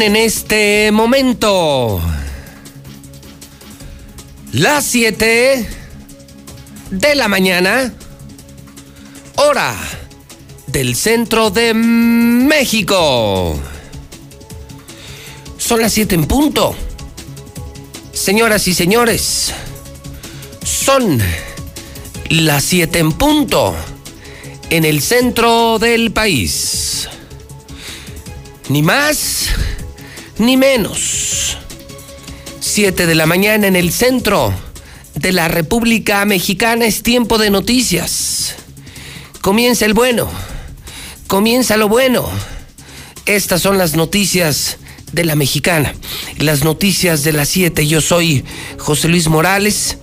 En este momento las 7 de la mañana, hora del centro de México. Son las 7 en punto. Señoras y señores, son las 7 en punto en el centro del país. Ni más ni menos. 7 de la mañana en el centro de la República Mexicana es tiempo de noticias. Comienza el bueno. Comienza lo bueno. Estas son las noticias de la mexicana. Las noticias de las 7. Yo soy José Luis Morales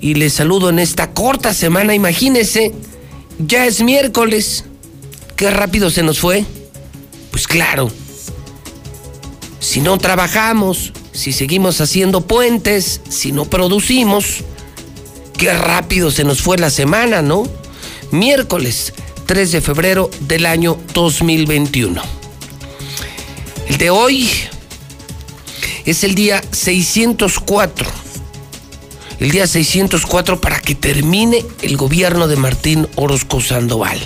y les saludo en esta corta semana. Imagínense, ya es miércoles. Qué rápido se nos fue. Pues claro. Si no trabajamos, si seguimos haciendo puentes, si no producimos, qué rápido se nos fue la semana, ¿no? Miércoles 3 de febrero del año 2021. El de hoy es el día 604. El día 604 para que termine el gobierno de Martín Orozco Sandoval.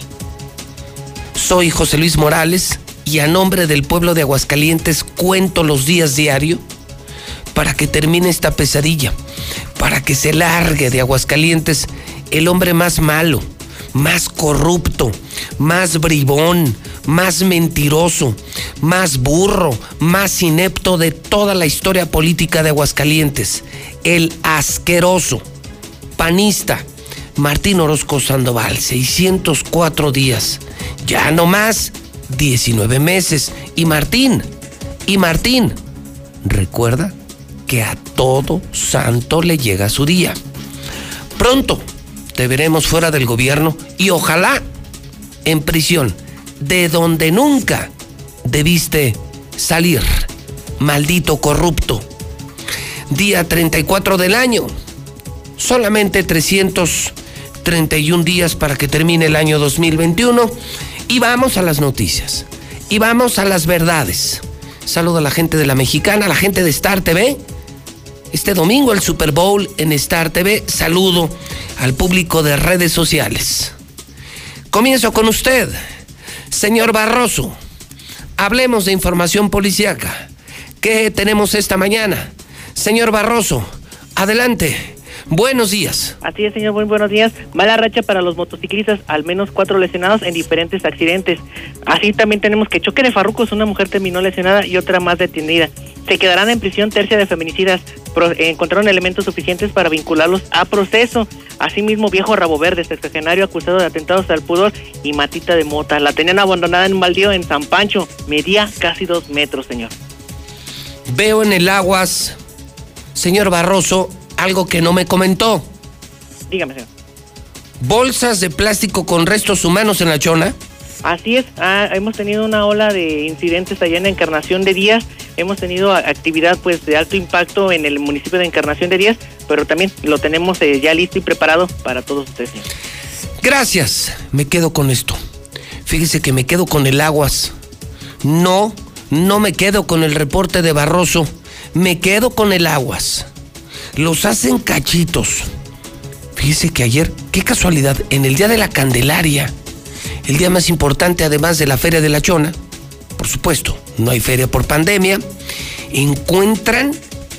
Soy José Luis Morales y a nombre del pueblo de Aguascalientes cuento los días diario para que termine esta pesadilla, para que se largue de Aguascalientes el hombre más malo, más corrupto, más bribón, más mentiroso, más burro, más inepto de toda la historia política de Aguascalientes, el asqueroso, panista, Martín Orozco Sandoval, 604 días, ya no más, 19 meses. Y Martín, y Martín, recuerda que a todo santo le llega su día. Pronto te veremos fuera del gobierno y ojalá en prisión, de donde nunca debiste salir, maldito corrupto. Día 34 del año, solamente 331 días para que termine el año 2021 y vamos a las noticias, y vamos a las verdades. Saludo a la gente de la mexicana, a la gente de Star TV. Este domingo el Super Bowl en Star TV. Saludo al público de redes sociales. Comienzo con usted, señor Barroso. Hablemos de información policíaca. ¿Qué tenemos esta mañana? Señor Barroso, adelante. Buenos días. Así es, señor, muy buenos días. Mala racha para los motociclistas, al menos cuatro lesionados en diferentes accidentes. Así también tenemos que choque de farrucos, una mujer terminó lesionada y otra más detenida. Se quedarán en prisión tercia de feminicidas. encontraron elementos suficientes para vincularlos a proceso. Asimismo, viejo rabo verde, sexagenario acusado de atentados al pudor y matita de mota. La tenían abandonada en un baldío en San Pancho. Medía casi dos metros, señor. Veo en el aguas, señor Barroso, algo que no me comentó. Dígame, señor. ¿Bolsas de plástico con restos humanos en la chona? Así es, ah, hemos tenido una ola de incidentes allá en Encarnación de Díaz, hemos tenido actividad pues de alto impacto en el municipio de Encarnación de Díaz, pero también lo tenemos eh, ya listo y preparado para todos ustedes. Gracias, me quedo con esto. Fíjese que me quedo con el aguas. No, no me quedo con el reporte de Barroso, me quedo con el aguas los hacen cachitos. Fíjese que ayer, qué casualidad, en el Día de la Candelaria, el día más importante además de la Feria de la Chona, por supuesto, no hay feria por pandemia, encuentran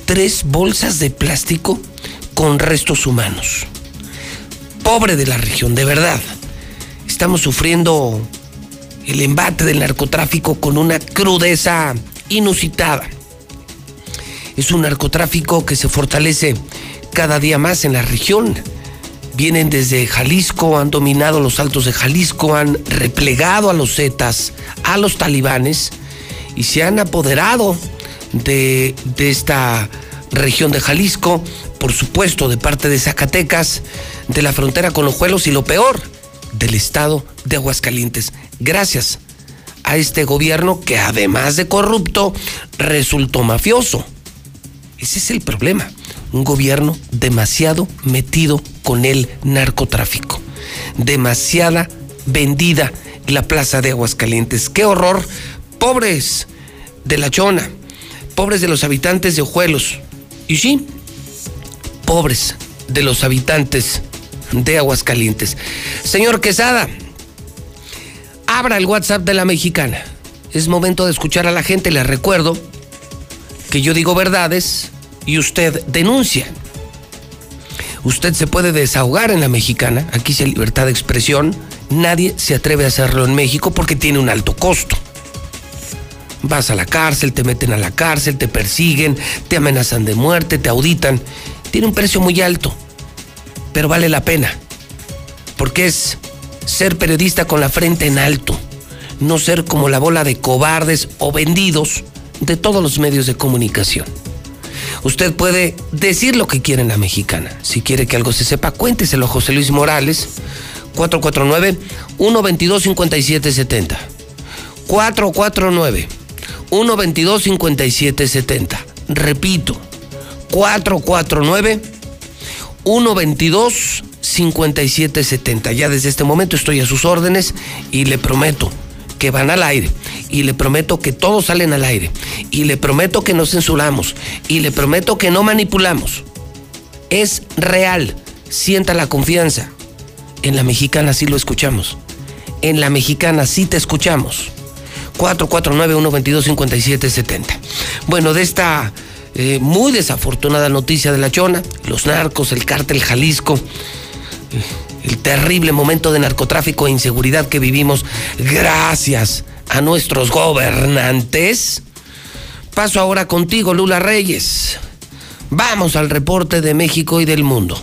tres bolsas de plástico con restos humanos. Pobre de la región, de verdad. Estamos sufriendo el embate del narcotráfico con una crudeza inusitada. Es un narcotráfico que se fortalece cada día más en la región. Vienen desde Jalisco, han dominado los altos de Jalisco, han replegado a los zetas, a los talibanes y se han apoderado de, esta región de Jalisco, por supuesto de parte de Zacatecas, de la frontera con los Juelos y lo peor, del estado de Aguascalientes. Gracias a este gobierno que además de corrupto resultó mafioso. Ese es el problema. Un gobierno demasiado metido con el narcotráfico. Demasiada vendida la plaza de Aguascalientes. ¡Qué horror! Pobres de la chona, pobres de los habitantes de Ojuelos. Y sí, pobres de los habitantes de Aguascalientes. Señor Quesada, abra el WhatsApp de la mexicana. Es momento de escuchar a la gente. Les recuerdo que yo digo verdades y usted denuncia. Usted se puede desahogar en la mexicana. Aquí hay libertad de expresión. Nadie se atreve a hacerlo en México porque tiene un alto costo. Vas a la cárcel, te meten a la cárcel, te persiguen, te amenazan de muerte, te auditan. Tiene un precio muy alto, pero vale la pena. Porque es ser periodista con la frente en alto, no ser como la bola de cobardes o vendidos de todos los medios de comunicación. Usted puede decir lo que quiere en la mexicana. Si quiere que algo se sepa, cuénteselo a José Luis Morales, 449-122-5770. 449-122-5770. Repito, 449-122-5770. Ya desde este momento estoy a sus órdenes y le prometo que van al aire. Y le prometo que todos salen al aire. Y le prometo que no censuramos. Y le prometo que no manipulamos. Es real. Sienta la confianza. En la mexicana sí lo escuchamos. En la mexicana sí te escuchamos. 449-122-5770. Bueno, de esta eh, muy desafortunada noticia de la Chona, los narcos, el cártel Jalisco, eh, el terrible momento de narcotráfico e inseguridad que vivimos gracias a nuestros gobernantes. Paso ahora contigo, Lula Reyes. Vamos al reporte de México y del mundo.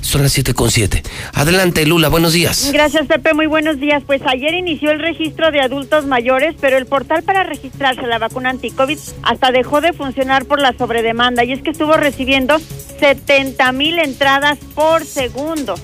Son las 7 con 7. Adelante, Lula, buenos días. Gracias, Pepe, muy buenos días. Pues ayer inició el registro de adultos mayores, pero el portal para registrarse la vacuna anti-COVID hasta dejó de funcionar por la sobredemanda. Y es que estuvo recibiendo 70 mil entradas por segundo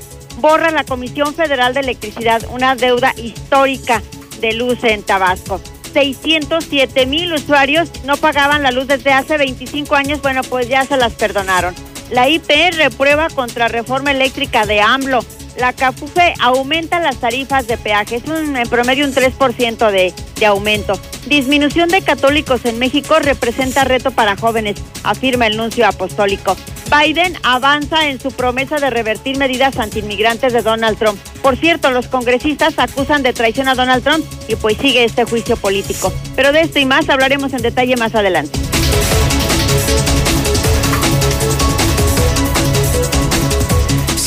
borra la Comisión Federal de Electricidad una deuda histórica de luz en Tabasco. 607 mil usuarios no pagaban la luz desde hace 25 años, bueno, pues ya se las perdonaron. La IP reprueba contra reforma eléctrica de AMLO. La CAFUFE aumenta las tarifas de peaje, es un, en promedio un 3% de, de aumento. Disminución de católicos en México representa reto para jóvenes, afirma el nuncio apostólico. Biden avanza en su promesa de revertir medidas antiinmigrantes de Donald Trump. Por cierto, los congresistas acusan de traición a Donald Trump y pues sigue este juicio político. Pero de esto y más hablaremos en detalle más adelante.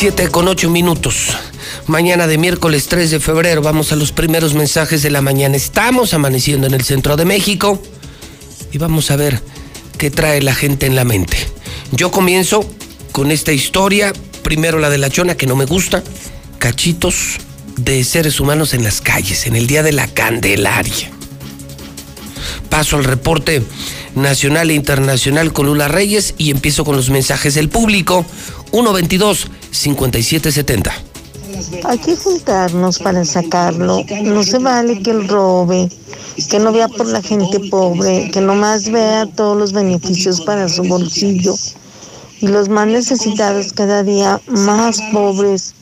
Siete con ocho minutos. Mañana de miércoles 3 de febrero vamos a los primeros mensajes de la mañana. Estamos amaneciendo en el centro de México y vamos a ver qué trae la gente en la mente. Yo comienzo con esta historia, primero la de la chona que no me gusta, cachitos de seres humanos en las calles, en el Día de la Candelaria. Paso al reporte nacional e internacional con Lula Reyes y empiezo con los mensajes del público 122-5770. Hay que juntarnos para sacarlo. No se vale que él robe, que no vea por la gente pobre, que nomás vea todos los beneficios para su bolsillo. Y los más necesitados cada día más pobres,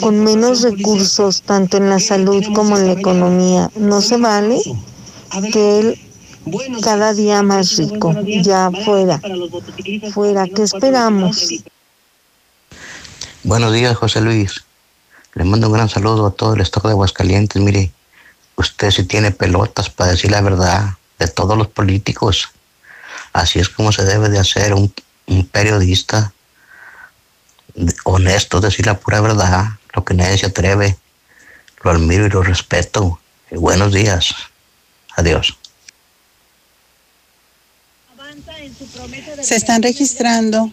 con menos recursos, tanto en la salud como en la economía. No se vale que él cada día más rico, ya fuera, fuera, ¿qué esperamos? Buenos días, José Luis. Le mando un gran saludo a todo el estado de Aguascalientes. Mire, usted sí tiene pelotas para decir la verdad de todos los políticos. Así es como se debe de hacer un, periodista honesto, decir la pura verdad, lo que nadie se atreve. Lo admiro y lo respeto. Y buenos días. Adiós. Se están registrando.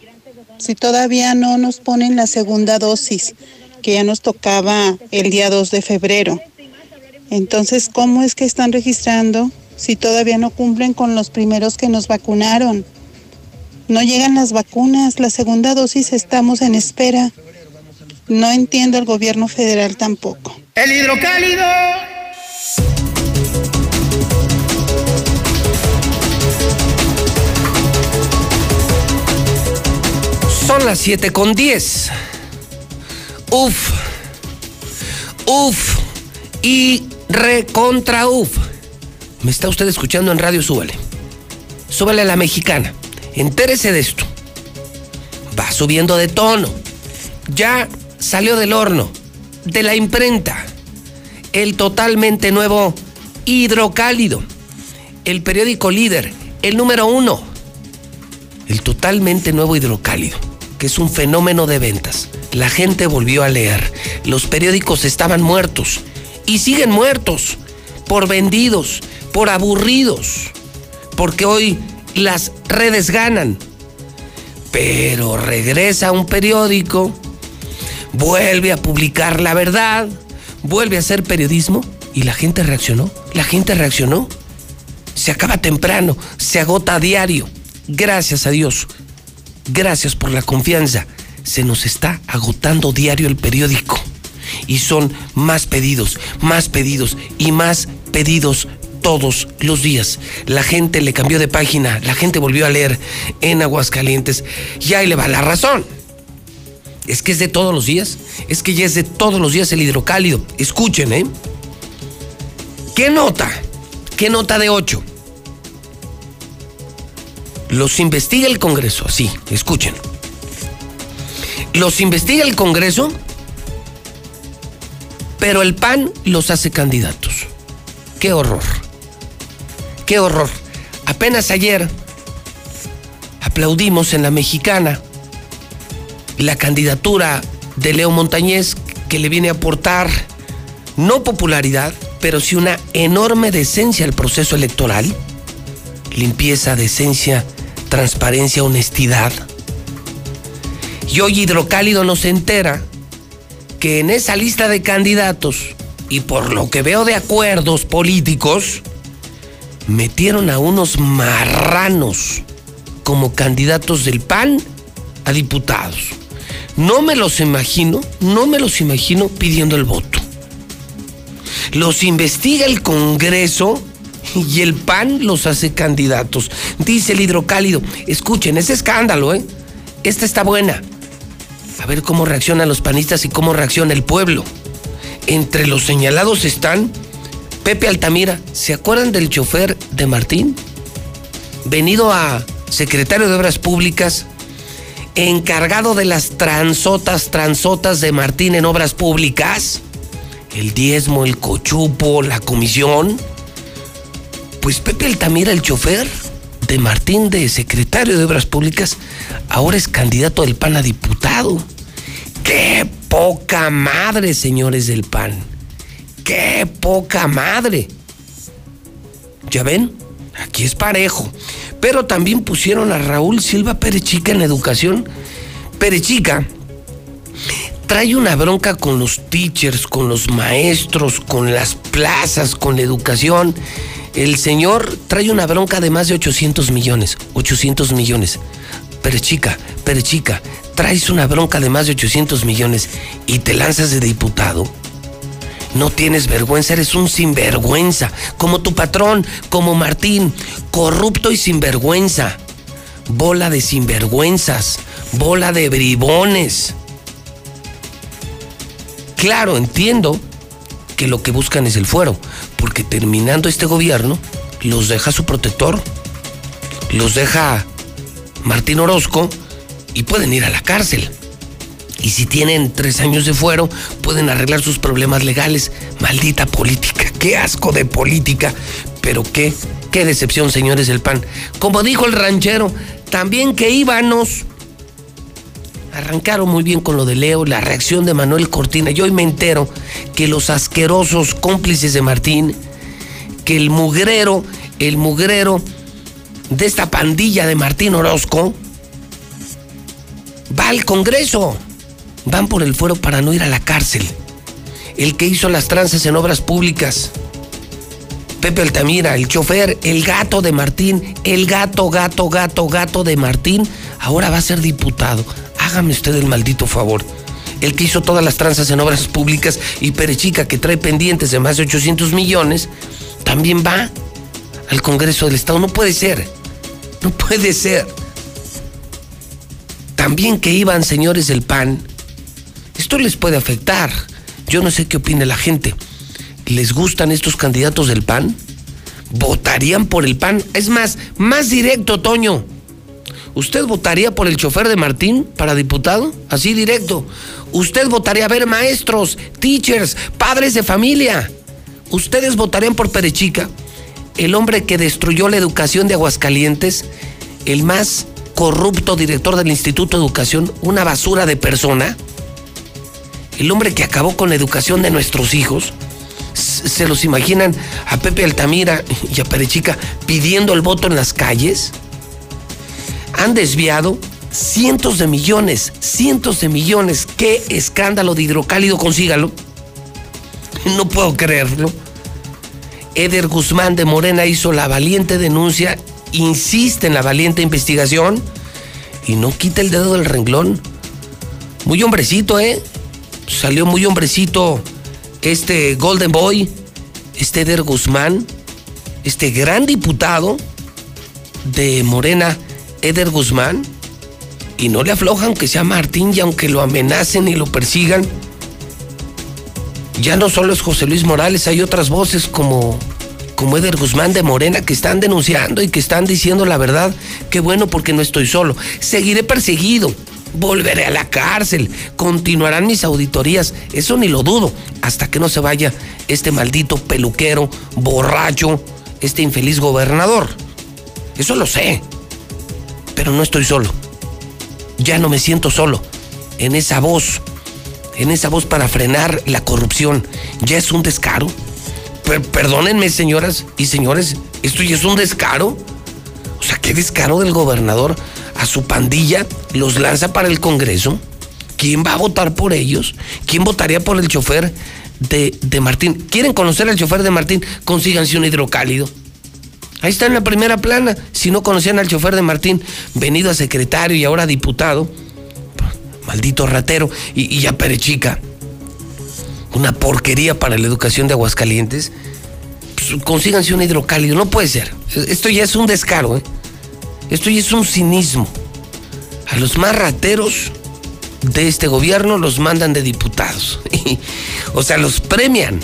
Si todavía no nos ponen la segunda dosis, que ya nos tocaba el día 2 de febrero. Entonces, ¿cómo es que están registrando si todavía no cumplen con los primeros que nos vacunaron? No llegan las vacunas, la segunda dosis estamos en espera. No entiendo el gobierno federal tampoco. El hidrocálido. Son las 7 con 10. Uf. Uf. Y recontra uf. ¿Me está usted escuchando en Radio Súbale? súbale a la mexicana. Entérese de esto. Va subiendo de tono. Ya salió del horno, de la imprenta, el totalmente nuevo Hidrocálido, el periódico líder, el número uno, el totalmente nuevo Hidrocálido, que es un fenómeno de ventas. La gente volvió a leer, los periódicos estaban muertos y siguen muertos por vendidos, por aburridos, porque hoy las redes ganan. Pero regresa un periódico, vuelve a publicar la verdad, vuelve a hacer periodismo y la gente reaccionó. La gente reaccionó. Se acaba temprano, se agota a diario. Gracias a Dios. Gracias por la confianza. Se nos está agotando diario el periódico. Y son más pedidos, más pedidos y más pedidos todos los días. La gente le cambió de página, la gente volvió a leer en Aguascalientes y ahí le va la razón. Es que es de todos los días, es que ya es de todos los días el hidrocálido. Escuchen, ¿eh? ¿Qué nota? ¿Qué nota de 8? Los investiga el Congreso, sí, escuchen. Los investiga el Congreso, pero el PAN los hace candidatos. Qué horror. Qué horror. Apenas ayer aplaudimos en la mexicana la candidatura de Leo Montañez que le viene a aportar no popularidad, pero sí una enorme decencia al proceso electoral. Limpieza, decencia, transparencia, honestidad. Y hoy Hidrocálido nos entera que en esa lista de candidatos, y por lo que veo de acuerdos políticos, metieron a unos marranos como candidatos del PAN a diputados. No me los imagino, no me los imagino pidiendo el voto los investiga el Congreso y el PAN los hace candidatos. Dice el hidrocálido, escuchen, ese escándalo, ¿eh? Esta está buena. A ver cómo reaccionan los panistas y cómo reacciona el pueblo. Entre los señalados están Pepe Altamira. ¿Se acuerdan del chofer de Martín? Venido a secretario de Obras Públicas, encargado de las transotas, transotas de Martín en Obras Públicas el diezmo, el cochupo, la comisión. Pues Pepe Altamira, el chofer de Martín de secretario de Obras Públicas, ahora es candidato del PAN a diputado. ¡Qué poca madre, señores del PAN! ¡Qué poca madre! ¿Ya ven? Aquí es parejo. Pero también pusieron a Raúl Silva Perechica en educación. Perechica trae una bronca con los teachers, con los maestros, con las plazas, con la educación. El señor trae una bronca de más de 800 millones, 800 millones. Pero chica, pero chica, traes una bronca de más de 800 millones y te lanzas de diputado. No tienes vergüenza, eres un sinvergüenza, como tu patrón, como Martín, corrupto y sinvergüenza. Bola de sinvergüenzas, bola de bribones. Claro, entiendo que lo que buscan es el fuero, porque terminando este gobierno, los deja su protector, los deja Martín Orozco y pueden ir a la cárcel. Y si tienen tres años de fuero, pueden arreglar sus problemas legales. Maldita política, qué asco de política. Pero qué, qué decepción, señores del PAN. Como dijo el ranchero, también que íbamos arrancaron muy bien con lo de Leo, la reacción de Manuel Cortina. Yo hoy me entero que los asquerosos cómplices de Martín, que el mugrero, el mugrero de esta pandilla de Martín Orozco, va al Congreso. Van por el fuero para no ir a la cárcel. El que hizo las trances en obras públicas. Pepe Altamira, el chofer, el gato de Martín, el gato, gato, gato, gato de Martín, ahora va a ser diputado hágame usted el maldito favor. El que hizo todas las tranzas en obras públicas y Perechica, que trae pendientes de más de 800 millones, también va al Congreso del Estado. No puede ser. No puede ser. También que iban señores del PAN. Esto les puede afectar. Yo no sé qué opina la gente. ¿Les gustan estos candidatos del PAN? votarían por el PAN. Es más, más directo, Toño. ¿Usted votaría por el chofer de Martín para diputado? Así directo. ¿Usted votaría a ver maestros, teachers, padres de familia? ¿Ustedes votarían por Perechica? El hombre que destruyó la educación de Aguascalientes, el más corrupto director del Instituto de Educación, una basura de persona. El hombre que acabó con la educación de nuestros hijos. ¿Se los imaginan a Pepe Altamira y a Perechica pidiendo el voto en las calles? Han desviado cientos de millones, cientos de millones. ¡Qué escándalo de hidrocálido! Consígalo. No puedo creerlo. Eder Guzmán de Morena hizo la valiente denuncia, insiste en la valiente investigación y no quita el dedo del renglón. Muy hombrecito, ¿eh? Salió muy hombrecito este Golden Boy, este Eder Guzmán, este gran diputado de Morena, Eder Guzmán, y no le aflojan aunque sea Martín y aunque lo amenacen y lo persigan. Ya no solo es José Luis Morales, hay otras voces como, como Eder Guzmán de Morena que están denunciando y que están diciendo la verdad. Qué bueno porque no estoy solo. Seguiré perseguido volveré a la cárcel, continuarán mis auditorías, eso ni lo dudo, hasta que no se vaya este maldito peluquero, borracho, este infeliz gobernador. Eso lo sé, pero no estoy solo. Ya no me siento solo en esa voz, en esa voz para frenar la corrupción. Ya es un descaro. perdónenme, señoras y señores, esto ya es un descaro. O sea, qué descaro del gobernador a su pandilla, los lanza para el Congreso. ¿Quién va a votar por ellos? ¿Quién votaría por el chofer de, de Martín? ¿Quieren conocer al chofer de Martín? Consíganse un hidrocálido. Ahí está en la primera plana. Si no conocían al chofer de Martín, venido a secretario y ahora diputado, maldito ratero, y, y a Perechica, una porquería para la educación de Aguascalientes, pues, consíganse un hidrocálido. No puede ser. Esto ya es un descaro, ¿eh? Esto ya es un cinismo. A los más rateros de este gobierno los mandan de diputados. o sea, los premian.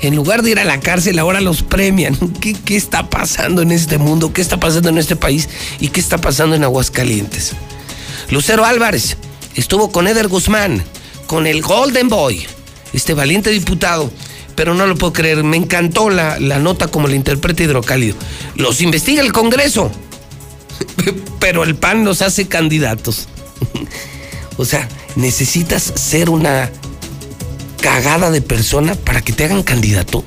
En lugar de ir a la cárcel, ahora los premian. ¿Qué, ¿Qué, está pasando en este mundo? ¿Qué está pasando en este país? ¿Y qué está pasando en Aguascalientes? Lucero Álvarez estuvo con Eder Guzmán, con el Golden Boy, este valiente diputado. Pero no lo puedo creer, me encantó la, la nota como la interpreta Hidrocálido. Los investiga el Congreso pero el PAN nos hace candidatos. o sea, necesitas ser una cagada de persona para que te hagan candidato.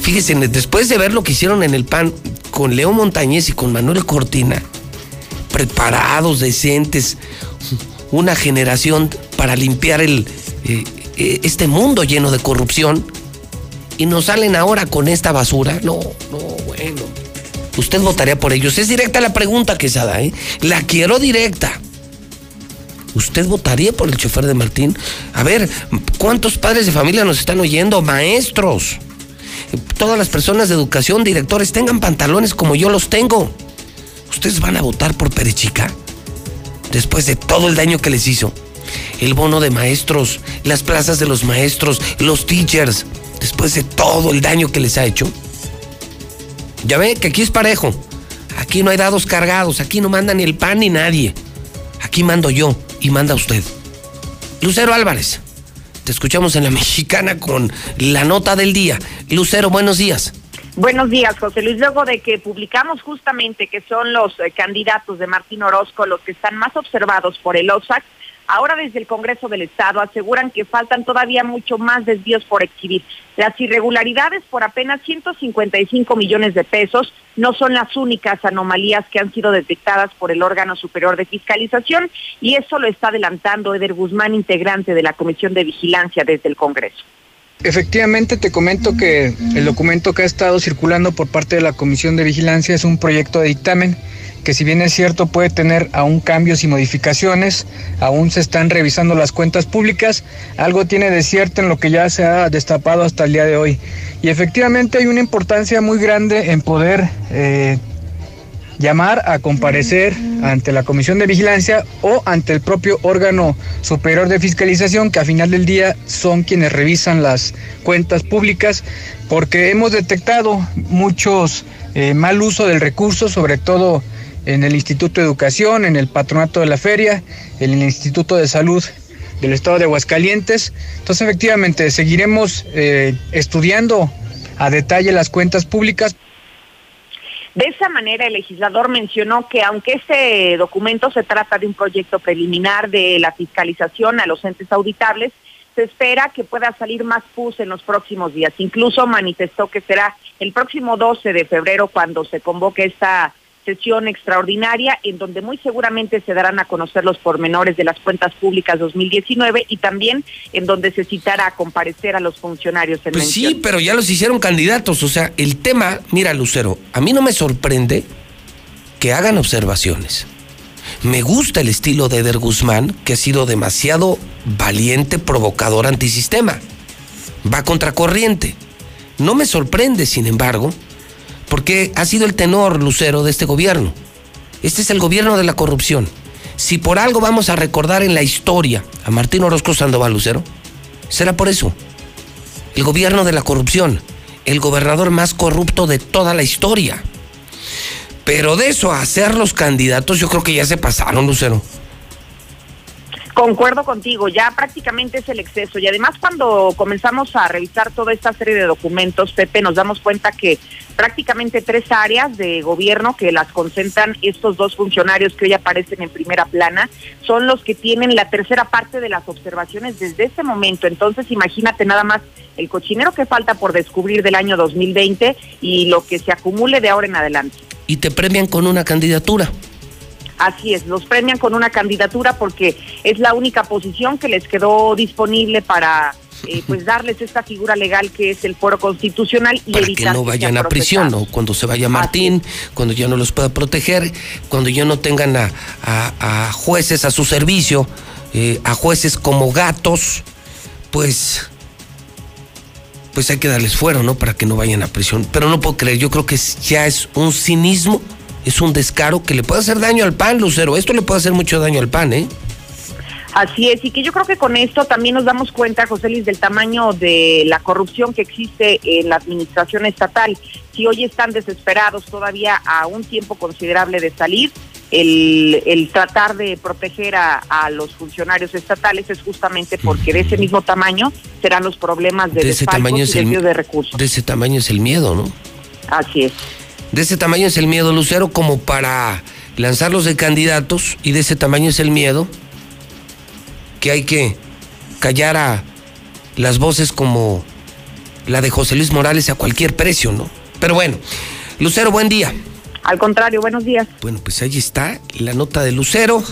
Fíjese, después de ver lo que hicieron en el PAN con Leo Montañez y con Manuel Cortina, preparados, decentes, una generación para limpiar el, eh, eh, este mundo lleno de corrupción, y nos salen ahora con esta basura. No, no, bueno usted votaría por ellos. Es directa la pregunta, que da, ¿eh? La quiero directa. ¿Usted votaría por el chofer de Martín? A ver, ¿cuántos padres de familia nos están oyendo? Maestros. Todas las personas de educación, directores, tengan pantalones como yo los tengo. ¿Ustedes van a votar por Perechica? Después de todo el daño que les hizo. El bono de maestros, las plazas de los maestros, los teachers. Después de todo el daño que les ha hecho. Ya ve que aquí es parejo. Aquí no hay dados cargados, aquí no manda ni el pan ni nadie. Aquí mando yo y manda usted. Lucero Álvarez, te escuchamos en la mexicana con la nota del día. Lucero, buenos días. Buenos días, José Luis. Luego de que publicamos justamente que son los eh, candidatos de Martín Orozco los que están más observados por el OSAC, Ahora desde el Congreso del Estado aseguran que faltan todavía mucho más desvíos por exhibir. Las irregularidades por apenas 155 millones de pesos no son las únicas anomalías que han sido detectadas por el órgano superior de fiscalización y eso lo está adelantando Eder Guzmán, integrante de la Comisión de Vigilancia desde el Congreso. Efectivamente, te comento que el documento que ha estado circulando por parte de la Comisión de Vigilancia es un proyecto de dictamen que si bien es cierto puede tener aún cambios y modificaciones, aún se están revisando las cuentas públicas, algo tiene de cierto en lo que ya se ha destapado hasta el día de hoy. Y efectivamente hay una importancia muy grande en poder eh, llamar a comparecer ante la Comisión de Vigilancia o ante el propio órgano superior de fiscalización, que a final del día son quienes revisan las cuentas públicas, porque hemos detectado muchos eh, mal uso del recurso, sobre todo en el Instituto de Educación, en el Patronato de la Feria, en el Instituto de Salud del Estado de Aguascalientes. Entonces, efectivamente, seguiremos eh, estudiando a detalle las cuentas públicas. De esa manera, el legislador mencionó que aunque este documento se trata de un proyecto preliminar de la fiscalización a los entes auditables, se espera que pueda salir más PUS en los próximos días. Incluso manifestó que será el próximo 12 de febrero cuando se convoque esta sesión extraordinaria en donde muy seguramente se darán a conocer los pormenores de las cuentas públicas 2019 y también en donde se citará a comparecer a los funcionarios en Pues sí, pero ya los hicieron candidatos, o sea, el tema, mira Lucero, a mí no me sorprende que hagan observaciones. Me gusta el estilo de Eder Guzmán, que ha sido demasiado valiente, provocador, antisistema. Va contracorriente. No me sorprende, sin embargo, porque ha sido el tenor lucero de este gobierno. Este es el gobierno de la corrupción. Si por algo vamos a recordar en la historia a Martín Orozco Sandoval Lucero, será por eso. El gobierno de la corrupción, el gobernador más corrupto de toda la historia. Pero de eso a hacer los candidatos, yo creo que ya se pasaron, Lucero. Concuerdo contigo, ya prácticamente es el exceso. Y además cuando comenzamos a revisar toda esta serie de documentos, Pepe, nos damos cuenta que prácticamente tres áreas de gobierno que las concentran estos dos funcionarios que hoy aparecen en primera plana son los que tienen la tercera parte de las observaciones desde ese momento. Entonces imagínate nada más el cochinero que falta por descubrir del año 2020 y lo que se acumule de ahora en adelante. Y te premian con una candidatura. Así es, los premian con una candidatura porque es la única posición que les quedó disponible para eh, pues darles esta figura legal que es el foro constitucional y para que no vayan a prisión, ¿no? Cuando se vaya Martín, cuando ya no los pueda proteger, cuando ya no tengan a, a, jueces a su servicio, eh, a jueces como gatos, pues pues hay que darles fuero, ¿no? Para que no vayan a prisión. Pero no puedo creer, yo creo que ya es un cinismo es un descaro que le puede hacer daño al PAN, Lucero. Esto le puede hacer mucho daño al PAN, ¿eh? Así es, y que yo creo que con esto también nos damos cuenta, José Luis, del tamaño de la corrupción que existe en la administración estatal. Si hoy están desesperados todavía a un tiempo considerable de salir, el, tratar de proteger a, los funcionarios estatales es justamente porque de ese mismo tamaño serán los problemas de, de ese tamaño es el, de recursos. De ese tamaño es el miedo, ¿no? Así es. De ese tamaño es el miedo, Lucero, como para lanzarlos de candidatos, y de ese tamaño es el miedo, que hay que callar a las voces como la de José Luis Morales a cualquier precio, ¿no? Pero bueno, Lucero, buen día. Al contrario, buenos días. Bueno, pues ahí está la nota de Lucero.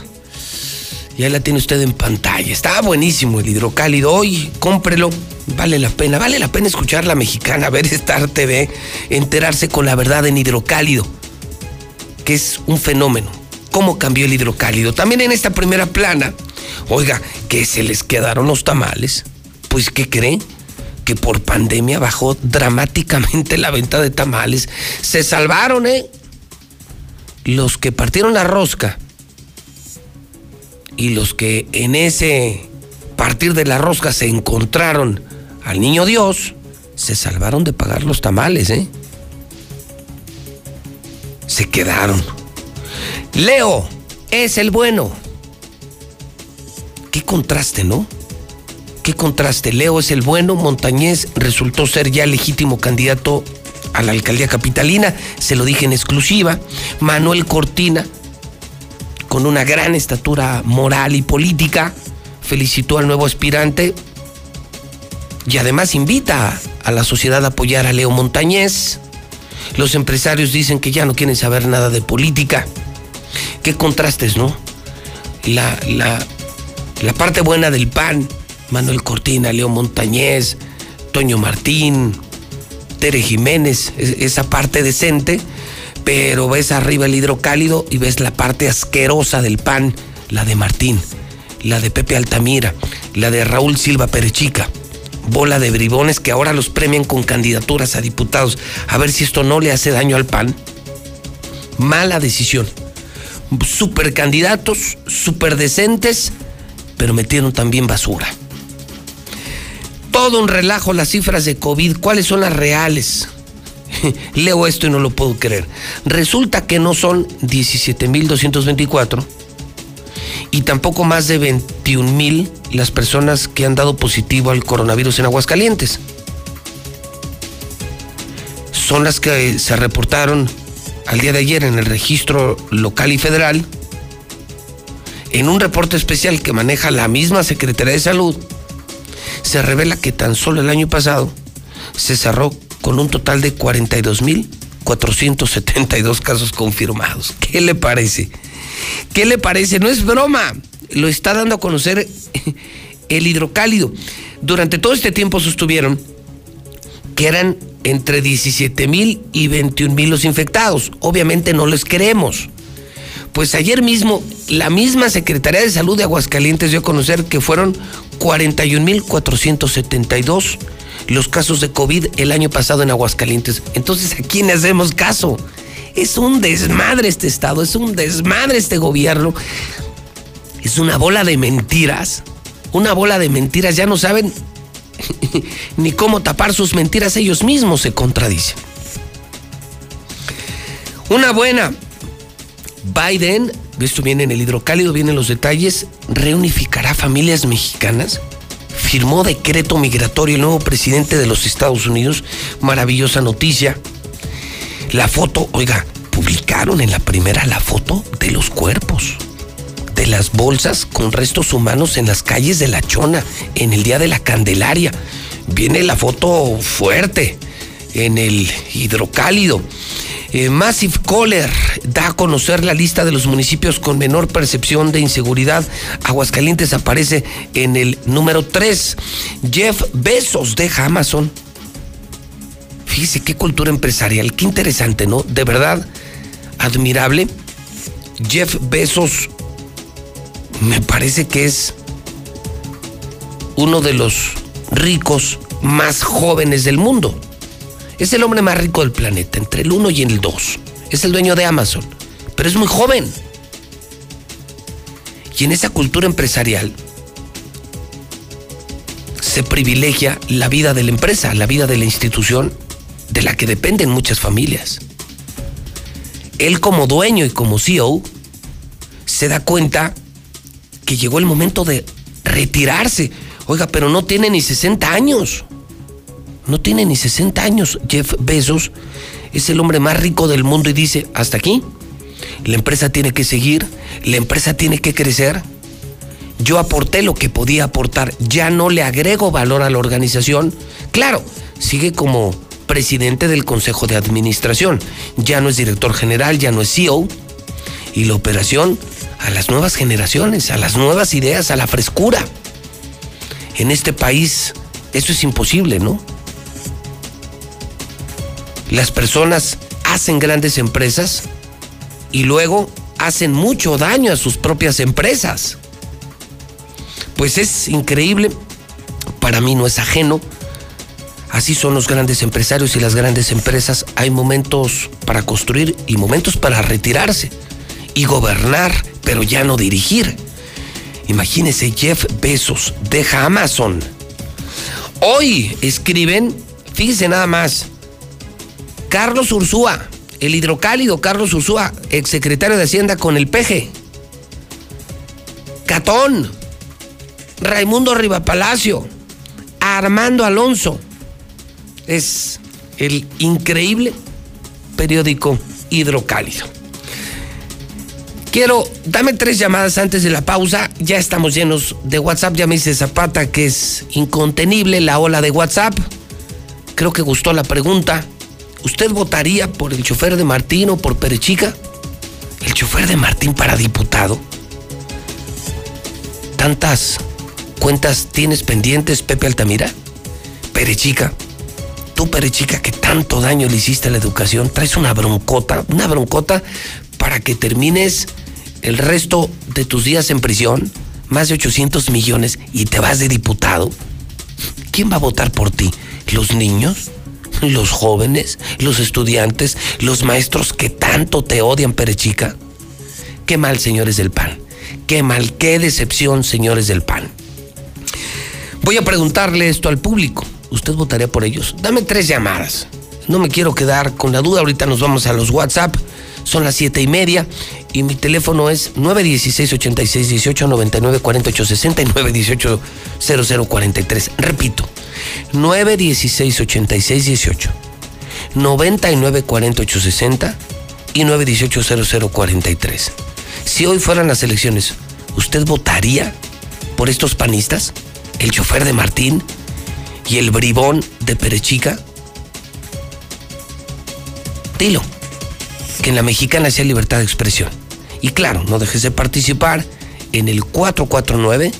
Y ahí la tiene usted en pantalla. Está buenísimo el hidrocálido. Hoy cómprelo. Vale la pena. Vale la pena escuchar la mexicana, ver Star TV, enterarse con la verdad en hidrocálido, que es un fenómeno. ¿Cómo cambió el hidrocálido? También en esta primera plana, oiga, que se les quedaron los tamales. Pues, ¿qué creen? Que por pandemia bajó dramáticamente la venta de tamales. Se salvaron, ¿eh? Los que partieron la rosca y los que en ese partir de la rosca se encontraron al niño Dios, se salvaron de pagar los tamales, ¿eh? Se quedaron. Leo es el bueno. Qué contraste, ¿no? Qué contraste. Leo es el bueno, Montañez resultó ser ya legítimo candidato a la alcaldía capitalina, se lo dije en exclusiva. Manuel Cortina con una gran estatura moral y política, felicitó al nuevo aspirante y además invita a la sociedad a apoyar a Leo Montañez. Los empresarios dicen que ya no quieren saber nada de política. Qué contrastes, ¿no? La, la, la parte buena del PAN, Manuel Cortina, Leo Montañez, Toño Martín, Tere Jiménez, esa parte decente pero ves arriba el hidrocálido y ves la parte asquerosa del pan, la de Martín, la de Pepe Altamira, la de Raúl Silva Perechica. Bola de bribones que ahora los premian con candidaturas a diputados. A ver si esto no le hace daño al PAN. Mala decisión. Super candidatos, super decentes, pero metieron también basura. Todo un relajo las cifras de COVID. ¿Cuáles son las reales? Leo esto y no lo puedo creer. Resulta que no son 17.224 y tampoco más de 21.000 las personas que han dado positivo al coronavirus en Aguascalientes. Son las que se reportaron al día de ayer en el registro local y federal. En un reporte especial que maneja la misma Secretaría de Salud, se revela que tan solo el año pasado se cerró con un total de 42.472 casos confirmados. ¿Qué le parece? ¿Qué le parece? No es broma. Lo está dando a conocer el hidrocálido. Durante todo este tiempo sostuvieron que eran entre 17 mil y 21 mil los infectados. Obviamente no les queremos. Pues ayer mismo la misma Secretaría de Salud de Aguascalientes dio a conocer que fueron 41 mil 472 los casos de COVID el año pasado en Aguascalientes. Entonces, ¿a quién hacemos caso? Es un desmadre este Estado, es un desmadre este gobierno. Es una bola de mentiras. Una bola de mentiras. Ya no saben ni cómo tapar sus mentiras. Ellos mismos se contradicen. Una buena. Biden, esto viene en el hidrocálido, vienen los detalles, reunificará familias mexicanas firmó decreto migratorio el nuevo presidente de los Estados Unidos. Maravillosa noticia. La foto, oiga, publicaron en la primera la foto de los cuerpos, de las bolsas con restos humanos en las calles de La Chona, en el día de la Candelaria. Viene la foto fuerte en el hidrocálido. Eh, Massive Caller da a conocer la lista de los municipios con menor percepción de inseguridad. Aguascalientes aparece en el número 3. Jeff Bezos deja Amazon. Fíjese qué cultura empresarial, qué interesante, ¿no? De verdad, admirable. Jeff Bezos me parece que es uno de los ricos más jóvenes del mundo. Es el hombre más rico del planeta, entre el 1 y el 2. Es el dueño de Amazon, pero es muy joven. Y en esa cultura empresarial se privilegia la vida de la empresa, la vida de la institución de la que dependen muchas familias. Él como dueño y como CEO se da cuenta que llegó el momento de retirarse. Oiga, pero no tiene ni 60 años. No tiene ni 60 años. Jeff Bezos es el hombre más rico del mundo y dice, hasta aquí. La empresa tiene que seguir, la empresa tiene que crecer. Yo aporté lo que podía aportar, ya no le agrego valor a la organización. Claro, sigue como presidente del Consejo de Administración, ya no es director general, ya no es CEO. Y la operación a las nuevas generaciones, a las nuevas ideas, a la frescura. En este país eso es imposible, ¿no? Las personas hacen grandes empresas y luego hacen mucho daño a sus propias empresas. Pues es increíble, para mí no es ajeno. Así son los grandes empresarios y las grandes empresas. Hay momentos para construir y momentos para retirarse y gobernar, pero ya no dirigir. Imagínese Jeff Bezos deja Amazon. Hoy escriben, fíjense nada más, Carlos Ursúa, el hidrocálido Carlos Ursúa, exsecretario de Hacienda con el peje. Catón, Raimundo Rivapalacio, Armando Alonso. Es el increíble periódico hidrocálido. Quiero, dame tres llamadas antes de la pausa. Ya estamos llenos de WhatsApp. Ya me dice Zapata que es incontenible la ola de WhatsApp. Creo que gustó la pregunta. ¿Usted votaría por el chofer de Martín o por Perechica? ¿El chofer de Martín para diputado? ¿Tantas cuentas tienes pendientes, Pepe Altamira? Perechica, tú Perechica que tanto daño le hiciste a la educación, traes una broncota, una broncota para que termines el resto de tus días en prisión, más de 800 millones y te vas de diputado. ¿Quién va a votar por ti? ¿Los niños? Los jóvenes, los estudiantes, los maestros que tanto te odian, Perechica. Qué mal, señores del PAN. Qué mal, qué decepción, señores del PAN. Voy a preguntarle esto al público. ¿Usted votaría por ellos? Dame tres llamadas. No me quiero quedar con la duda. Ahorita nos vamos a los WhatsApp. Son las siete y media y mi teléfono es 916 86 18 99 48 60 y 918 0043. Repito, 916 86 18 99 48 60 y 918 0043. Si hoy fueran las elecciones, ¿usted votaría por estos panistas? ¿El chofer de Martín y el bribón de Perechica? Dilo, que en la mexicana sea libertad de expresión. Y claro, no dejes de participar en el 449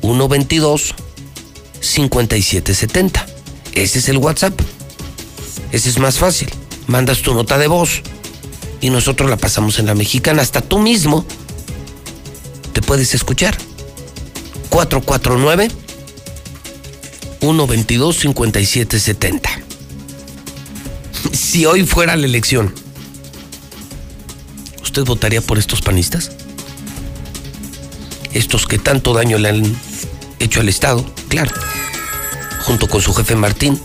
122 5770. Ese es el WhatsApp. Ese es más fácil. Mandas tu nota de voz y nosotros la pasamos en la mexicana. Hasta tú mismo te puedes escuchar. 449 122 5770. Si hoy fuera la elección, ¿usted votaría por estos panistas? Estos que tanto daño le han hecho al Estado, claro, junto con su jefe Martín,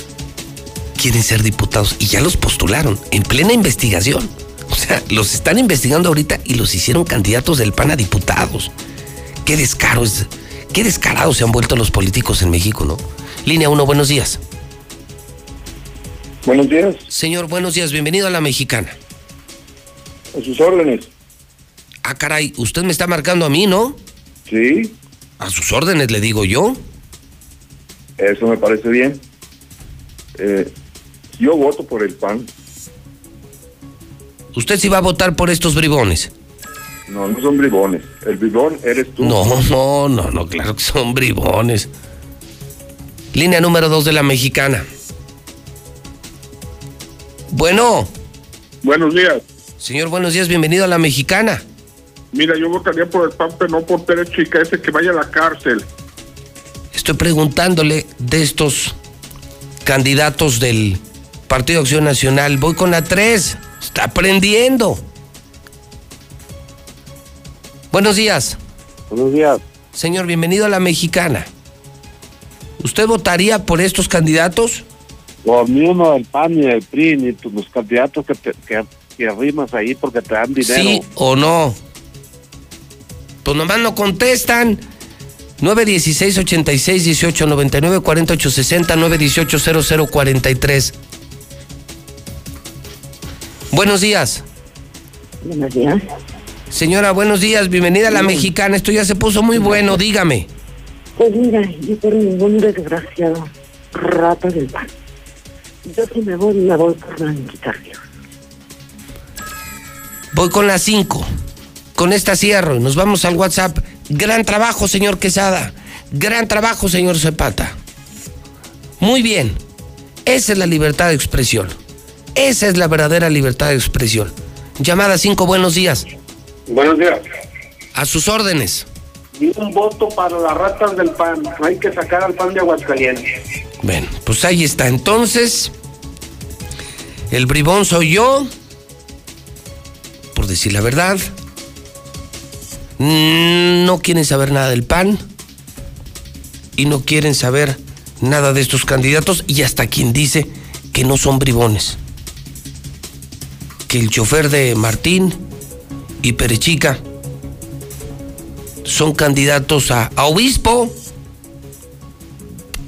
quieren ser diputados y ya los postularon en plena investigación. O sea, los están investigando ahorita y los hicieron candidatos del PAN a diputados. Qué descaro qué descarados se han vuelto los políticos en México, ¿no? Línea 1, buenos días. Buenos días. Señor, buenos días, bienvenido a la mexicana. A sus órdenes. Ah, caray, usted me está marcando a mí, ¿no? Sí. A sus órdenes, le digo yo. Eso me parece bien. Eh, yo voto por el PAN. ¿Usted sí va a votar por estos bribones? No, no son bribones. El bribón eres tú. No, no, no, no, claro que son bribones. Línea número dos de la mexicana. Bueno. Buenos días. Señor, buenos días, bienvenido a la mexicana. Mira, yo votaría por el PAN, pero no por Pérez Chica, ese que vaya a la cárcel. Estoy preguntándole de estos candidatos del Partido Acción Nacional. Voy con la 3. Está aprendiendo. Buenos días. Buenos días. Señor, bienvenido a la mexicana. ¿Usted votaría por estos candidatos? Por ni uno del PAN, ni del PRI, ni los candidatos que, que, que rimas ahí porque te dan dinero. ¿Sí o no? Pues nomás no contestan. 916 86 18 99 48 60 918 00 43. Buenos días. Buenos días. Señora, buenos días. Bienvenida a la mexicana. Esto ya se puso muy bueno. Dígame. Pues mira, yo por ningún desgraciado rata del pan. Yo si me voy, me voy por la Quitarrio. Voy con las 5. Con esta cierro. Nos vamos al WhatsApp. Gran trabajo, señor Quesada. Gran trabajo, señor Zapata. Muy bien. Esa es la libertad de expresión. Esa es la verdadera libertad de expresión. Llamada 5, buenos días. Buenos días. A sus órdenes. un voto para las ratas del PAN. Hay que sacar al PAN de Aguascalientes. Bueno, pues ahí está. Entonces, el bribón soy yo. Por decir la verdad. Mm, No quieren saber nada del PAN. Y no quieren saber nada de estos candidatos. Y hasta quien dice que no son bribones. Que el chofer de Martín y Perechica son candidatos a, a obispo.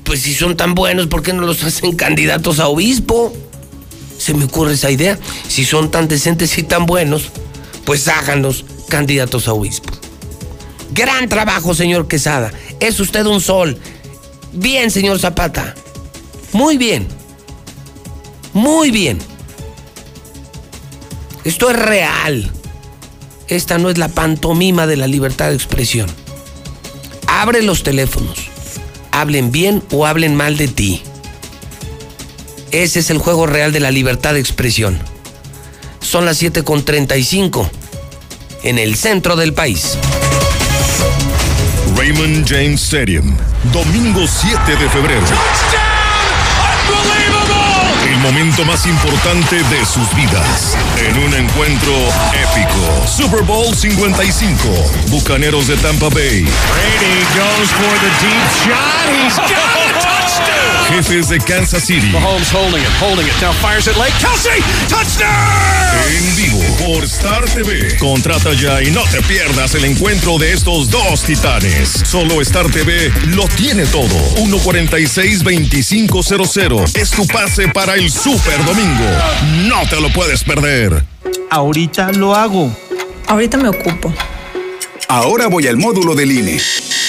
Pues si son tan buenos, ¿por qué no los hacen candidatos a obispo? Se me ocurre esa idea. Si son tan decentes y tan buenos, pues háganlos candidatos a obispo. Gran trabajo, señor Quesada. Es usted un sol. Bien, señor Zapata. Muy bien. Muy bien. Esto es real. Esta no es la pantomima de la libertad de expresión. Abre los teléfonos. Hablen bien o hablen mal de ti. Ese es el juego real de la libertad de expresión. Son las 7.35 en el centro del país. Raymond James Stadium, domingo 7 de febrero. El momento más importante de sus vidas. En un encuentro épico. Super Bowl 55. Bucaneros de Tampa Bay. Brady goes for the deep shot. He's got touchdown. Jefes de Kansas City. Mahomes holding it, holding it. Now fires it late. Kelsey, touchdown. En vivo por Star TV. Contrata ya y no te pierdas el encuentro de estos dos titanes. Solo Star TV lo tiene todo. 146-2500 es tu pase para el Super Domingo. No te lo puedes perder. Ahorita lo hago. Ahorita me ocupo. Ahora voy al módulo del INE.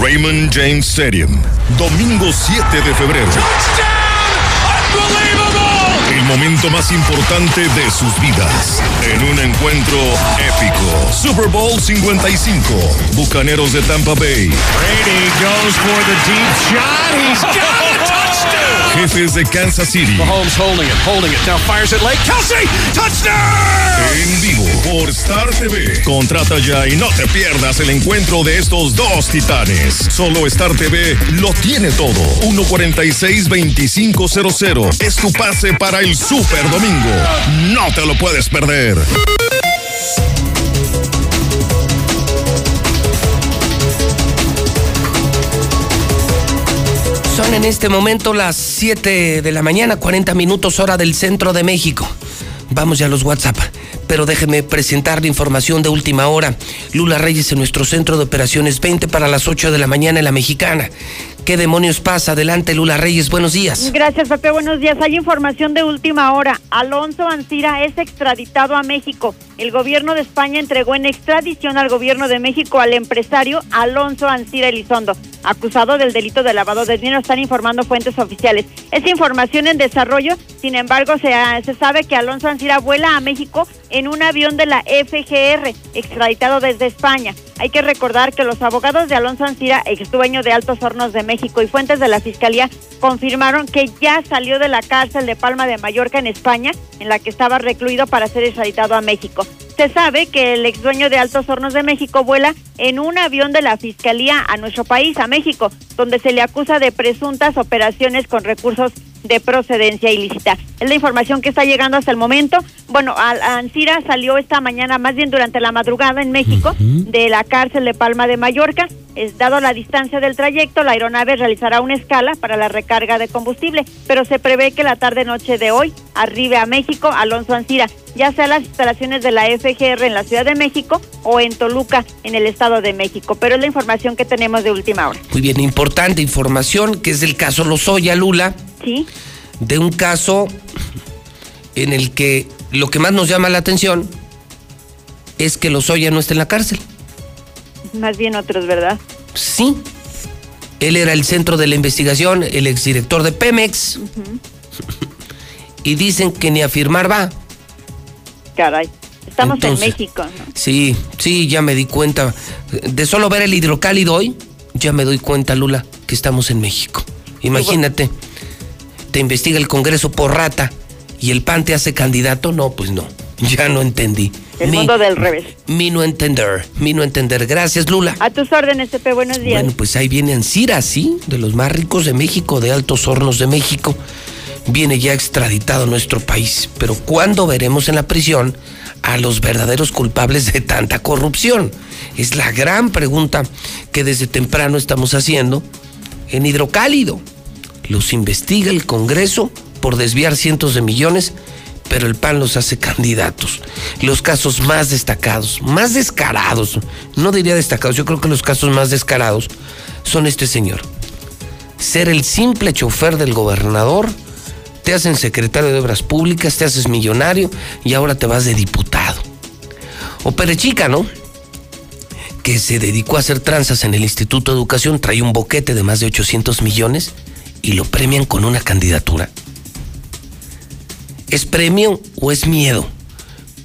Raymond James Stadium, domingo 7 de febrero. El momento más importante de sus vidas. En un encuentro épico. Super Bowl 55. Bucaneros de Tampa Bay. Brady goes for the deep shot. He's got a touchdown. Jefes de Kansas City. Mahomes holding it, holding it. Now fires it late. Kelsey, touchdown. En vivo por Star TV. Contrata ya y no te pierdas el encuentro de estos dos titanes. Solo Star TV lo tiene todo. 146-2500 es tu pase para el Super Domingo. No te lo puedes perder. Son en este momento las 7 de la mañana, 40 minutos hora del centro de México. Vamos ya a los WhatsApp, pero déjeme presentar la información de última hora. Lula Reyes en nuestro centro de operaciones 20 para las 8 de la mañana en la mexicana. ¿Qué demonios pasa? Adelante, Lula Reyes, buenos días. Gracias, Pepe, buenos días. Hay información de última hora. Alonso Ancira es extraditado a México. El gobierno de España entregó en extradición al gobierno de México al empresario Alonso Ancira Elizondo, acusado del delito de lavado de dinero, están informando fuentes oficiales. Es información en desarrollo, sin embargo, se, se sabe que Alonso Ancira vuela a México en un avión de la FGR, extraditado desde España. Hay que recordar que los abogados de Alonso Ancira, ex dueño de Altos Hornos de México y fuentes de la Fiscalía confirmaron que ya salió de la cárcel de Palma de Mallorca en España, en la que estaba recluido para ser extraditado a México. Se sabe que el ex dueño de Altos Hornos de México vuela en un avión de la Fiscalía a nuestro país, a México, donde se le acusa de presuntas operaciones con recursos de procedencia ilícita. Es la información que está llegando hasta el momento. Bueno, Ancira salió esta mañana, más bien durante la madrugada en México, de la cárcel de Palma de Mallorca. Es, dado la distancia del trayecto, la aeronave realizará una escala para la recarga de combustible, pero se prevé que la tarde-noche de hoy arribe a México Alonso Ancira, ya sea las instalaciones de la FGR en la Ciudad de México o en Toluca, en el Estado de México. Pero es la información que tenemos de última hora. Muy bien, importante información, que es del caso Lozoya Lula. Sí. De un caso en el que lo que más nos llama la atención es que Lozoya no está en la cárcel. Más bien otros, ¿verdad? Sí. Él era el centro de la investigación, el exdirector de Pemex. Y dicen que ni a firmar va. Caray. Estamos en México. ¿no? Sí, sí, ya me di cuenta. De solo ver el hidrocálido hoy, ya me doy cuenta, Lula, que estamos en México. Imagínate, te investiga el Congreso por rata y el PAN te hace candidato. No, pues no, ya no entendí. El Mi- mundo del revés. Mi no entender, mi no entender. Gracias, Lula. A tus órdenes, Pepe, buenos días. Bueno, pues ahí viene Ancira, sí, de los más ricos de México, de Altos Hornos de México. Viene ya extraditado a nuestro país. Pero ¿cuándo veremos en la prisión a los verdaderos culpables de tanta corrupción? Es la gran pregunta que desde temprano estamos haciendo en Hidrocálido. Los investiga el Congreso por desviar cientos de millones, pero el PAN los hace candidatos. Los casos más destacados, más descarados, no diría destacados, yo creo que los casos más descarados son este señor. Ser el simple chofer del gobernador, te hacen secretario de Obras Públicas, te haces millonario y ahora te vas de diputado. O Perechica, ¿no? Que se dedicó a hacer tranzas en el Instituto de Educación, trae un boquete de más de 800 millones y lo premian con una candidatura. ¿Es premio o es miedo?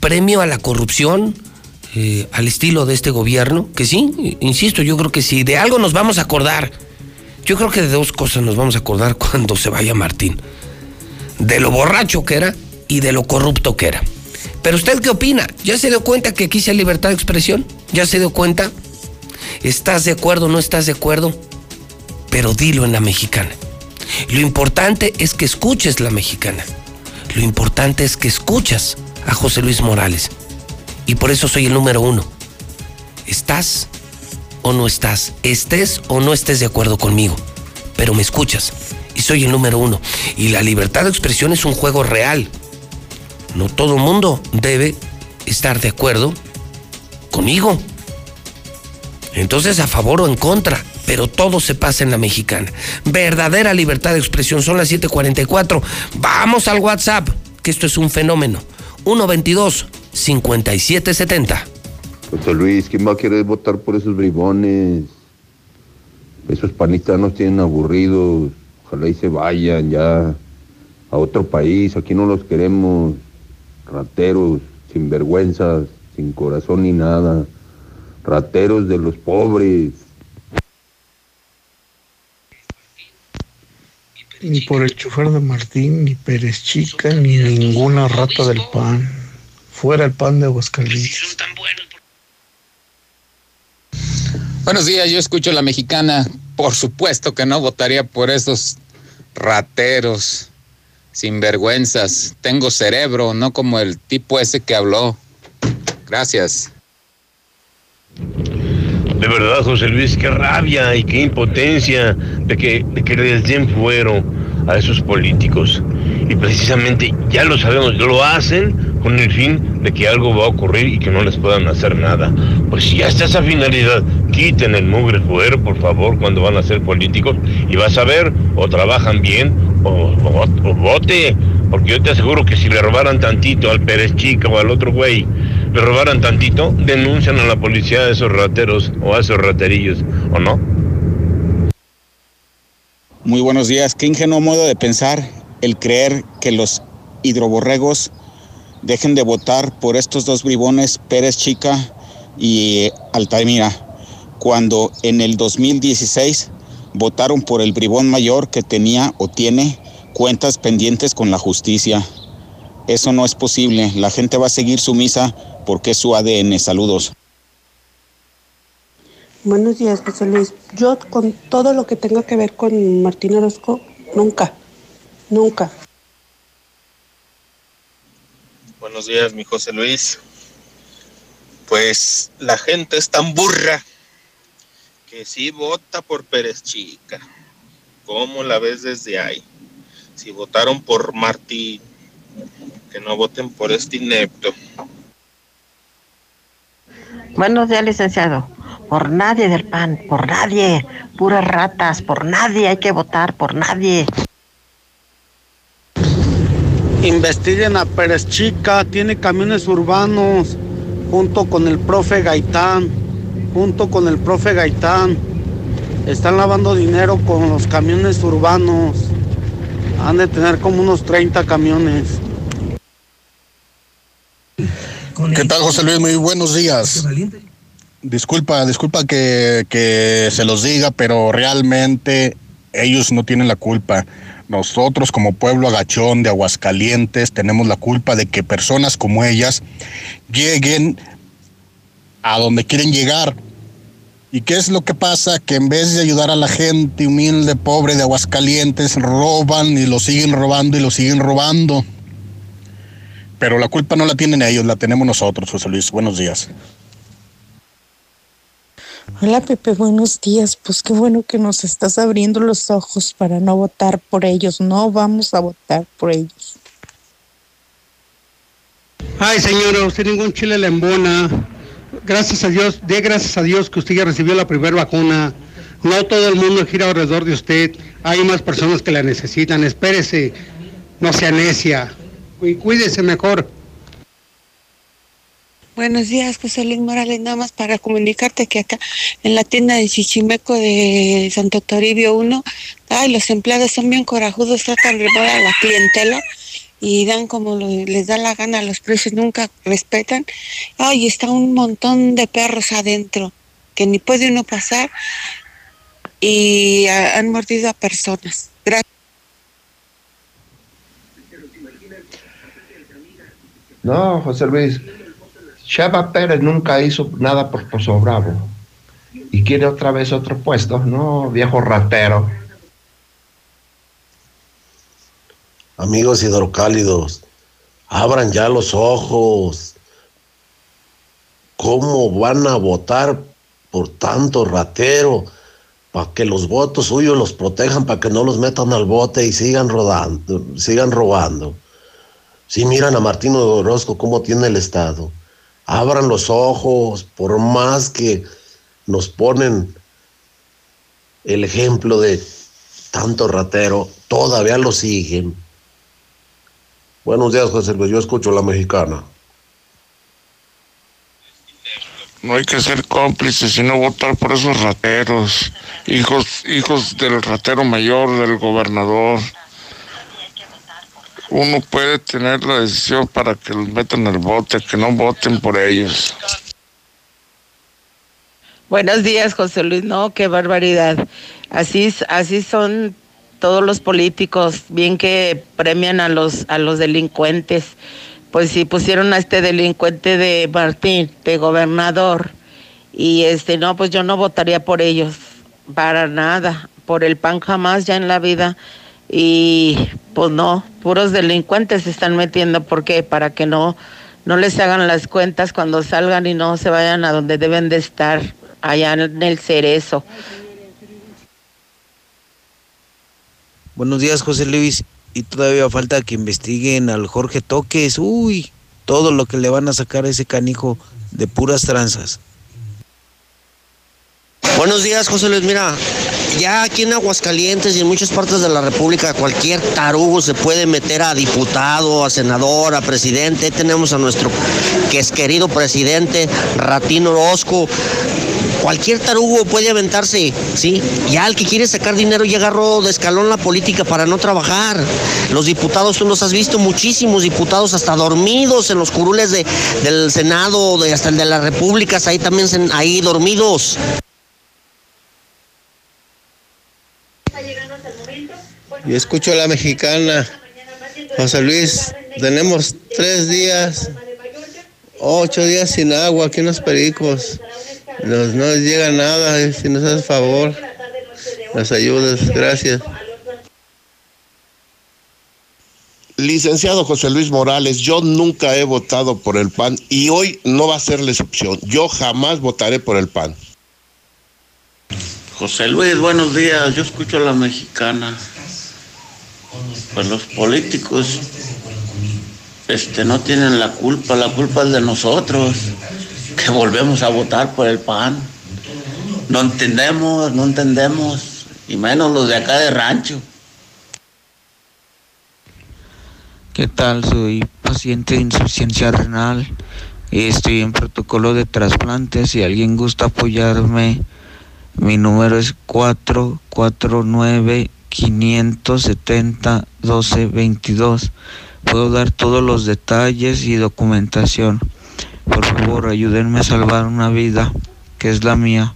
¿Premio a la corrupción? eh, al estilo de este gobierno? Que sí, insisto, yo creo que sí. De algo nos vamos a acordar. Yo creo que de dos cosas nos vamos a acordar cuando se vaya Martín. De lo borracho que era y de lo corrupto que era. Pero usted qué opina? ¿Ya se dio cuenta que aquí libertad de expresión? ¿Ya se dio cuenta? ¿Estás de acuerdo o no estás de acuerdo? Pero dilo en la mexicana. Lo importante es que escuches la mexicana. Lo importante es que escuchas a José Luis Morales. Y por eso soy el número uno. ¿Estás o no estás? Estés o no estés de acuerdo conmigo. Pero me escuchas. Soy el número uno. Y la libertad de expresión es un juego real. No todo mundo debe estar de acuerdo conmigo. Entonces, a favor o en contra, pero todo se pasa en la mexicana. Verdadera libertad de expresión, son las 7:44. Vamos al WhatsApp, que esto es un fenómeno. 122-5770. José Luis, ¿quién va a querer votar por esos bribones? Esos panistas nos tienen aburridos. Ojalá y se vayan ya a otro país. Aquí no los queremos. Rateros, sin vergüenzas, sin corazón ni nada. Rateros de los pobres. Ni por el chofer de Martín, ni Pérez Chica, ni ninguna rata del pan. Fuera el pan de Aguascalientes. Buenos días, yo escucho la mexicana. Por supuesto que no votaría por esos rateros, sinvergüenzas. Tengo cerebro, no como el tipo ese que habló. Gracias. De verdad, José Luis, qué rabia y qué impotencia de que, de que les den fuero a esos políticos. Y precisamente ya lo sabemos, lo hacen con el fin de que algo va a ocurrir y que no les puedan hacer nada. Pues si ya está esa finalidad, quiten el mugre fuero, por favor, cuando van a ser políticos y vas a ver, o trabajan bien, o, o, o vote. Porque yo te aseguro que si le robaran tantito al Pérez Chica o al otro güey, le robaran tantito, denuncian a la policía a esos rateros o a esos raterillos, ¿o no? Muy buenos días. Qué ingenuo modo de pensar el creer que los hidroborregos dejen de votar por estos dos bribones, Pérez Chica y Altamira, cuando en el 2016 votaron por el bribón mayor que tenía o tiene cuentas pendientes con la justicia. Eso no es posible. La gente va a seguir sumisa porque es su ADN. Saludos. Buenos días, José Luis. Yo con todo lo que tenga que ver con Martín Orozco, nunca, nunca. Buenos días, mi José Luis. Pues la gente es tan burra que sí vota por Pérez Chica. ¿Cómo la ves desde ahí? Si votaron por Martín, que no voten por este inepto. Buenos días, licenciado. Por nadie del PAN, por nadie. Puras ratas, por nadie hay que votar, por nadie. Investiguen a Pérez Chica, tiene camiones urbanos, junto con el profe Gaitán, junto con el profe Gaitán. Están lavando dinero con los camiones urbanos. Han de tener como unos 30 camiones. ¿Qué tal, José Luis? Muy buenos días. Disculpa, disculpa que, que se los diga, pero realmente ellos no tienen la culpa. Nosotros como pueblo agachón de Aguascalientes tenemos la culpa de que personas como ellas lleguen a donde quieren llegar. ¿Y qué es lo que pasa? Que en vez de ayudar a la gente humilde, pobre de Aguascalientes, roban y lo siguen robando y lo siguen robando. Pero la culpa no la tienen ellos, la tenemos nosotros, José Luis. Buenos días. Hola Pepe, buenos días. Pues qué bueno que nos estás abriendo los ojos para no votar por ellos. No vamos a votar por ellos. Ay, señora, usted ningún chile le embona. Gracias a Dios, dé gracias a Dios que usted ya recibió la primera vacuna. No todo el mundo gira alrededor de usted. Hay más personas que la necesitan. Espérese, no sea necia. Y cuídese mejor. Buenos días, José Luis Morales, nada más para comunicarte que acá en la tienda de Chichimeco de Santo Toribio 1, ay, los empleados son bien corajudos, tratan de robar a la clientela y dan como les da la gana, los precios nunca respetan. Ay, está un montón de perros adentro que ni puede uno pasar y han mordido a personas. Gracias. No, José Luis. Chava Pérez nunca hizo nada por Pozo Bravo. Y quiere otra vez otro puesto. No, viejo ratero. Amigos hidrocálidos, abran ya los ojos. ¿Cómo van a votar por tanto ratero? Para que los votos suyos los protejan, para que no los metan al bote y sigan rodando, sigan robando. Si miran a Martino Orozco cómo tiene el Estado, abran los ojos, por más que nos ponen el ejemplo de tanto ratero, todavía lo siguen. Buenos días, José Luis. Yo escucho la mexicana. No hay que ser cómplices y no votar por esos rateros, hijos, hijos del ratero mayor, del gobernador. Uno puede tener la decisión para que los metan al bote, que no voten por ellos. Buenos días, José Luis. No, qué barbaridad. Así, así son todos los políticos, bien que premian a los, a los delincuentes, pues sí pusieron a este delincuente de Martín, de gobernador. Y este, no, pues yo no votaría por ellos, para nada, por el PAN jamás ya en la vida. Y pues no, puros delincuentes se están metiendo, ¿por qué? Para que no, no les hagan las cuentas cuando salgan y no se vayan a donde deben de estar, allá en el cerezo. Buenos días, José Luis. Y todavía falta que investiguen al Jorge Toques. Uy, todo lo que le van a sacar a ese canijo de puras tranzas. Buenos días, José Luis. Mira, ya aquí en Aguascalientes y en muchas partes de la República, cualquier tarugo se puede meter a diputado, a senador, a presidente. tenemos a nuestro que es querido presidente, Ratino Orozco. Cualquier tarugo puede aventarse, ¿sí? Ya el que quiere sacar dinero ya agarró de escalón la política para no trabajar. Los diputados, tú los has visto, muchísimos diputados hasta dormidos en los curules de, del Senado, hasta el de las repúblicas, ahí también ahí dormidos. Y escucho a la mexicana. José Luis, tenemos tres días, ocho días sin agua aquí en los pericos. Nos, no llega nada, si nos haces favor, nos ayudas, gracias. Licenciado José Luis Morales, yo nunca he votado por el PAN y hoy no va a ser la excepción. Yo jamás votaré por el PAN. José Luis, buenos días. Yo escucho a la mexicana. Pues los políticos este, no tienen la culpa, la culpa es de nosotros, que volvemos a votar por el PAN. No entendemos, no entendemos, y menos los de acá de rancho. ¿Qué tal? Soy paciente de insuficiencia renal. Estoy en protocolo de trasplante. Si alguien gusta apoyarme, mi número es 449 570 1222. Puedo dar todos los detalles y documentación. Por favor, ayúdenme a salvar una vida, que es la mía.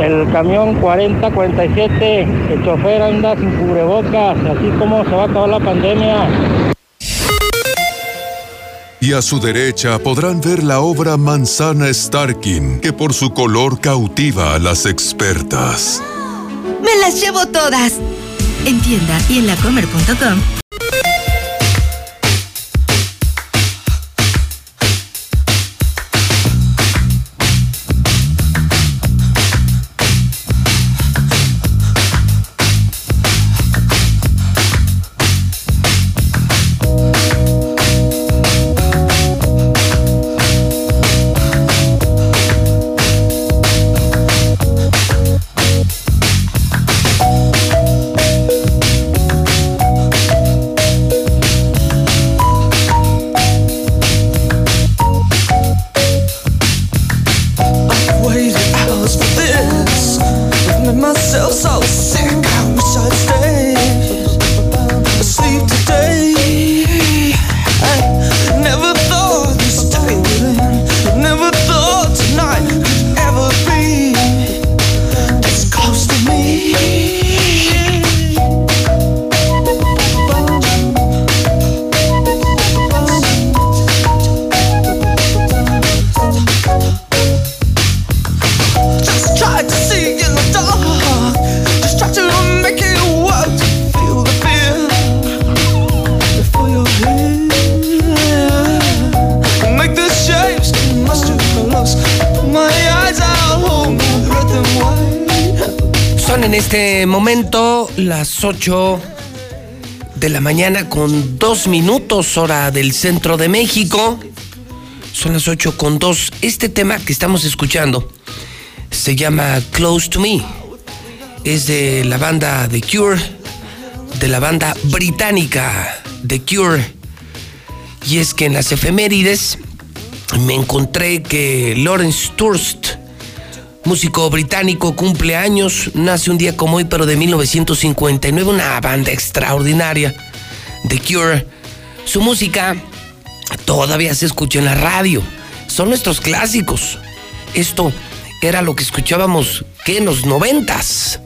el camión 4047, el chofer anda sin cubrebocas, así como se va a acabar la pandemia y a su derecha podrán ver la obra Manzana Starkin, que por su color cautiva a las expertas. ¡Me las llevo todas! En tienda y en lacomer.com las 8 de la mañana con dos minutos hora del centro de México. Son las 8 con dos. Este tema que estamos escuchando se llama Close to Me. Es de la banda The Cure, de la banda británica The Cure. Y es que en las efemérides me encontré que Lawrence Turst músico británico, cumple años, nace un día como hoy, pero de 1959, una banda extraordinaria, The Cure. Su música todavía se escucha en la radio, son nuestros clásicos. Esto era lo que escuchábamos que en los noventas,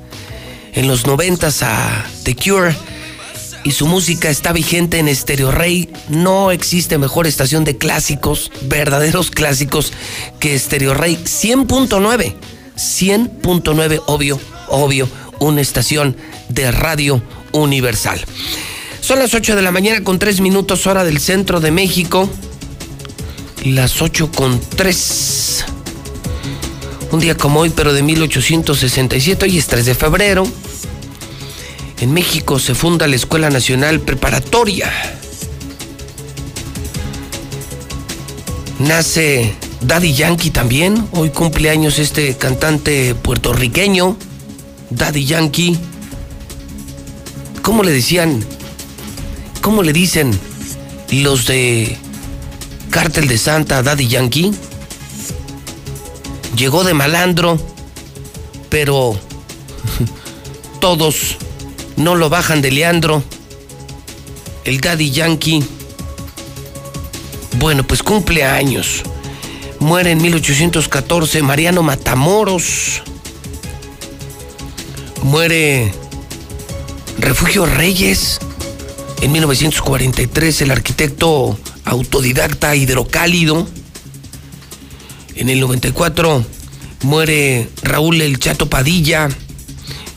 en los noventas a The Cure. Y su música está vigente en Stereo Rey. No existe mejor estación de clásicos, verdaderos clásicos, que Stereo Rey 100.9. 100.9, obvio, obvio, una estación de radio universal. Son las 8 de la mañana con 3 minutos hora del centro de México. Las 8 con 3. Un día como hoy, pero de 1867, hoy es 3 de febrero. En México se funda la Escuela Nacional Preparatoria. Nace Daddy Yankee también. Hoy cumpleaños este cantante puertorriqueño, Daddy Yankee. ¿Cómo le decían? ¿Cómo le dicen los de Cártel de Santa Daddy Yankee? Llegó de malandro, pero todos no lo bajan de Leandro. El Daddy Yankee. Bueno, pues cumple años. Muere en 1814 Mariano Matamoros. Muere Refugio Reyes. En 1943 el arquitecto autodidacta hidrocálido. En el 94 muere Raúl El Chato Padilla.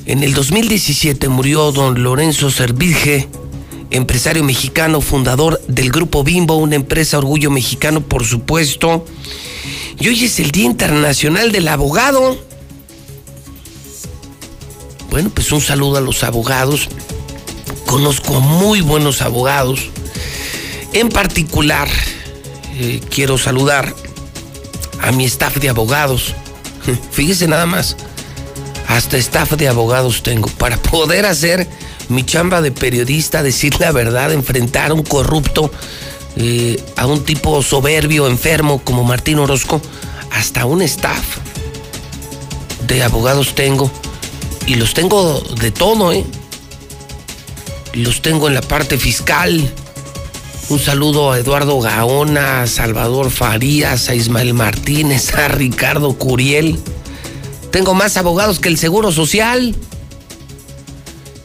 En el 2017 murió don Lorenzo Servirge, empresario mexicano, fundador del Grupo Bimbo, una empresa orgullo mexicano, por supuesto. Y hoy es el Día Internacional del Abogado. Bueno, pues un saludo a los abogados. Conozco muy buenos abogados. En particular, eh, quiero saludar a mi staff de abogados. Fíjese nada más, hasta staff de abogados tengo para poder hacer mi chamba de periodista, decir la verdad, enfrentar a un corrupto, eh, a un tipo soberbio, enfermo como Martín Orozco, hasta un staff de abogados tengo. Y los tengo de todo, ¿eh? Los tengo en la parte fiscal. Un saludo a Eduardo Gaona, a Salvador Farías, a Ismael Martínez, a Ricardo Curiel. Tengo más abogados que el Seguro Social.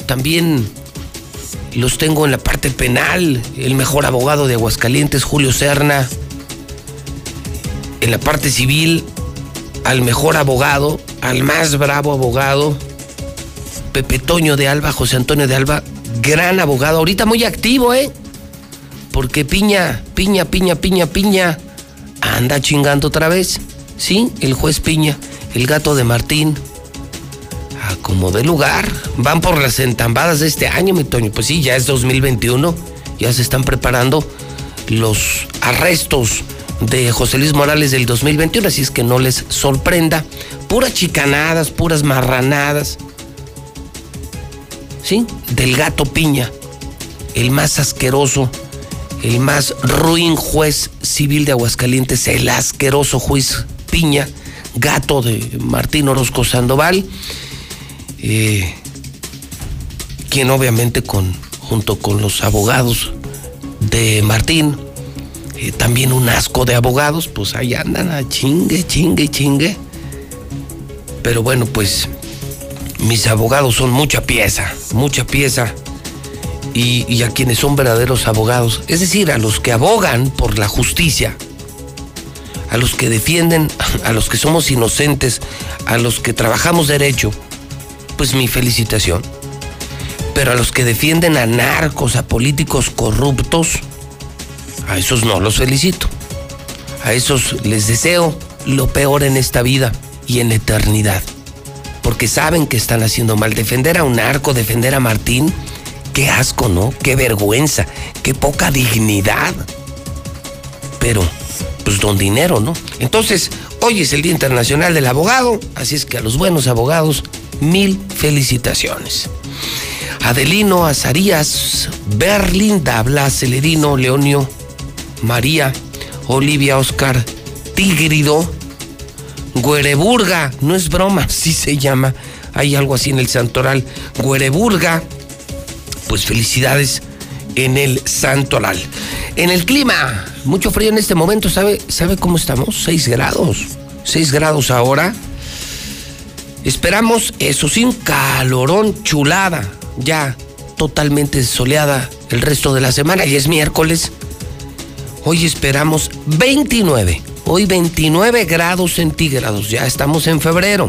También los tengo en la parte penal. El mejor abogado de Aguascalientes, Julio Serna. En la parte civil, al mejor abogado, al más bravo abogado, Pepe Toño de Alba, José Antonio de Alba, gran abogado, ahorita muy activo, ¿eh? Porque Piña, Piña, Piña, Piña, Piña, anda chingando otra vez. Sí, el juez Piña, el gato de Martín. A como de lugar. Van por las entambadas de este año, mi Toño. Pues sí, ya es 2021. Ya se están preparando los arrestos de José Luis Morales del 2021. Así es que no les sorprenda. Puras chicanadas, puras marranadas. ¿Sí? Del gato Piña. El más asqueroso el más ruin juez civil de Aguascalientes, el asqueroso juez Piña, gato de Martín Orozco Sandoval, eh, quien obviamente con, junto con los abogados de Martín, eh, también un asco de abogados, pues ahí andan a chingue, chingue, chingue. Pero bueno, pues mis abogados son mucha pieza, mucha pieza y, a quienes son verdaderos abogados, es decir, a los que abogan por la justicia, a los que defienden, a los que somos inocentes, a los que trabajamos derecho, pues mi felicitación. Pero a los que defienden a narcos, a políticos corruptos, a esos no los felicito. A esos les deseo lo peor en esta vida y en la eternidad. Porque saben que están haciendo mal. Defender a un narco, defender a Martín, Qué asco, ¿no? Qué vergüenza, qué poca dignidad. Pero, pues don dinero, ¿no? Entonces, hoy es el Día Internacional del Abogado, así es que a los buenos abogados, mil felicitaciones. Adelino Azarías, Berlinda Blas Celerino, Leonio, María, Olivia Oscar, Tigrido, Guereburga, no es broma, sí se llama, hay algo así en el santoral, Guereburga, pues felicidades en el Santoral. En el clima, mucho frío en este momento, ¿sabe, ¿sabe cómo estamos? 6 grados. 6 grados ahora. Esperamos, eso sí, un calorón chulada. Ya, totalmente soleada el resto de la semana y es miércoles. Hoy esperamos 29, hoy 29 grados centígrados, ya estamos en febrero.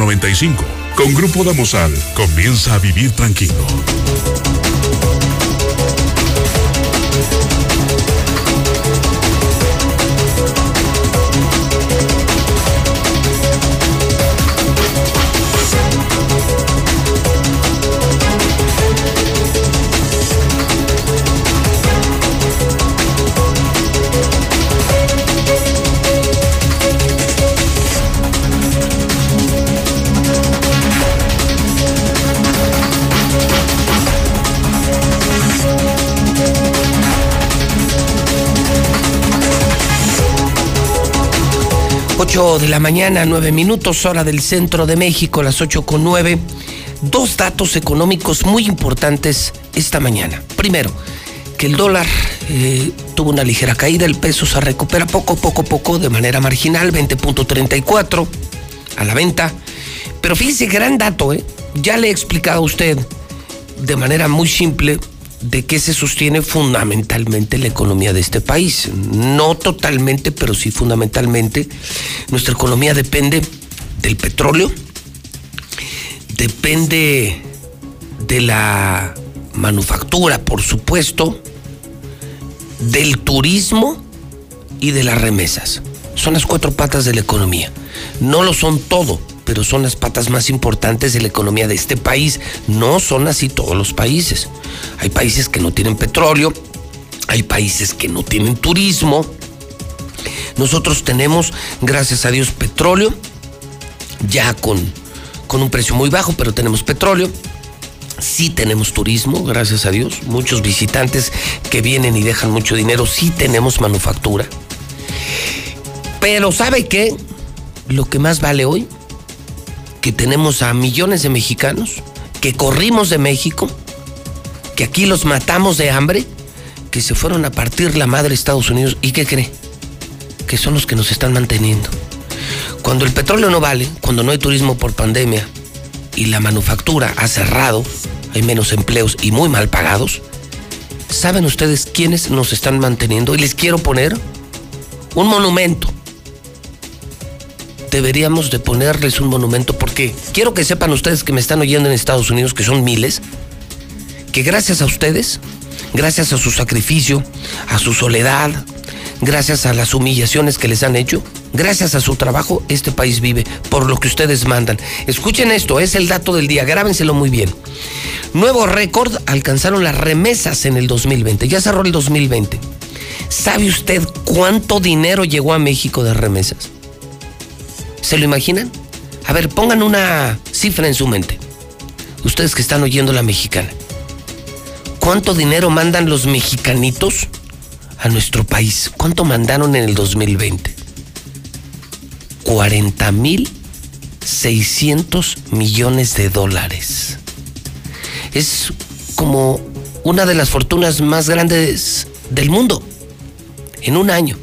Con Grupo Damosal, comienza a vivir tranquilo. 8 de la mañana, 9 minutos, hora del centro de México, las 8 con 9. Dos datos económicos muy importantes esta mañana. Primero, que el dólar eh, tuvo una ligera caída, el peso se recupera poco, poco, poco, de manera marginal, 20.34 a la venta. Pero fíjese, gran dato, ¿eh? Ya le he explicado a usted de manera muy simple de qué se sostiene fundamentalmente la economía de este país. No totalmente, pero sí fundamentalmente. Nuestra economía depende del petróleo, depende de la manufactura, por supuesto, del turismo y de las remesas. Son las cuatro patas de la economía. No lo son todo, pero son las patas más importantes de la economía de este país. No son así todos los países. Hay países que no tienen petróleo, hay países que no tienen turismo. Nosotros tenemos, gracias a Dios, petróleo, ya con, con un precio muy bajo, pero tenemos petróleo. Sí tenemos turismo, gracias a Dios. Muchos visitantes que vienen y dejan mucho dinero. Sí tenemos manufactura. Pero ¿sabe qué? Lo que más vale hoy que tenemos a millones de mexicanos, que corrimos de México, que aquí los matamos de hambre, que se fueron a partir la madre Estados Unidos y qué cree, que son los que nos están manteniendo. Cuando el petróleo no vale, cuando no hay turismo por pandemia y la manufactura ha cerrado, hay menos empleos y muy mal pagados, ¿saben ustedes quiénes nos están manteniendo? Y les quiero poner un monumento deberíamos de ponerles un monumento porque quiero que sepan ustedes que me están oyendo en Estados Unidos, que son miles, que gracias a ustedes, gracias a su sacrificio, a su soledad, gracias a las humillaciones que les han hecho, gracias a su trabajo, este país vive por lo que ustedes mandan. Escuchen esto, es el dato del día, grábenselo muy bien. Nuevo récord alcanzaron las remesas en el 2020, ya cerró el 2020. ¿Sabe usted cuánto dinero llegó a México de remesas? ¿Se lo imaginan? A ver, pongan una cifra en su mente. Ustedes que están oyendo la mexicana. ¿Cuánto dinero mandan los mexicanitos a nuestro país? ¿Cuánto mandaron en el 2020? 40 mil 600 millones de dólares. Es como una de las fortunas más grandes del mundo en un año.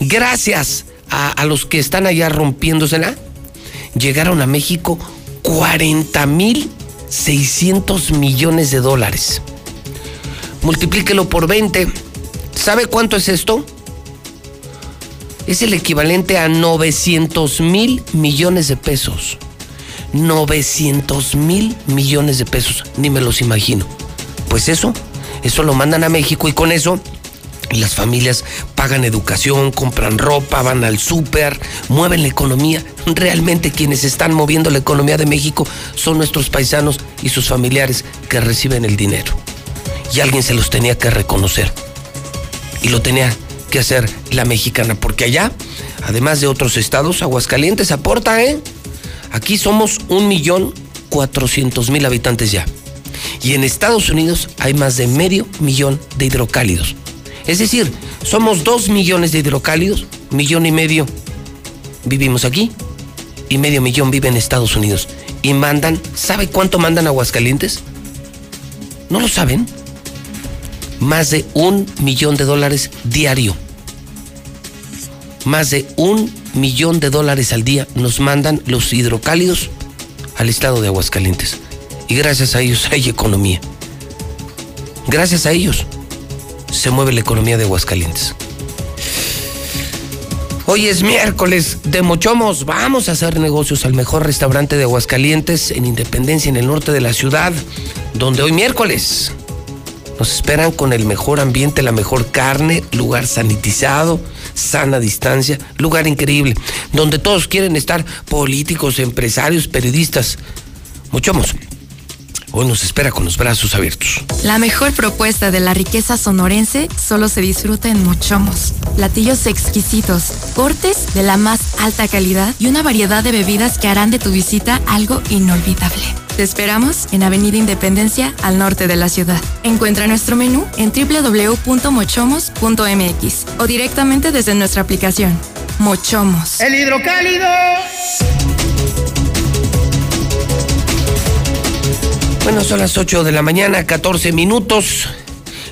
Gracias a, los que están allá rompiéndosela, llegaron a México 40 mil 600 millones de dólares. Multiplíquelo por 20. ¿Sabe cuánto es esto? Es el equivalente a 900 mil millones de pesos. 900 mil millones de pesos. Ni me los imagino. Pues eso, eso lo mandan a México y con eso las familias pagan educación, compran ropa, van al súper, mueven la economía. Realmente quienes están moviendo la economía de México son nuestros paisanos y sus familiares que reciben el dinero. Y alguien se los tenía que reconocer. Y lo tenía que hacer la mexicana, porque allá, además de otros estados, Aguascalientes aporta, ¿eh? Aquí somos un millón cuatrocientos mil habitantes ya. Y en Estados Unidos hay más de medio millón de hidrocálidos. Es decir, somos dos millones de hidrocálidos, millón y medio vivimos aquí y medio millón vive en Estados Unidos. Y mandan, ¿sabe cuánto mandan Aguascalientes? ¿No lo saben? Más de un millón de dólares diario. Más de un millón de dólares al día nos mandan los hidrocálidos al estado de Aguascalientes. Y gracias a ellos hay economía. Gracias a ellos se mueve la economía de Aguascalientes. Hoy es miércoles de Mochomos. Vamos a hacer negocios al mejor restaurante de Aguascalientes en Independencia, en el norte de la ciudad, donde hoy miércoles nos esperan con el mejor ambiente, la mejor carne, lugar sanitizado, sana distancia, lugar increíble, donde todos quieren estar políticos, empresarios, periodistas. Mochomos hoy nos espera con los brazos abiertos. La mejor propuesta de la riqueza sonorense solo se disfruta en Mochomos. Platillos exquisitos, cortes de la más alta calidad y una variedad de bebidas que harán de tu visita algo inolvidable. Te esperamos en Avenida Independencia, al norte de la ciudad. Encuentra nuestro menú en www.mochomos.mx o directamente desde nuestra aplicación. Mochomos. El hidrocálido. Bueno, son las 8 de la mañana, 14 minutos.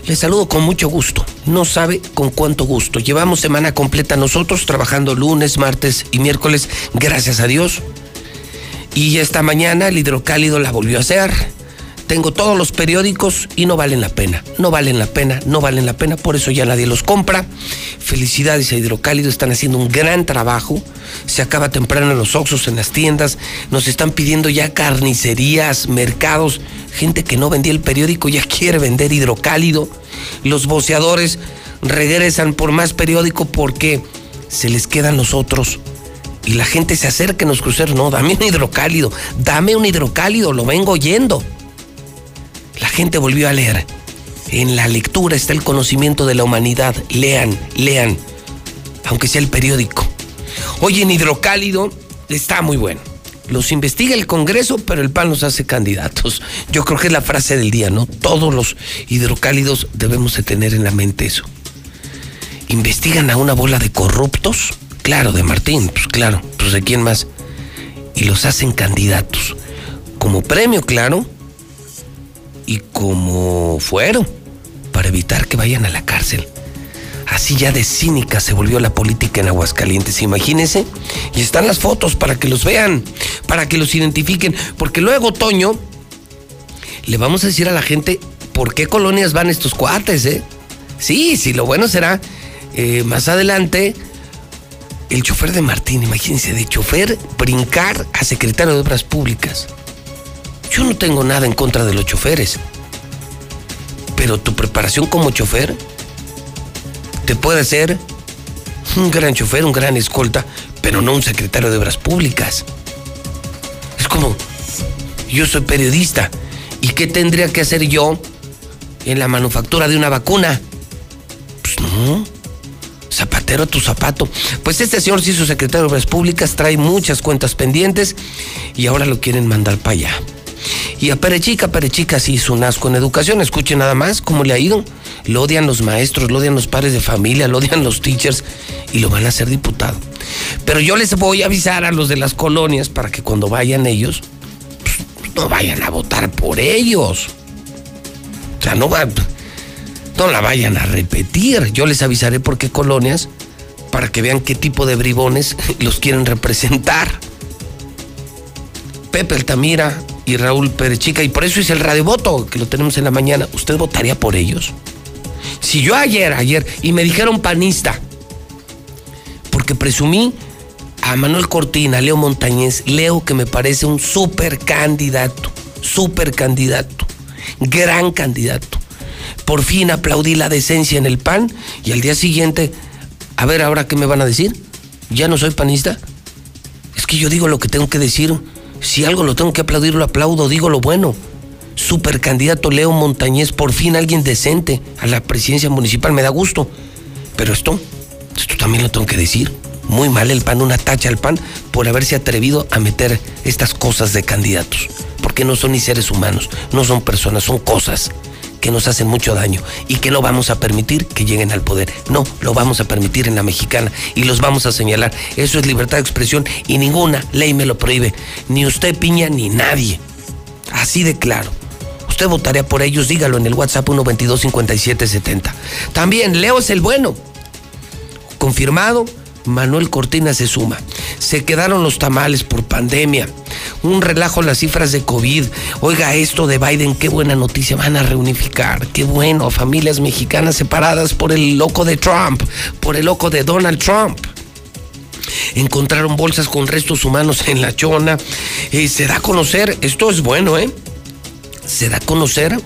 Les saludo con mucho gusto. No sabe con cuánto gusto. Llevamos semana completa nosotros trabajando lunes, martes y miércoles, gracias a Dios. Y esta mañana el hidrocálido la volvió a hacer tengo todos los periódicos y no valen la pena. No valen la pena, no valen la pena, por eso ya nadie los compra. Felicidades a Hidrocálido, están haciendo un gran trabajo. Se acaba temprano en los oxos, en las tiendas. Nos están pidiendo ya carnicerías, mercados. Gente que no vendía el periódico ya quiere vender Hidrocálido. Los boceadores regresan por más periódico porque se les quedan los otros y la gente se acerca en los cruceros. No, dame un hidrocálido, dame un hidrocálido, lo vengo oyendo la gente volvió a leer. En la lectura está el conocimiento de la humanidad. Lean, lean, aunque sea el periódico. Hoy en Hidrocálido está muy bueno. Los investiga el Congreso, pero el PAN los hace candidatos. Yo creo que es la frase del día, ¿no? Todos los hidrocálidos debemos de tener en la mente eso. Investigan a una bola de corruptos, claro, de Martín, pues claro, pues de quién más. Y los hacen candidatos. Como premio, claro, y como fueron, para evitar que vayan a la cárcel. Así ya de cínica se volvió la política en Aguascalientes, imagínense. Y están las fotos para que los vean, para que los identifiquen, porque luego, Toño, le vamos a decir a la gente por qué colonias van estos cuates, ¿eh? Sí, sí, lo bueno será eh, más adelante el chofer de Martín, imagínense, de chofer brincar a secretario de Obras Públicas. Yo no tengo nada en contra de los choferes. Pero tu preparación como chofer te puede hacer un gran chofer, un gran escolta, pero no un secretario de Obras Públicas. Es como, yo soy periodista. ¿Y qué tendría que hacer yo en la manufactura de una vacuna? Pues no. Zapatero tu zapato. Pues este señor se hizo secretario de Obras Públicas, trae muchas cuentas pendientes y ahora lo quieren mandar para allá. Y a Perechica, Perechica sí hizo un asco en educación. Escuchen nada más cómo le ha ido. Lo odian los maestros, lo odian los padres de familia, lo odian los teachers y lo van a hacer diputado. Pero yo les voy a avisar a los de las colonias para que cuando vayan ellos, pues, no vayan a votar por ellos. O sea, no, va, no la vayan a repetir. Yo les avisaré por qué colonias para que vean qué tipo de bribones los quieren representar. Pepe Altamira, y Raúl Perechica, y por eso es el radiovoto que lo tenemos en la mañana. ¿Usted votaría por ellos? Si yo ayer, ayer, y me dijeron panista, porque presumí a Manuel Cortina, Leo Montañez, Leo que me parece un super candidato, super candidato, gran candidato. Por fin aplaudí la decencia en el PAN y al día siguiente, a ver ahora qué me van a decir, ya no soy panista. Es que yo digo lo que tengo que decir si algo lo tengo que aplaudir, lo aplaudo, digo lo bueno. Supercandidato Leo Montañez, por fin alguien decente a la presidencia municipal, me da gusto. Pero esto, esto también lo tengo que decir. muy mal el PAN, una tacha al PAN por haberse atrevido a meter estas cosas de candidatos. Porque no son ni seres humanos, no son personas, son cosas que nos hacen mucho daño y que no vamos a permitir que lleguen al poder. No, lo vamos a permitir en la mexicana y los vamos a señalar. Eso es libertad de expresión y ninguna ley me lo prohíbe. Ni usted, Piña, ni nadie. Así de claro. Usted votaría por ellos, dígalo en el WhatsApp 122-5770. También, Leo es el bueno. Confirmado, Manuel Cortina se suma. Se quedaron los tamales por pandemia. Un relajo las cifras de COVID. Oiga esto de Biden, qué buena noticia. Van a reunificar. Qué bueno. Familias mexicanas separadas por el loco de Trump, por el loco de Donald Trump. Encontraron bolsas con restos humanos en la chona. Eh, se da a conocer, esto es bueno, ¿eh? Se da a conocer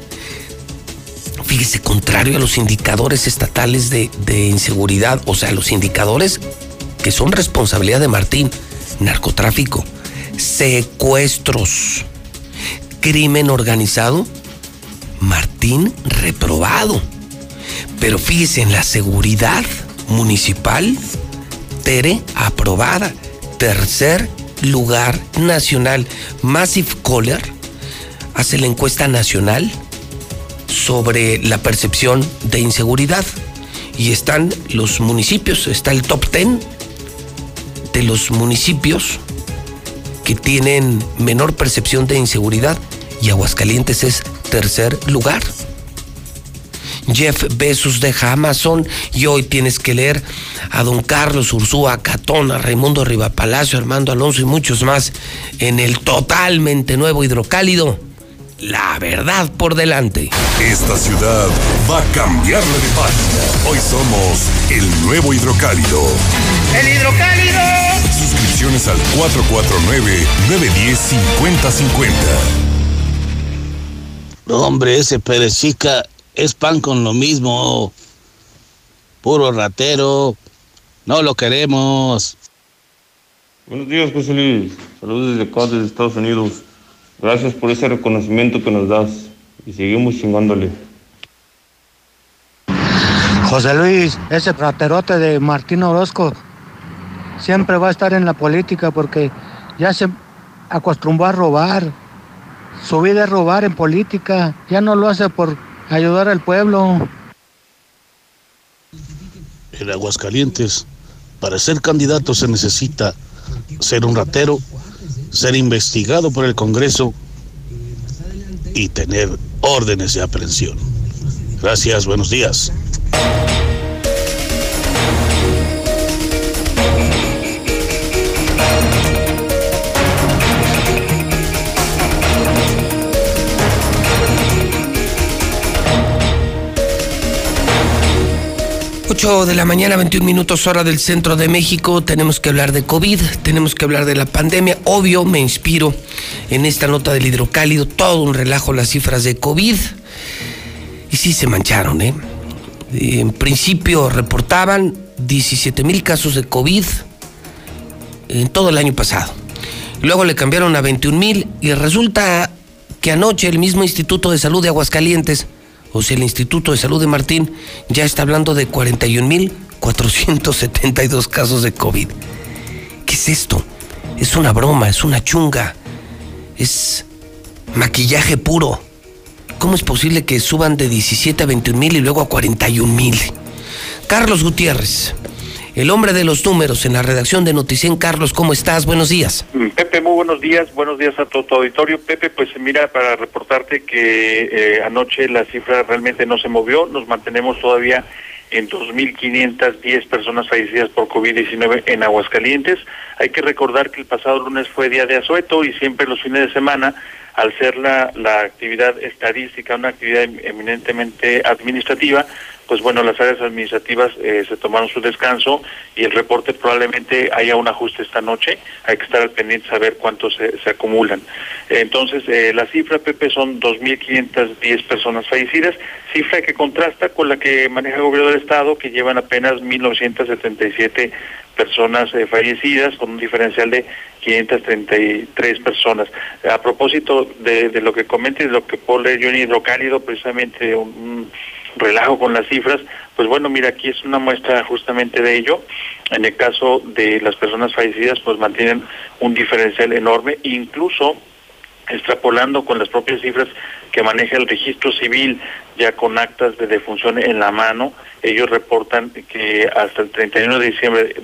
fíjese, contrario a los indicadores estatales de, de, inseguridad, o sea, los indicadores que son responsabilidad de Martín, narcotráfico, secuestros, crimen organizado, Martín reprobado. Pero fíjese, en la seguridad municipal, Tere aprobada, tercer lugar nacional. Massive Caller hace la encuesta nacional sobre la percepción de inseguridad. Y están los municipios, está el top 10 de los municipios que tienen menor percepción de inseguridad y Aguascalientes es tercer lugar. Jeff Bezos deja Amazon y hoy tienes que leer a don Carlos Ursúa Catón, a Raimundo Rivapalacio, Armando Alonso y muchos más en el totalmente nuevo hidrocálido la verdad por delante. Esta ciudad va a cambiarle de página. Hoy somos el nuevo hidrocálido. ¡El hidrocálido! Al 449-910-5050. No, hombre, ese perechica es pan con lo mismo. Puro ratero. No lo queremos. Buenos días, José Luis. Saludos desde acá, desde Estados Unidos. Gracias por ese reconocimiento que nos das y seguimos chingándole. José Luis, ese raterote de Martín Orozco siempre va a estar en la política porque ya se acostumbró a robar. Su vida es robar en política. Ya no lo hace por ayudar al pueblo. En Aguascalientes, para ser candidato se necesita ser un ratero ser investigado por el Congreso y tener órdenes de aprehensión. Gracias, buenos días. 8 de la mañana, 21 minutos hora del centro de México. Tenemos que hablar de COVID, tenemos que hablar de la pandemia. Obvio, me inspiro en esta nota del hidrocálido, todo un relajo las cifras de COVID. Y sí se mancharon, ¿eh? En principio reportaban 17 mil casos de COVID en todo el año pasado. Luego le cambiaron a 21 mil y resulta que anoche el mismo Instituto de Salud de Aguascalientes o sea, el Instituto de Salud de Martín ya está hablando de 41.472 casos de COVID. ¿Qué es esto? Es una broma, es una chunga, es maquillaje puro. ¿Cómo es posible que suban de 17 a 21 mil y luego a 41 mil? Carlos Gutiérrez, el hombre de los números en la redacción de Noticien. Carlos, ¿cómo estás? Buenos días. Mm, Pepe, muy buenos días. Buenos días a todo tu auditorio. Pepe, pues mira, para reportarte que eh, anoche la cifra realmente no se movió. Nos mantenemos todavía en 2.510 personas fallecidas por COVID-19 en Aguascalientes. Hay que recordar que el pasado lunes fue día de asueto y siempre los fines de semana, al ser la, la actividad estadística, una actividad eminentemente administrativa, pues bueno, las áreas administrativas eh, se tomaron su descanso y el reporte probablemente haya un ajuste esta noche. Hay que estar al pendiente saber cuántos se, se acumulan. Entonces, eh, la cifra, Pepe, son 2.510 personas fallecidas, cifra que contrasta con la que maneja el gobierno del Estado, que llevan apenas 1.977 personas eh, fallecidas, con un diferencial de 533 personas. A propósito de, de lo que comenta y de lo que pone en hidrocálido, precisamente un relajo con las cifras, pues bueno, mira, aquí es una muestra justamente de ello. En el caso de las personas fallecidas, pues mantienen un diferencial enorme, incluso extrapolando con las propias cifras que maneja el registro civil, ya con actas de defunción en la mano, ellos reportan que hasta el 31 de diciembre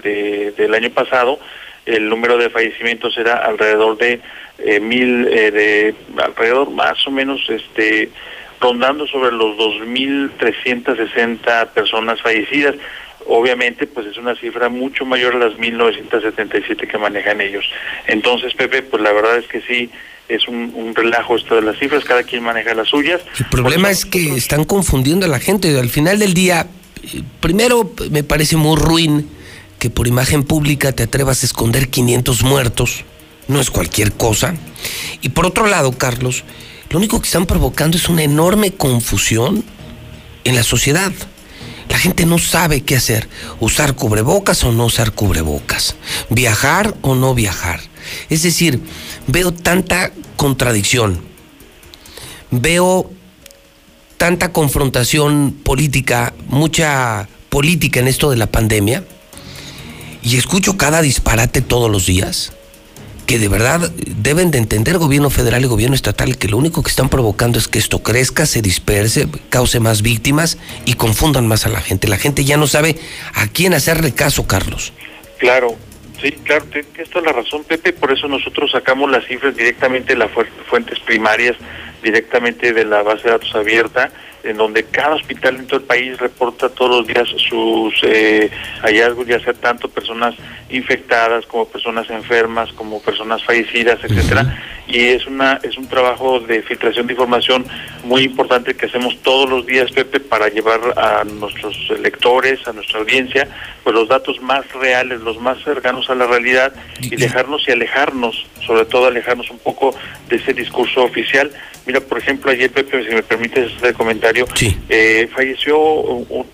del año pasado, el número de fallecimientos era alrededor de eh, mil, eh, de alrededor más o menos, este, rondando sobre los 2.360 personas fallecidas. Obviamente, pues es una cifra mucho mayor a las 1.977 que manejan ellos. Entonces, Pepe, pues la verdad es que sí, es un, relajo esto de las cifras, cada quien maneja las suyas. El problema es que están confundiendo a la gente. Al final del día, primero me parece muy ruin que por imagen pública te atrevas a esconder 500 muertos. No es cualquier cosa. Y por otro lado, Carlos, lo único que están provocando es una enorme confusión en la sociedad. La gente no sabe qué hacer, usar cubrebocas o no usar cubrebocas, viajar o no viajar. Es decir, veo tanta contradicción, veo tanta confrontación política, mucha política en esto de la pandemia, y escucho cada disparate todos los días que de verdad deben de entender gobierno federal y gobierno estatal que lo único que están provocando es que esto crezca, se disperse, cause más víctimas y confundan más a la gente. La gente ya no sabe a quién hacerle caso, Carlos. Claro, sí, claro, esto es la razón, Pepe, por eso nosotros sacamos las cifras directamente de las fuentes primarias, directamente de la base de datos abierta en donde cada hospital en todo el país reporta todos los días sus eh, hallazgos, ya sea tanto personas infectadas como personas enfermas, como personas fallecidas, etcétera, y es una es un trabajo de filtración de información muy importante que hacemos todos los días, Pepe, para llevar a nuestros lectores, a nuestra audiencia, pues los datos más reales, los más cercanos a la realidad y dejarnos y alejarnos, sobre todo alejarnos un poco de ese discurso oficial. Mira, por ejemplo, ayer, Pepe, si me permites hacer comentario, eh, falleció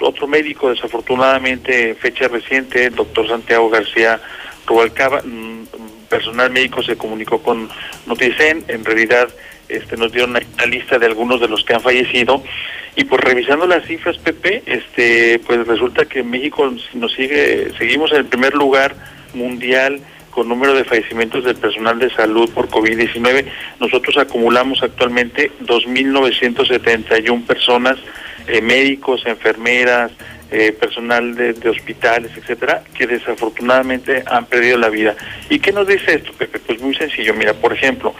otro médico, desafortunadamente, fecha reciente, el doctor Santiago García Rubalcaba, personal médico se comunicó con Noticen, en realidad este, nos dieron una lista de algunos de los que han fallecido y pues revisando las cifras Pepe este pues resulta que México nos sigue seguimos en el primer lugar mundial con número de fallecimientos del personal de salud por COVID-19. Nosotros acumulamos actualmente 2.971 personas, eh, médicos, enfermeras, eh, personal de, hospitales, etcétera, que desafortunadamente han perdido la vida. ¿Y qué nos dice esto, Pepe? Pues muy sencillo. Mira, por ejemplo,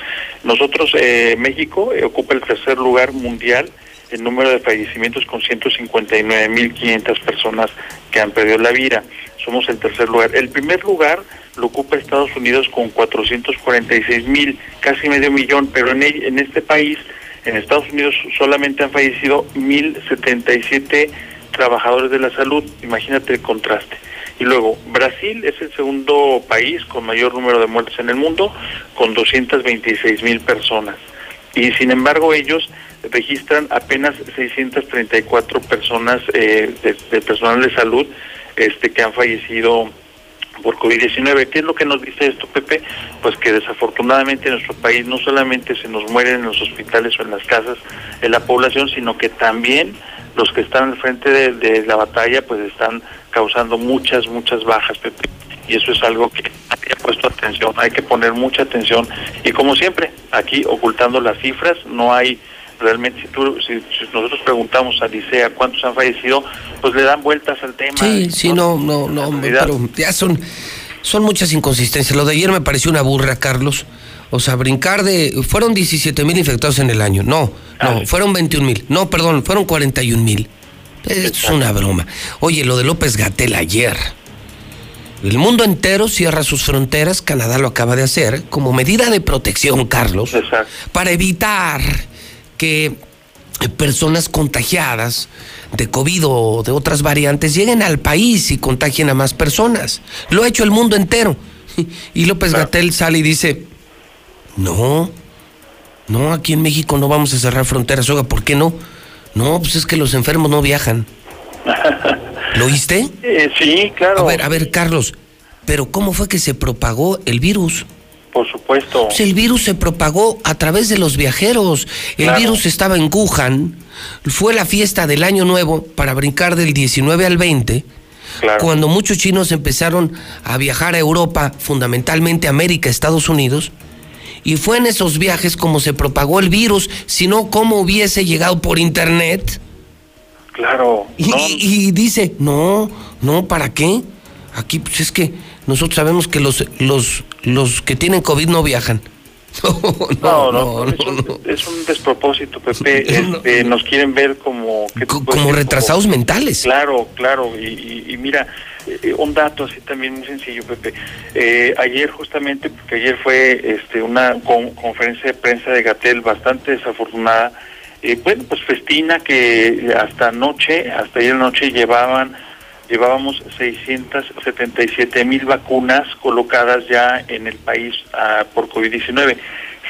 nosotros, eh, México, ocupa el tercer lugar mundial el número de fallecimientos con 159.500 personas que han perdido la vida. Somos el tercer lugar. El primer lugar lo ocupa Estados Unidos con 446.000, casi medio millón, pero en, en este país, en Estados Unidos, solamente han fallecido 1.077 trabajadores de la salud. Imagínate el contraste. Y luego, Brasil es el segundo país con mayor número de muertes en el mundo, con 226 mil personas. Y sin embargo, ellos registran apenas 634 personas eh, de, personal de salud este, que han fallecido por COVID-19. ¿Qué es lo que nos dice esto, Pepe? Pues que desafortunadamente en nuestro país no solamente se nos mueren en los hospitales o en las casas de la población, sino que también los que están al frente de, la batalla pues están causando muchas, muchas bajas, Pepe. Y eso es algo que hay que puesto atención, hay que poner mucha atención. Y como siempre, aquí ocultando las cifras, no hay realmente si, tú, si, nosotros preguntamos a Licea cuántos han fallecido, pues le dan vueltas al tema. Sí, sí, no, no, no, pero ya son, son muchas inconsistencias. Lo de ayer me pareció una burra, Carlos. O sea, brincar de... Fueron 17 mil infectados en el año. No, no, ah. fueron 21 mil. No, perdón, fueron 41 mil. Es una broma. Oye, lo de López Gatel ayer. El mundo entero cierra sus fronteras, Canadá lo acaba de hacer, como medida de protección, Carlos, para evitar que personas contagiadas de COVID o de otras variantes lleguen al país y contagien a más personas. Lo ha hecho el mundo entero. Y López Gatel sale y dice, no, no, aquí en México no vamos a cerrar fronteras. Oiga, ¿por qué no? No, pues es que los enfermos no viajan. ¿Lo oíste? Eh, sí, claro. A ver, a ver, Carlos, pero ¿cómo fue que se propagó el virus? Por supuesto. Pues el virus se propagó a través de los viajeros. El virus estaba en Wuhan, fue la fiesta del Año Nuevo para brincar del 19 al 20. Cuando muchos chinos empezaron a viajar a Europa, fundamentalmente América, Estados Unidos, y fue en esos viajes como se propagó el virus, si no, ¿cómo hubiese llegado por internet? Claro. Y, dice, no, no, ¿para qué? Aquí pues es que nosotros sabemos que los, los, los que tienen COVID no viajan. No, no, no, es, un, despropósito, Pepe. Este, nos quieren ver como... como retrasados mentales. Claro, claro. Y, mira, eh, un dato así también muy sencillo, Pepe. Eh, ayer justamente, porque ayer fue este, una conferencia de prensa de Gatel bastante desafortunada. Eh, bueno, pues festina que hasta anoche, hasta ayer noche llevaban llevábamos 677 mil vacunas colocadas ya en el país ah, por COVID-19.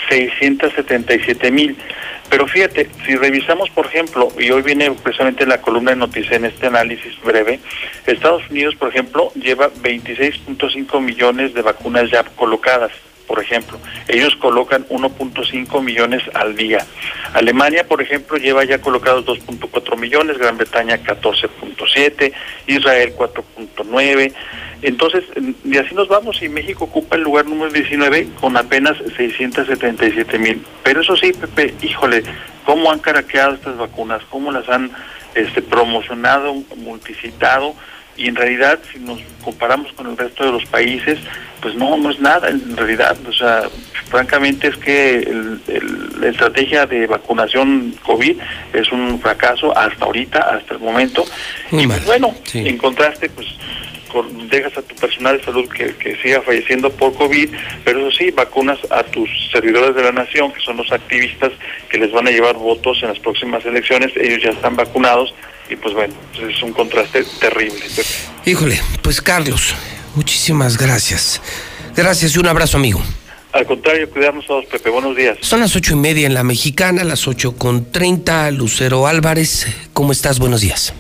677 mil. Pero fíjate, si revisamos, por ejemplo, y hoy viene precisamente la columna de noticias en este análisis breve, Estados Unidos, por ejemplo, lleva 26.5 millones de vacunas ya colocadas por ejemplo. Ellos colocan 1.5 millones al día. Alemania, por ejemplo, lleva ya colocados 2.4 millones, Gran Bretaña 14.7, Israel 4.9. Entonces, y así nos vamos y México ocupa el lugar número 19 con apenas 677 mil. Pero eso sí, Pepe, híjole, ¿cómo han caraqueado estas vacunas? ¿Cómo las han este, promocionado, multicitado? Y en realidad si nos comparamos con el resto de los países, pues no, no es nada en realidad, o sea, francamente es que la estrategia de vacunación COVID es un fracaso hasta ahorita, hasta el momento, y pues, bueno, en contraste, pues dejas a tu personal de salud que, que, siga falleciendo por COVID, pero eso sí, vacunas a tus servidores de la nación, que son los activistas que les van a llevar votos en las próximas elecciones, ellos ya están vacunados, y pues bueno, pues es un contraste terrible. Híjole, pues Carlos, muchísimas gracias. Gracias y un abrazo, amigo. Al contrario, cuidarnos todos, Pepe. Buenos días. Son las ocho y media en la mexicana, las ocho con treinta. Lucero Álvarez, ¿cómo estás? Buenos días.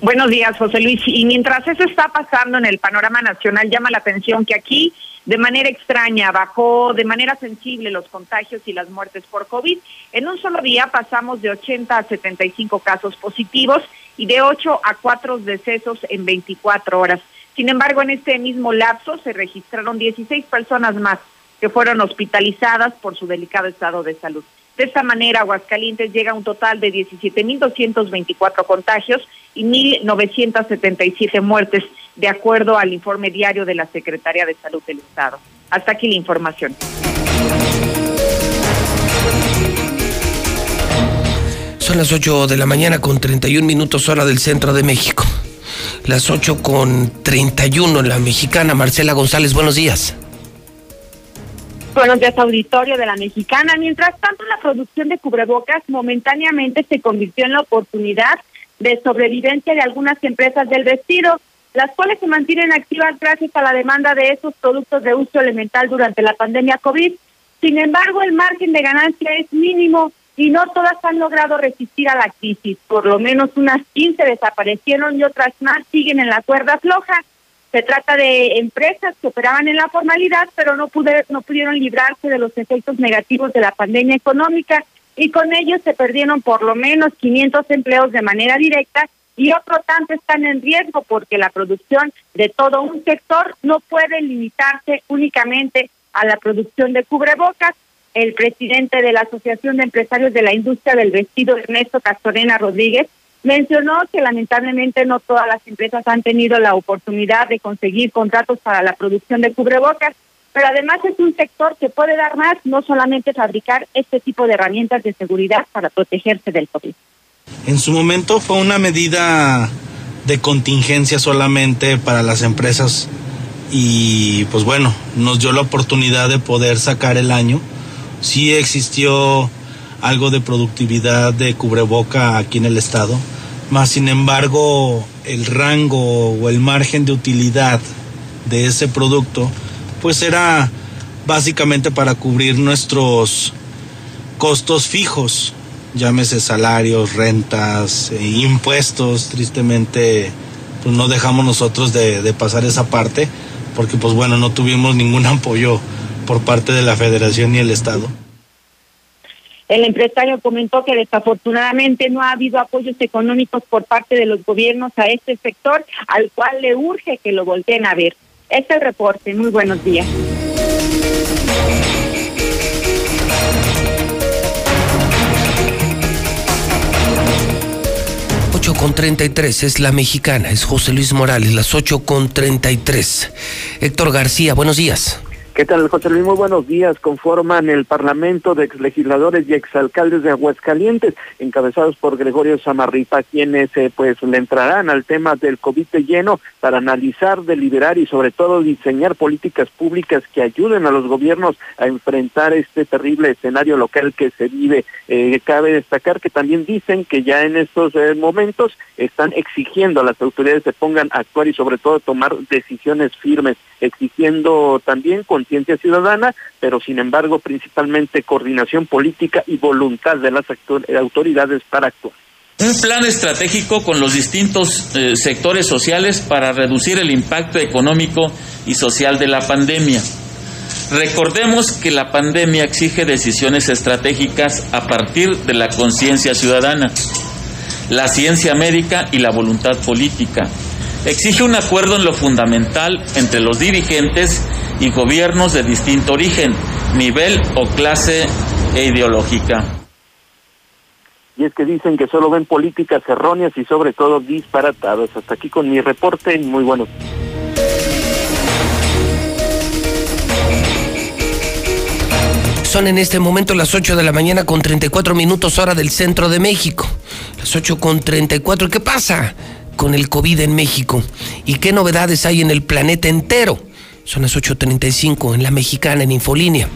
Buenos días, José Luis. Y mientras eso está pasando en el panorama nacional, llama la atención que aquí, de manera extraña, bajó de manera sensible los contagios y las muertes por COVID. En un solo día pasamos de 80 a 75 casos positivos y de 8 a 4 decesos en 24 horas. Sin embargo, en este mismo lapso se registraron 16 personas más que fueron hospitalizadas por su delicado estado de salud. De esta manera, Aguascalientes llega a un total de 17.224 contagios y 1.977 muertes, de acuerdo al informe diario de la Secretaría de Salud del Estado. Hasta aquí la información. Son las 8 de la mañana con 31 minutos hora del centro de México. Las 8 con 31 en la mexicana. Marcela González, buenos días. Buenos días, auditorio de la mexicana. Mientras tanto, la producción de cubrebocas momentáneamente se convirtió en la oportunidad de sobrevivencia de algunas empresas del vestido, las cuales se mantienen activas gracias a la demanda de esos productos de uso elemental durante la pandemia COVID. Sin embargo, el margen de ganancia es mínimo y no todas han logrado resistir a la crisis. Por lo menos unas 15 desaparecieron y otras más siguen en la cuerda floja. Se trata de empresas que operaban en la formalidad, pero no, no pudieron librarse de los efectos negativos de la pandemia económica y con ellos se perdieron por lo menos 500 empleos de manera directa y otro tanto están en riesgo porque la producción de todo un sector no puede limitarse únicamente a la producción de cubrebocas, el presidente de la Asociación de Empresarios de la Industria del Vestido, Ernesto Castorena Rodríguez, mencionó que lamentablemente no todas las empresas han tenido la oportunidad de conseguir contratos para la producción de cubrebocas, pero además es un sector que puede dar más, no solamente fabricar este tipo de herramientas de seguridad para protegerse del COVID. En su momento fue una medida de contingencia solamente para las empresas y pues bueno, nos dio la oportunidad de poder sacar el año sí existió algo de productividad de cubreboca aquí en el estado, más sin embargo el rango o el margen de utilidad de ese producto pues era básicamente para cubrir nuestros costos fijos, llámese salarios, rentas, e impuestos, tristemente pues no dejamos nosotros de, de pasar esa parte porque pues bueno no tuvimos ningún apoyo por parte de la federación y el Estado. El empresario comentó que desafortunadamente no ha habido apoyos económicos por parte de los gobiernos a este sector, al cual le urge que lo volteen a ver. Este es el reporte. Muy buenos días. con 33 es la mexicana, es José Luis Morales, las 8 con 33. Héctor García, buenos días. ¿Qué tal, José Luis? Muy buenos días. Conforman el Parlamento de exlegisladores y exalcaldes de Aguascalientes, encabezados por Gregorio Samarripa, quienes eh, pues le entrarán al tema del COVID lleno para analizar, deliberar y sobre todo diseñar políticas públicas que ayuden a los gobiernos a enfrentar este terrible escenario local que se vive. Eh, cabe destacar que también dicen que ya en estos eh, momentos están exigiendo a las autoridades se pongan a actuar y sobre todo tomar decisiones firmes, exigiendo también con conciencia ciudadana, pero sin embargo principalmente coordinación política y voluntad de las autoridades para actuar. Un plan estratégico con los distintos eh, sectores sociales para reducir el impacto económico y social de la pandemia. Recordemos que la pandemia exige decisiones estratégicas a partir de la conciencia ciudadana, la ciencia médica y la voluntad política. Exige un acuerdo en lo fundamental entre los dirigentes y gobiernos de distinto origen, nivel o clase e ideológica. Y es que dicen que solo ven políticas erróneas y sobre todo disparatadas. Hasta aquí con mi reporte. Muy bueno. Son en este momento las 8 de la mañana con 34 minutos hora del centro de México. Las 8 con 34. ¿Qué pasa con el COVID en México? ¿Y qué novedades hay en el planeta entero? Son las 8.35 en la mexicana, en Infolínea.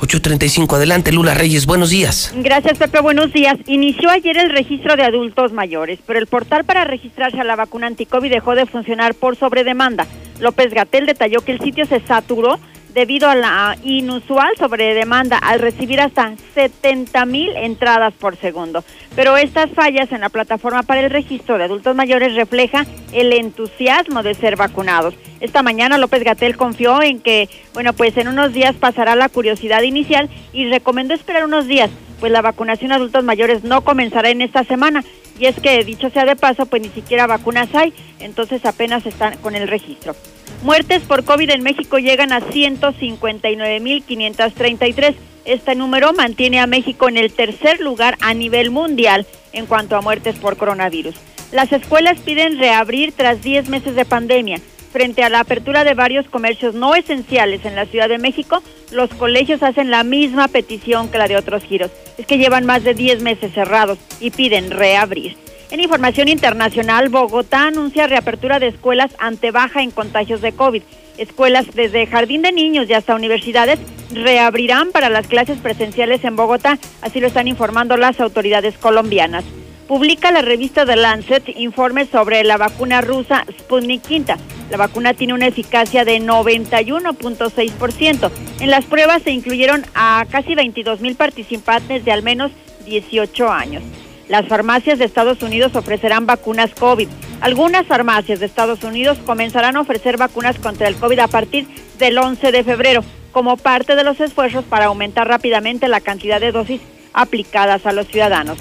8.35, adelante Lula Reyes, buenos días. Gracias Pepe, buenos días. Inició ayer el registro de adultos mayores, pero el portal para registrarse a la vacuna anticovid dejó de funcionar por sobredemanda. López Gatel detalló que el sitio se saturó debido a la inusual sobredemanda al recibir hasta 70 mil entradas por segundo. Pero estas fallas en la plataforma para el registro de adultos mayores refleja el entusiasmo de ser vacunados. Esta mañana López Gatel confió en que, bueno, pues en unos días pasará la curiosidad inicial y recomendó esperar unos días, pues la vacunación a adultos mayores no comenzará en esta semana. Y es que, dicho sea de paso, pues ni siquiera vacunas hay, entonces apenas están con el registro. Muertes por COVID en México llegan a 159.533. Este número mantiene a México en el tercer lugar a nivel mundial en cuanto a muertes por coronavirus. Las escuelas piden reabrir tras 10 meses de pandemia. Frente a la apertura de varios comercios no esenciales en la Ciudad de México, los colegios hacen la misma petición que la de otros giros. Es que llevan más de 10 meses cerrados y piden reabrir. En información internacional, Bogotá anuncia reapertura de escuelas ante baja en contagios de COVID. Escuelas desde jardín de niños y hasta universidades reabrirán para las clases presenciales en Bogotá, así lo están informando las autoridades colombianas. Publica la revista The Lancet informes sobre la vacuna rusa Sputnik V. La vacuna tiene una eficacia de 91.6%. En las pruebas se incluyeron a casi 22 mil participantes de al menos 18 años. Las farmacias de Estados Unidos ofrecerán vacunas COVID. Algunas farmacias de Estados Unidos comenzarán a ofrecer vacunas contra el COVID a partir del 11 de febrero, como parte de los esfuerzos para aumentar rápidamente la cantidad de dosis aplicadas a los ciudadanos.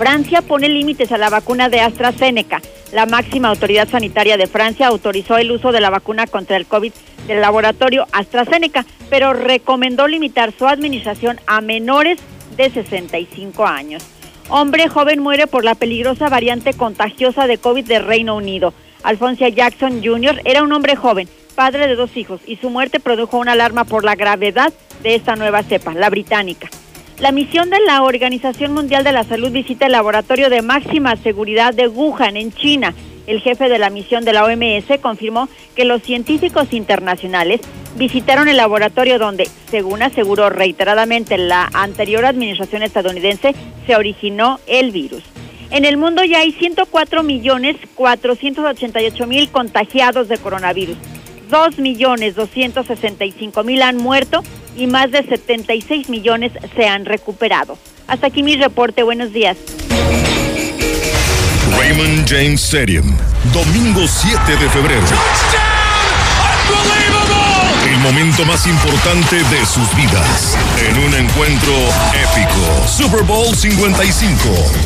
Francia pone límites a la vacuna de AstraZeneca. La máxima autoridad sanitaria de Francia autorizó el uso de la vacuna contra el COVID del laboratorio AstraZeneca, pero recomendó limitar su administración a menores de 65 años. Hombre joven muere por la peligrosa variante contagiosa de COVID de Reino Unido. Alfonso Jackson Jr. era un hombre joven, padre de dos hijos, y su muerte produjo una alarma por la gravedad de esta nueva cepa, la británica. La misión de la Organización Mundial de la Salud visita el laboratorio de máxima seguridad de Wuhan, en China, el jefe de la misión de la OMS confirmó que los científicos internacionales visitaron el laboratorio donde, según aseguró reiteradamente la anterior administración estadounidense, se originó el virus. En el mundo ya hay 104 millones 488 mil contagiados de coronavirus. 2 millones 265 mil han muerto y más de 76 millones se han recuperado. Hasta aquí mi reporte. Buenos días. Raymond James Stadium, domingo 7 de febrero. el momento más importante de sus vidas. En un encuentro épico. Super Bowl 55.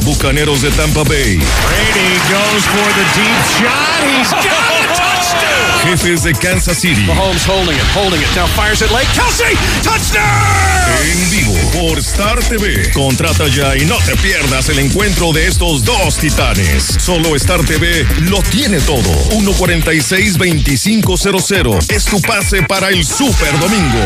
Bucaneros de Tampa Bay. Brady goes for the deep shot. He's got a touchdown. Jefes de Kansas City. Mahomes holding it, holding it. Now fires it late. Kelsey, touchdown. En vivo por Star TV. Contrata ya y no te pierdas el encuentro de estos dos titanes. Solo Star TV lo tiene todo. 146-2500 es tu pase para el Super Domingo.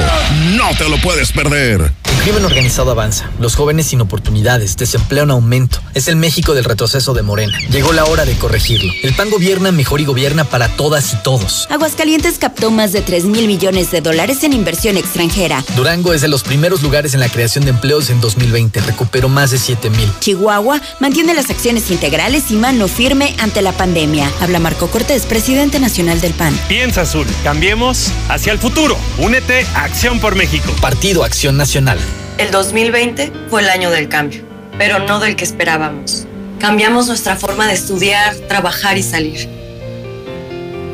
No te lo puedes perder. El crimen organizado avanza. Los jóvenes sin oportunidades, desempleo en aumento. Es el México del retroceso de Morena. Llegó la hora de corregirlo. El PAN gobierna mejor y gobierna para todas y todos. Aguascalientes captó más de 3 mil millones de dólares en inversión extranjera. Durango es de los primeros lugares en la creación de empleos en 2020. Recuperó más de 7 mil. Chihuahua mantiene las acciones integrales y mano firme ante la pandemia. Habla Marco Cortés, presidente nacional del PAN. Piensa azul. Cambiemos hacia el futuro. Únete a Acción por México. Partido Acción Nacional. El 2020 fue el año del cambio, pero no del que esperábamos. Cambiamos nuestra forma de estudiar, trabajar y salir.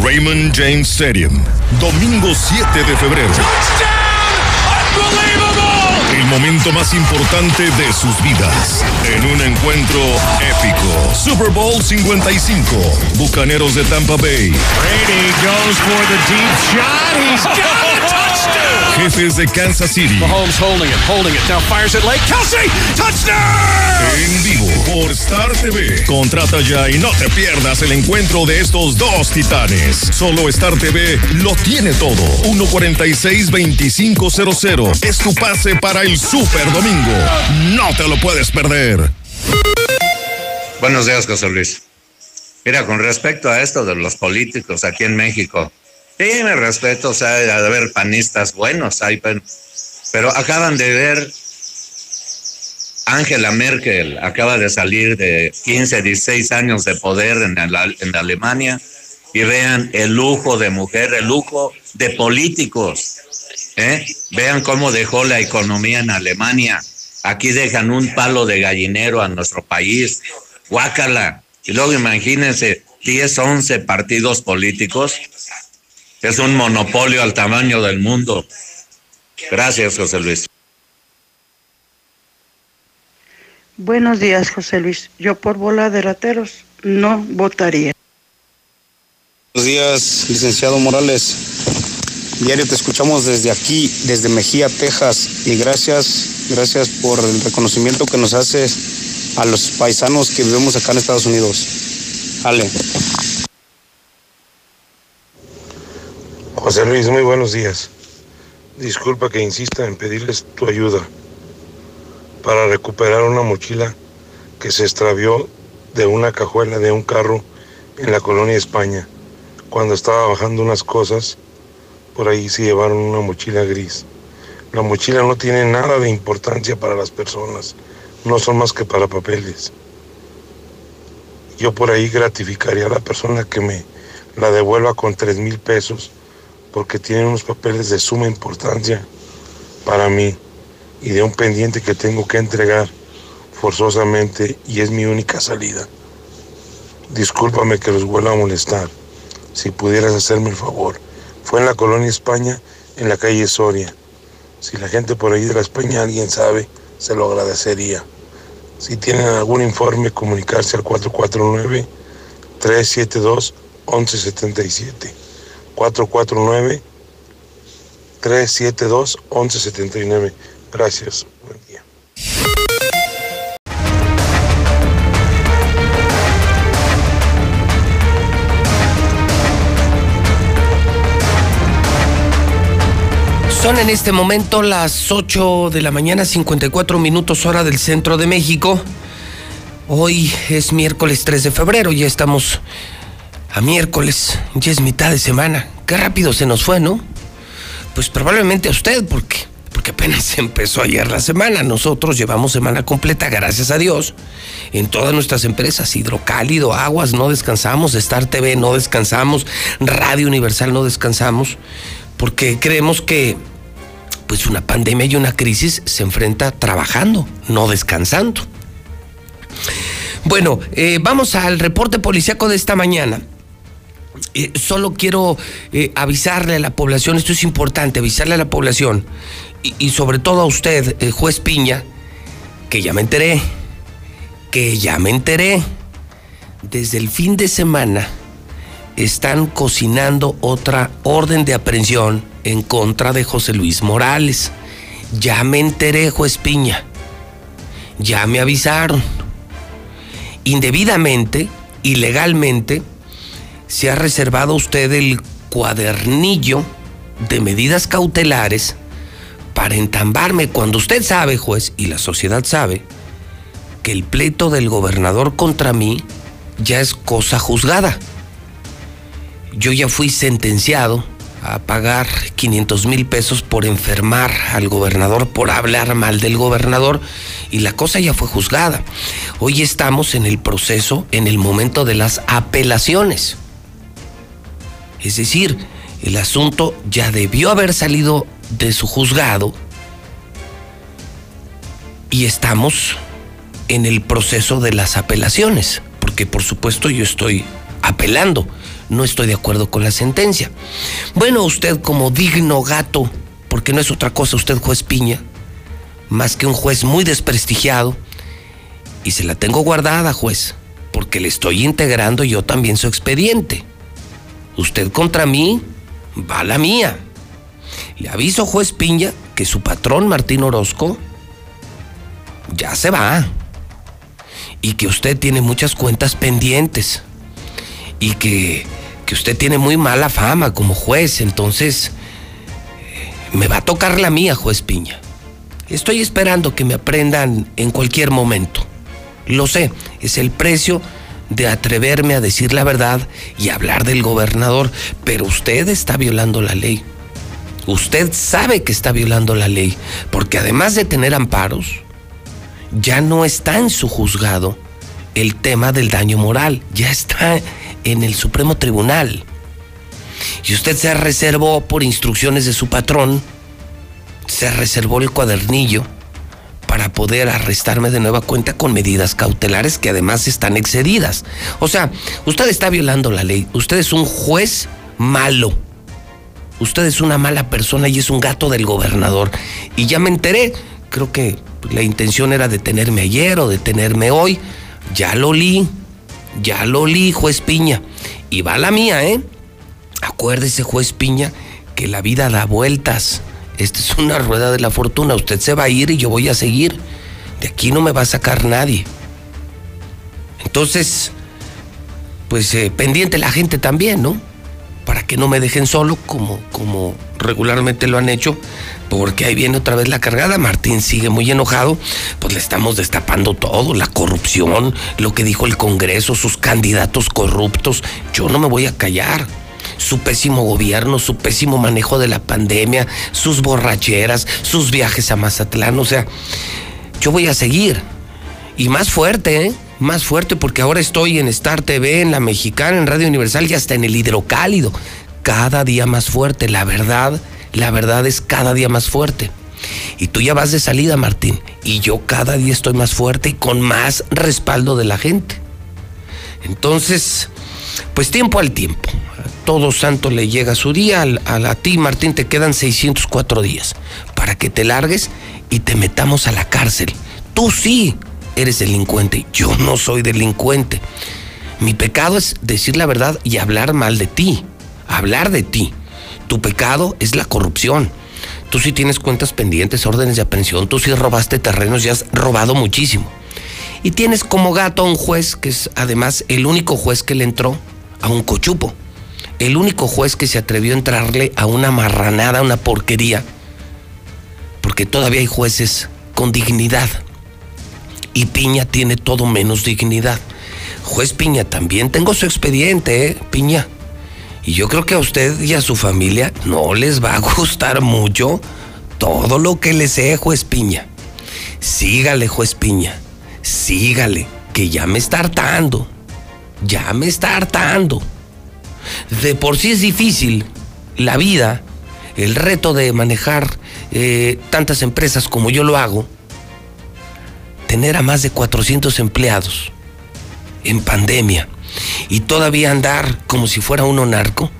Raymond James Stadium, domingo 7 de febrero. El momento más importante de sus vidas. En un encuentro épico. Super Bowl 55. Bucaneros de Tampa Bay. Brady goes for the deep shot. He's got. Jefes de Kansas City. Mahomes holding it, holding it. Now fires it late. Kelsey, touchdown. En vivo por Star TV. Contrata ya y no te pierdas el encuentro de estos dos titanes. Solo Star TV lo tiene todo. 146-2500 es tu pase para el Super Domingo. No te lo puedes perder. Buenos días, José Luis. Mira, con respecto a esto de los políticos aquí en México, sí, me respeto, o sea, de haber panistas buenos, hay, pero acaban de ver Angela Merkel acaba de salir de 15, 16 años de poder en, en Alemania y vean el lujo de mujer, el lujo de políticos. ¿eh? Vean cómo dejó la economía en Alemania. Aquí dejan un palo de gallinero a nuestro país. Guácala. Y luego imagínense 10, 11 partidos políticos. Es un monopolio al tamaño del mundo. Gracias, José Luis. Buenos días, José Luis. Yo por bola de rateros no votaría. Buenos días, licenciado Morales. Diario te escuchamos desde aquí, desde Mejía, Texas. Y gracias, gracias por el reconocimiento que nos haces a los paisanos que vivimos acá en Estados Unidos. Ale. José Luis, muy buenos días. Disculpa que insista en pedirles tu ayuda para recuperar una mochila que se extravió de una cajuela de un carro en la colonia España. Cuando estaba bajando unas cosas, por ahí se llevaron una mochila gris. La mochila no tiene nada de importancia para las personas, no son más que para papeles. Yo por ahí gratificaría a la persona que me la devuelva con tres mil pesos, porque tiene unos papeles de suma importancia para mí y de un pendiente que tengo que entregar forzosamente y es mi única salida. Discúlpame que los vuelva a molestar. Si pudieras hacerme el favor. Fue en la colonia España, en la calle Soria. Si la gente por ahí de la España alguien sabe, se lo agradecería. Si tienen algún informe, comunicarse al 449 372 1177. 449 372 1179. Gracias. Buen día. Son en este momento las 8 de la mañana, 54 minutos hora del centro de México. Hoy es miércoles 3 de febrero, ya estamos a miércoles, ya es mitad de semana. Qué rápido se nos fue, ¿no? Pues probablemente a usted, porque porque apenas empezó ayer la semana. Nosotros llevamos semana completa, gracias a Dios, en todas nuestras empresas. Hidrocálido, Aguas, no descansamos, Star TV, no descansamos, Radio Universal, no descansamos, porque creemos que pues una pandemia y una crisis se enfrenta trabajando, no descansando. Bueno, eh, vamos al reporte policíaco de esta mañana. Eh, solo quiero eh, avisarle a la población, esto es importante, avisarle a la población y, sobre todo a usted, eh, juez Piña, que ya me enteré, que ya me enteré, desde el fin de semana están cocinando otra orden de aprehensión en contra de José Luis Morales. Ya me enteré, juez Piña. Ya me avisaron. Indebidamente, ilegalmente, se ha reservado usted el cuadernillo de medidas cautelares para entambarme cuando usted sabe, juez, y la sociedad sabe, que el pleito del gobernador contra mí ya es cosa juzgada. Yo ya fui sentenciado a pagar 500 mil pesos por enfermar al gobernador, por hablar mal del gobernador, y la cosa ya fue juzgada. Hoy estamos en el proceso, en el momento de las apelaciones. Es decir, el asunto ya debió haber salido de su juzgado y estamos en el proceso de las apelaciones, porque por supuesto yo estoy apelando, no estoy de acuerdo con la sentencia. Bueno, usted como digno gato, porque no es otra cosa usted juez Piña, más que un juez muy desprestigiado, y se la tengo guardada, juez, porque le estoy integrando yo también su expediente. Usted contra mí, va la mía. Le aviso, juez Piña, que su patrón Martín Orozco ya se va. y que usted tiene muchas cuentas pendientes y que, que usted tiene muy mala fama como juez, entonces eh, me va a tocar la mía, juez Piña. Estoy esperando que me aprendan en cualquier momento. Lo sé, es el precio de atreverme a decir la verdad y hablar del gobernador, pero usted está violando la ley. Usted sabe que está violando la ley, porque además de tener amparos, ya no está en su juzgado el tema del daño moral, ya está en el Supremo Tribunal. Y usted se reservó por instrucciones de su patrón, se reservó el cuadernillo para poder arrestarme de nueva cuenta con medidas cautelares que además están excedidas. O sea, usted está violando la ley, usted es un juez malo. Usted es una mala persona y es un gato del gobernador. Y ya me enteré, creo que la intención era detenerme ayer o detenerme hoy. Ya lo li, ya lo li, juez Piña. Y va la mía, ¿eh? Acuérdese, juez Piña, que la vida da vueltas. Esta es una rueda de la fortuna. Usted se va a ir y yo voy a seguir. De aquí no me va a sacar nadie. Entonces, pues eh, pendiente la gente también, ¿no? Para que no me dejen solo como, como regularmente lo han hecho, porque ahí viene otra vez la cargada. Martín sigue muy enojado, pues le estamos destapando todo, la corrupción, lo que dijo el Congreso, sus candidatos corruptos. Yo no me voy a callar. Su pésimo gobierno, su pésimo manejo de la pandemia, sus borracheras, sus viajes a Mazatlán. O sea, yo voy a seguir. Y más fuerte, ¿eh? Más fuerte porque ahora estoy en Star TV, en La Mexicana, en Radio Universal y hasta en el Hidrocálido. Cada día más fuerte. La verdad, la verdad es cada día más fuerte. Y tú ya vas de salida, Martín. Y yo cada día estoy más fuerte y con más respaldo de la gente. Entonces, pues tiempo al tiempo. Todo santo le llega su día. A, a, ti, Martín, te quedan 604 días para que te largues y te metamos a la cárcel. Tú sí eres delincuente. Yo no soy delincuente. Mi pecado es decir la verdad y hablar mal de ti. Hablar de ti. Tu pecado es la corrupción. Tú sí tienes cuentas pendientes, órdenes de aprehensión, tú sí robaste terrenos y has robado muchísimo. Y tienes como gato a un juez que es además el único juez que le entró a un cochupo. El único juez que se atrevió a entrarle a una marranada, a una porquería. Porque todavía hay jueces con dignidad. Y Piña tiene todo menos dignidad. Juez Piña también tengo su expediente, ¿eh? Piña. Y yo creo que a usted y a su familia no les va a gustar mucho todo lo que le sé, juez Piña. Sígale, juez Piña. Sígale, que ya me está hartando. Ya me está hartando. De por sí es difícil la vida, el reto de manejar eh, tantas empresas como yo lo hago, tener a más de 400 empleados en pandemia y todavía andar como si fuera uno narco,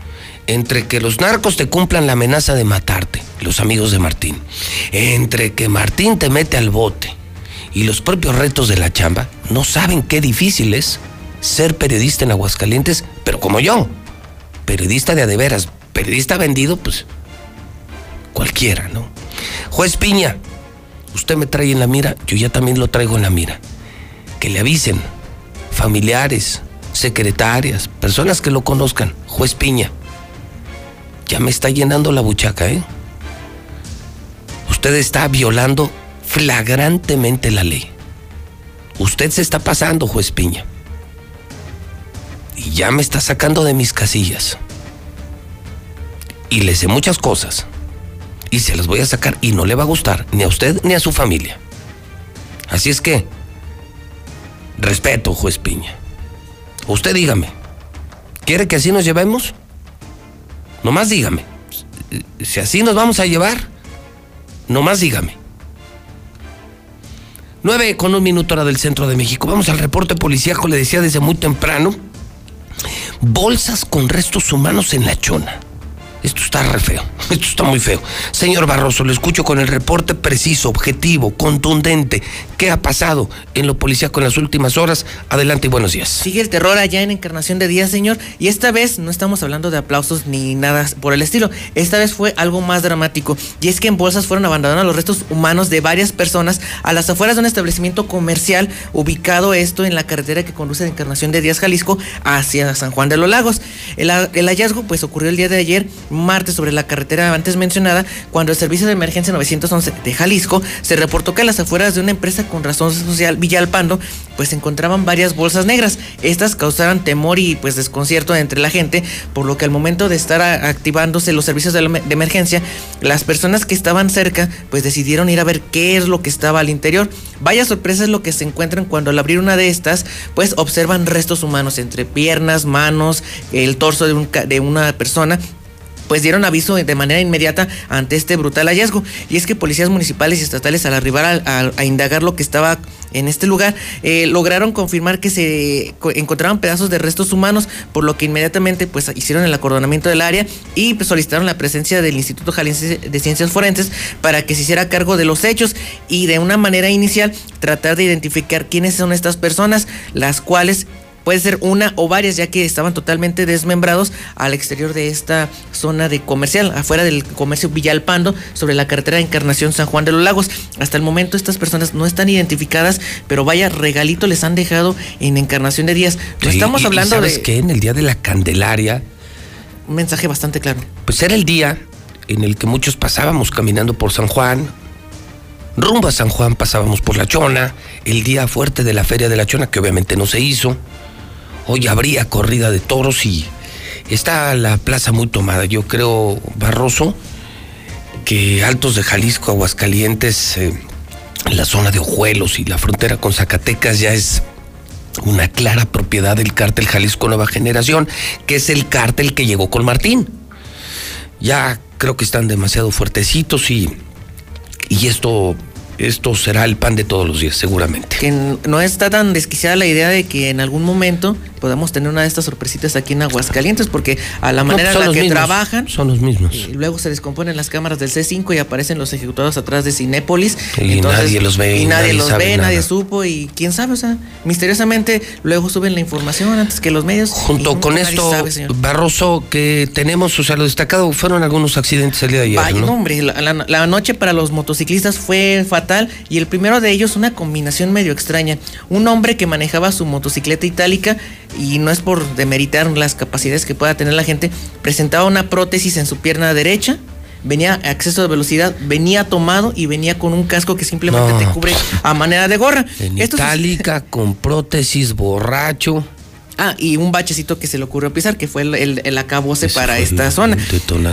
entre que los narcos te cumplan la amenaza de matarte, los amigos de Martín, entre que Martín te mete al bote y los propios retos de la chamba, no saben qué difícil es ser periodista en Aguascalientes, pero como yo, periodista de adeveras, periodista vendido, pues cualquiera, ¿no? Juez Piña, usted me trae en la mira, yo ya también lo traigo en la mira. Que le avisen, familiares, secretarias, personas que lo conozcan, juez Piña. Ya me está llenando la buchaca, ¿eh? Usted está violando flagrantemente la ley. Usted se está pasando, juez Piña. Ya me está sacando de mis casillas. Y le sé muchas cosas. Y se las voy a sacar y no le va a gustar ni a usted ni a su familia. Así es que, respeto, juez Piña. Usted dígame, ¿quiere que así nos llevemos? Nomás dígame. Si así nos vamos a llevar, nomás dígame. 9 con un minuto hora del centro de México. Vamos al reporte policíaco, le decía desde muy temprano. Bolsas con restos humanos en la chona. Esto está re feo, esto está muy feo. Señor Barroso, lo escucho con el reporte preciso, objetivo, contundente. ¿Qué ha pasado en lo policíaco en las últimas horas? Adelante y buenos días. Sigue el terror allá en Encarnación de Díaz, señor. Y esta vez no estamos hablando de aplausos ni nada por el estilo. Esta vez fue algo más dramático. Y es que en bolsas fueron abandonados los restos humanos de varias personas a las afueras de un establecimiento comercial ubicado esto en la carretera que conduce de Encarnación de Díaz, Jalisco, hacia San Juan de los Lagos. El, el hallazgo pues ocurrió el día de ayer martes sobre la carretera antes mencionada, cuando el Servicio de Emergencia 911 de Jalisco se reportó que a las afueras de una empresa con razón social Villalpando, pues se encontraban varias bolsas negras. Estas causaron temor y pues desconcierto entre la gente, por lo que al momento de estar activándose los servicios de, emergencia, las personas que estaban cerca pues decidieron ir a ver qué es lo que estaba al interior. Vaya sorpresa es lo que se encuentran cuando al abrir una de estas, pues observan restos humanos entre piernas, manos, el torso de, un, de una persona pues dieron aviso de manera inmediata ante este brutal hallazgo. Y es que policías municipales y estatales al arribar a, indagar lo que estaba en este lugar, eh, lograron confirmar que se encontraban pedazos de restos humanos, por lo que inmediatamente pues hicieron el acordonamiento del área y pues, solicitaron la presencia del Instituto Jalisco de Ciencias Forenses para que se hiciera cargo de los hechos y de una manera inicial tratar de identificar quiénes son estas personas, las cuales Puede ser una o varias, ya que estaban totalmente desmembrados al exterior de esta zona de comercial, afuera del comercio Villalpando, sobre la carretera de Encarnación San Juan de los Lagos. Hasta el momento estas personas no están identificadas, pero vaya regalito les han dejado en Encarnación de Díaz. No estamos hablando ¿sabes de. que En el día de la Candelaria. Un mensaje bastante claro. Pues era el día en el que muchos pasábamos caminando por San Juan, rumbo a San Juan pasábamos por La Chona, el día fuerte de la Feria de La Chona, que obviamente no se hizo. Hoy habría corrida de toros y está la plaza muy tomada. Yo creo, Barroso, que Altos de Jalisco, Aguascalientes, eh, la zona de Ojuelos y la frontera con Zacatecas ya es una clara propiedad del cártel Jalisco Nueva Generación, que es el cártel que llegó con Martín. Ya creo que están demasiado fuertecitos y, y esto esto será el pan de todos los días, seguramente. Que no está tan desquiciada la idea de que en algún momento podamos tener una de estas sorpresitas aquí en Aguascalientes, porque a la manera en la que trabajan. Son los mismos. Y luego se descomponen las cámaras del C5 y aparecen los ejecutados atrás de Cinépolis. Y nadie los ve. Y, nadie, los ve, nadie supo, y quién sabe, o sea, misteriosamente luego suben la información antes que los medios. Junto con esto, Barroso, que tenemos, o sea, lo destacado fueron algunos accidentes el día de ayer. Vaya, ¿no? hombre, la noche para los motociclistas fue fatal, y el primero de ellos una combinación medio extraña. Un hombre que manejaba su motocicleta itálica y no es por demeritar las capacidades que pueda tener la gente, presentaba una prótesis en su pierna derecha, venía a exceso de velocidad, venía tomado y venía con un casco que simplemente te cubre a manera de gorra. En itálica, con prótesis, borracho. Ah, y un bachecito que se le ocurrió pisar, que fue el, el, acabose para esta zona.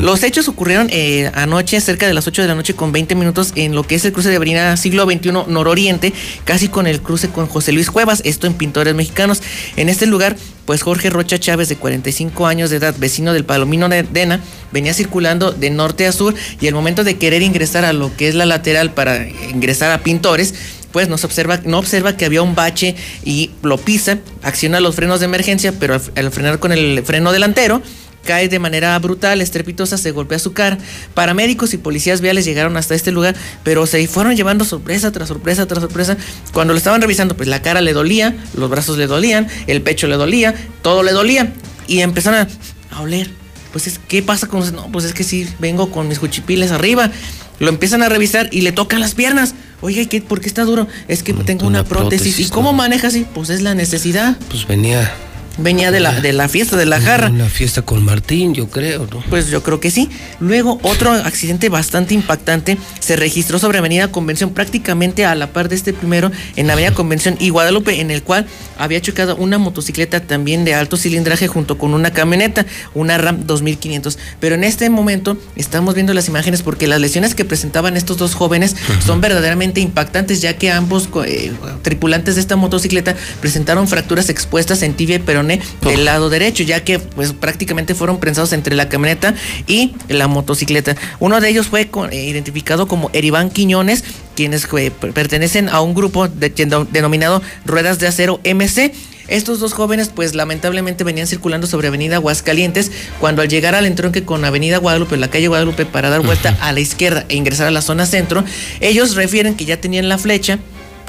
Los hechos ocurrieron eh, anoche, cerca de las 8 de la noche, con 20 minutos, en lo que es el cruce de Avenida Siglo XXI Nororiente, casi con el cruce con José Luis Cuevas, esto en Pintores Mexicanos. En este lugar, pues Jorge Rocha Chávez, de 45 años de edad, vecino del Palomino de Dena, venía circulando de norte a sur y al momento de querer ingresar a lo que es la lateral para ingresar a Pintores, pues no observa, no observa que había un bache y lo pisa, acciona los frenos de emergencia, pero al, frenar con el freno delantero, cae de manera brutal, estrepitosa, se golpea su cara. Paramédicos y policías viales llegaron hasta este lugar, pero se fueron llevando sorpresa tras sorpresa tras sorpresa. Cuando lo estaban revisando, pues la cara le dolía, los brazos le dolían, el pecho le dolía, todo le dolía. Y empezaron a, oler. Pues es, ¿qué pasa con No, pues es que sí, vengo con mis cuchipiles arriba. Lo empiezan a revisar y le tocan las piernas. Oye, ¿qué, ¿por qué está duro? Es que tengo una, prótesis. ¿Y cómo maneja así? Pues es la necesidad. Pues venía Venía de la, de la fiesta de la jarra. Una fiesta con Martín, yo creo, ¿no? Pues yo creo que sí. Luego, otro accidente bastante impactante se registró sobre Avenida Convención, prácticamente a la par de este primero, en Avenida Convención y Guadalupe, en el cual había chocado una motocicleta también de alto cilindraje junto con una camioneta, una RAM 2500. Pero en este momento estamos viendo las imágenes porque las lesiones que presentaban estos dos jóvenes son verdaderamente impactantes, ya que ambos eh, tripulantes de esta motocicleta presentaron fracturas expuestas en tibia y peroné pone del lado derecho, ya que pues prácticamente fueron prensados entre la camioneta y la motocicleta. Uno de ellos fue eh, identificado como Eriván Quiñones, quienes eh, pertenecen a un grupo denominado Ruedas de Acero MC. Estos dos jóvenes, pues lamentablemente venían circulando sobre Avenida Aguascalientes, cuando al llegar al entronque con Avenida Guadalupe, la calle Guadalupe, para dar vuelta a la izquierda e ingresar a la zona centro, ellos refieren que ya tenían la flecha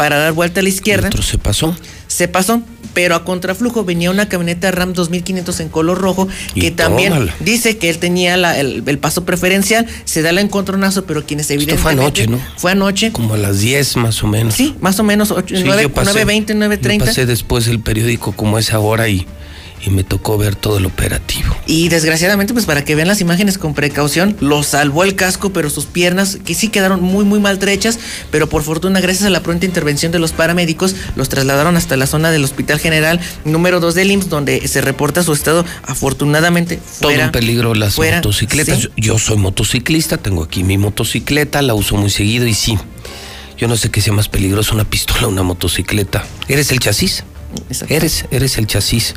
para dar vuelta a la izquierda. ¿Otro se pasó? Se pasó, pero a contraflujo venía una camioneta Ram 2500 en color rojo que también dice que él tenía el, paso preferencial, se da el encontronazo, pero quienes evidentemente... fue anoche, ¿no? Fue anoche. Como a las 10 más o menos. Sí, más o menos, 9.20, 9.30. pasé después el periódico como esa hora y y me tocó ver todo el operativo. Y desgraciadamente, pues para que vean las imágenes con precaución, lo salvó el casco, pero sus piernas, que sí quedaron muy, muy maltrechas, pero por fortuna, gracias a la pronta intervención de los paramédicos, los trasladaron hasta la zona del Hospital General número 2 del IMSS, donde se reporta su estado afortunadamente fuera. Todo en peligro las motocicletas. Yo soy motociclista, tengo aquí mi motocicleta, la uso muy seguido y sí. Yo no sé qué sea más peligroso, una pistola o una motocicleta. ¿Eres el chasis? Eres, eres el chasis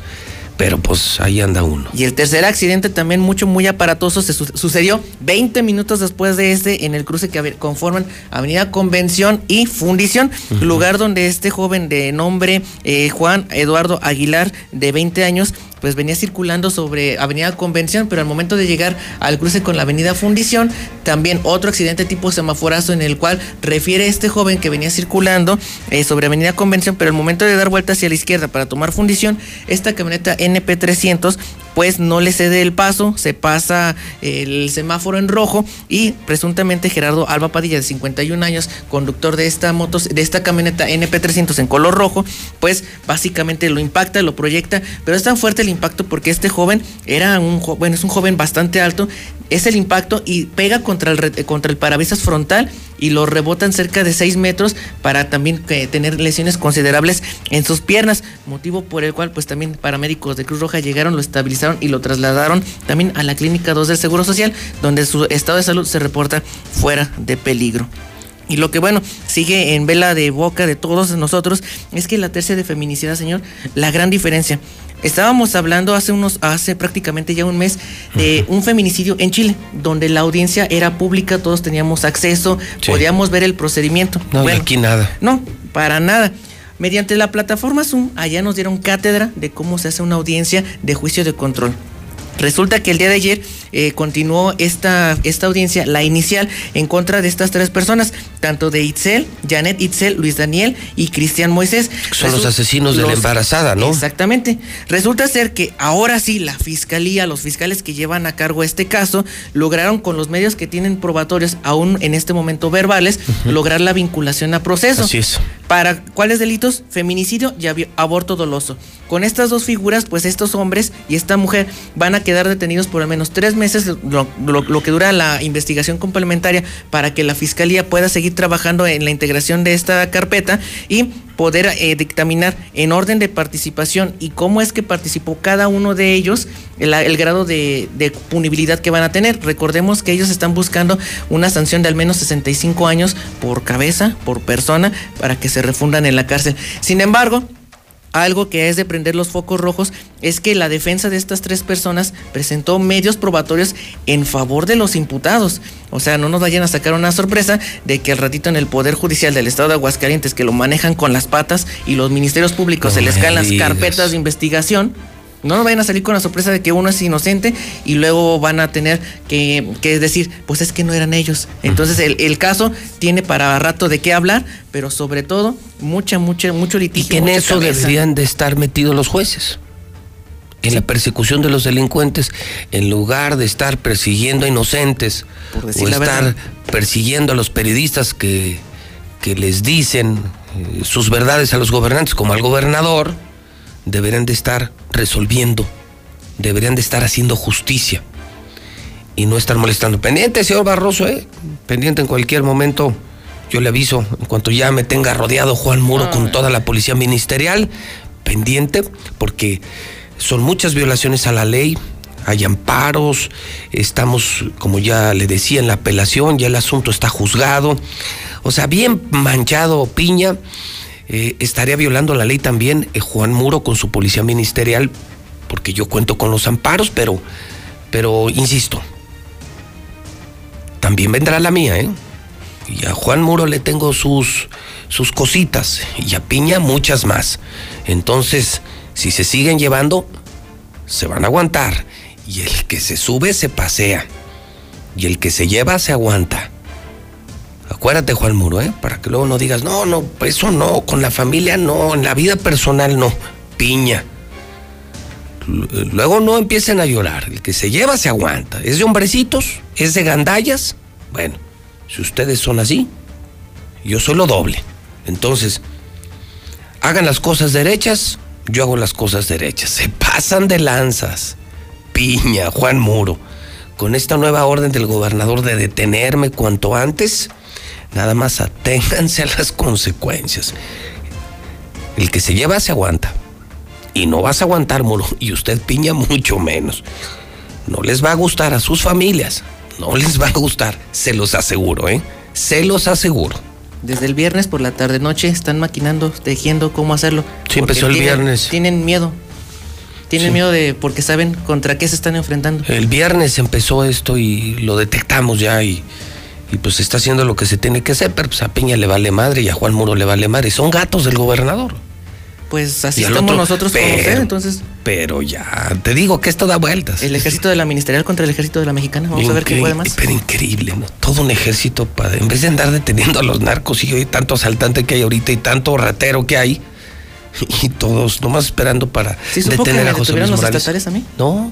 pero pues ahí anda uno. Y el tercer accidente también mucho, muy aparatoso, se sucedió 20 minutos después de este en el cruce que conforman Avenida Convención y Fundición, lugar donde este joven de nombre eh, Juan Eduardo Aguilar, de 20 años, pues venía circulando sobre Avenida Convención, pero al momento de llegar al cruce con la Avenida Fundición, también otro accidente tipo semaforazo en el cual refiere este joven que venía circulando eh, sobre Avenida Convención, pero al momento de dar vuelta hacia la izquierda para tomar Fundición, esta camioneta NP300 pues no le cede el paso, se pasa el semáforo en rojo y presuntamente Gerardo Alba Padilla, de 51 años, conductor de esta moto, de esta camioneta NP300 en color rojo, pues básicamente lo impacta, lo proyecta, pero es tan fuerte el impacto porque este joven era un, bueno, es un joven bastante alto, es el impacto y pega contra el, contra el parabrisas frontal y lo rebotan cerca de 6 metros para también eh, tener lesiones considerables en sus piernas, motivo por el cual pues también paramédicos de Cruz Roja llegaron, lo estabilizaron y lo trasladaron también a la clínica 2 del Seguro Social, donde su estado de salud se reporta fuera de peligro. Y lo que bueno, sigue en vela de boca de todos nosotros es que la tercera de feminicidio, señor, la gran diferencia. Estábamos hablando hace unos, hace prácticamente ya un mes, de un feminicidio en Chile, donde la audiencia era pública, todos teníamos acceso, podíamos ver el procedimiento. No, aquí nada. No, para nada. Mediante la plataforma Zoom, allá nos dieron cátedra de cómo se hace una audiencia de juicio de control. Resulta que el día de ayer eh, continuó esta, esta audiencia, la inicial, en contra de estas tres personas, tanto de Itzel, Janet Itzel, Luis Daniel y Cristian Moisés. Son los asesinos de la embarazada, ¿no? Exactamente. Resulta ser que ahora sí la fiscalía, los fiscales que llevan a cargo este caso, lograron con los medios que tienen probatorios, aún en este momento verbales, lograr la vinculación a proceso. Así es. ¿Para cuáles delitos? Feminicidio y aborto doloso. Con estas dos figuras, pues estos hombres y esta mujer van a quedar detenidos por al menos tres meses, lo, que dura la investigación complementaria para que la fiscalía pueda seguir trabajando en la integración de esta carpeta y poder eh, dictaminar en orden de participación y cómo es que participó cada uno de ellos, el, grado de, de, punibilidad que van a tener. Recordemos que ellos están buscando una sanción de al menos 65 años por cabeza, por persona, para que se refundan en la cárcel. Sin embargo, algo que es de prender los focos rojos es que la defensa de estas tres personas presentó medios probatorios en favor de los imputados. O sea, no nos vayan a sacar una sorpresa de que al ratito en el Poder Judicial del Estado de Aguascalientes, que lo manejan con las patas y los ministerios públicos se les caen las carpetas de investigación, no nos vayan a salir con la sorpresa de que uno es inocente y luego van a tener que, decir, pues es que no eran ellos. Entonces el, caso tiene para rato de qué hablar, pero sobre todo mucha, mucha, mucho litigio. Y que en eso deberían de estar metidos los jueces. En la persecución de los delincuentes, en lugar de estar persiguiendo a inocentes o estar persiguiendo a los periodistas que, que les dicen eh, sus verdades a los gobernantes, como al gobernador, deberían de estar resolviendo, deberían de estar haciendo justicia y no estar molestando. Pendiente, señor Barroso, ¿eh? pendiente en cualquier momento. Yo le aviso, en cuanto ya me tenga rodeado Juan Muro con toda la policía ministerial, pendiente, porque son muchas violaciones a la ley, hay amparos, estamos, como ya le decía, en la apelación, ya el asunto está juzgado. O sea, bien manchado Piña eh, estaría violando la ley también eh, Juan Muro con su policía ministerial porque yo cuento con los amparos, pero, pero insisto, también vendrá la mía, ¿eh? Y a Juan Muro le tengo sus, sus cositas y a Piña muchas más. Entonces, si se siguen llevando, se van a aguantar. Y el que se sube se pasea. Y el que se lleva se aguanta. Acuérdate, Juan Muro, ¿eh? Para que luego no digas, no, no, eso no, con la familia no, en la vida personal no. Piña. Luego no empiecen a llorar. El que se lleva se aguanta. Es de hombrecitos, es de gandallas. Bueno, si ustedes son así, yo soy lo doble. Entonces, hagan las cosas derechas, yo hago las cosas derechas. Se pasan de lanzas. Piña, Juan Muro. Con esta nueva orden del gobernador de detenerme cuanto antes, nada más aténganse a las consecuencias. El que se lleva se aguanta. Y no vas a aguantar, Muro. Y usted piña mucho menos. No les va a gustar a sus familias. No les va a gustar. Se los aseguro, ¿eh? Se los aseguro. Desde el viernes por la tarde noche están maquinando, tejiendo cómo hacerlo. Sí, empezó el tienen- viernes. Tienen miedo. Tienen Sí. miedo de porque saben contra qué se están enfrentando. El viernes empezó esto y lo detectamos ya y, y pues está haciendo lo que se tiene que hacer, pero pues a Piña le vale madre y a Juan Muro le vale madre. Son gatos del gobernador. Pues así estamos otro, nosotros como pero- usted, entonces Pero ya, te digo que esto da vueltas. el ejército de la ministerial contra el ejército de la mexicana. Vamos a ver qué puede más. Pero increíble, ¿no? Todo un ejército para. En vez de andar deteniendo a los narcos y hoy tanto asaltante que hay ahorita y tanto ratero que hay, y todos nomás esperando para ¿Sí supo que detener me a José Luis los Morales. estatales a mí? No.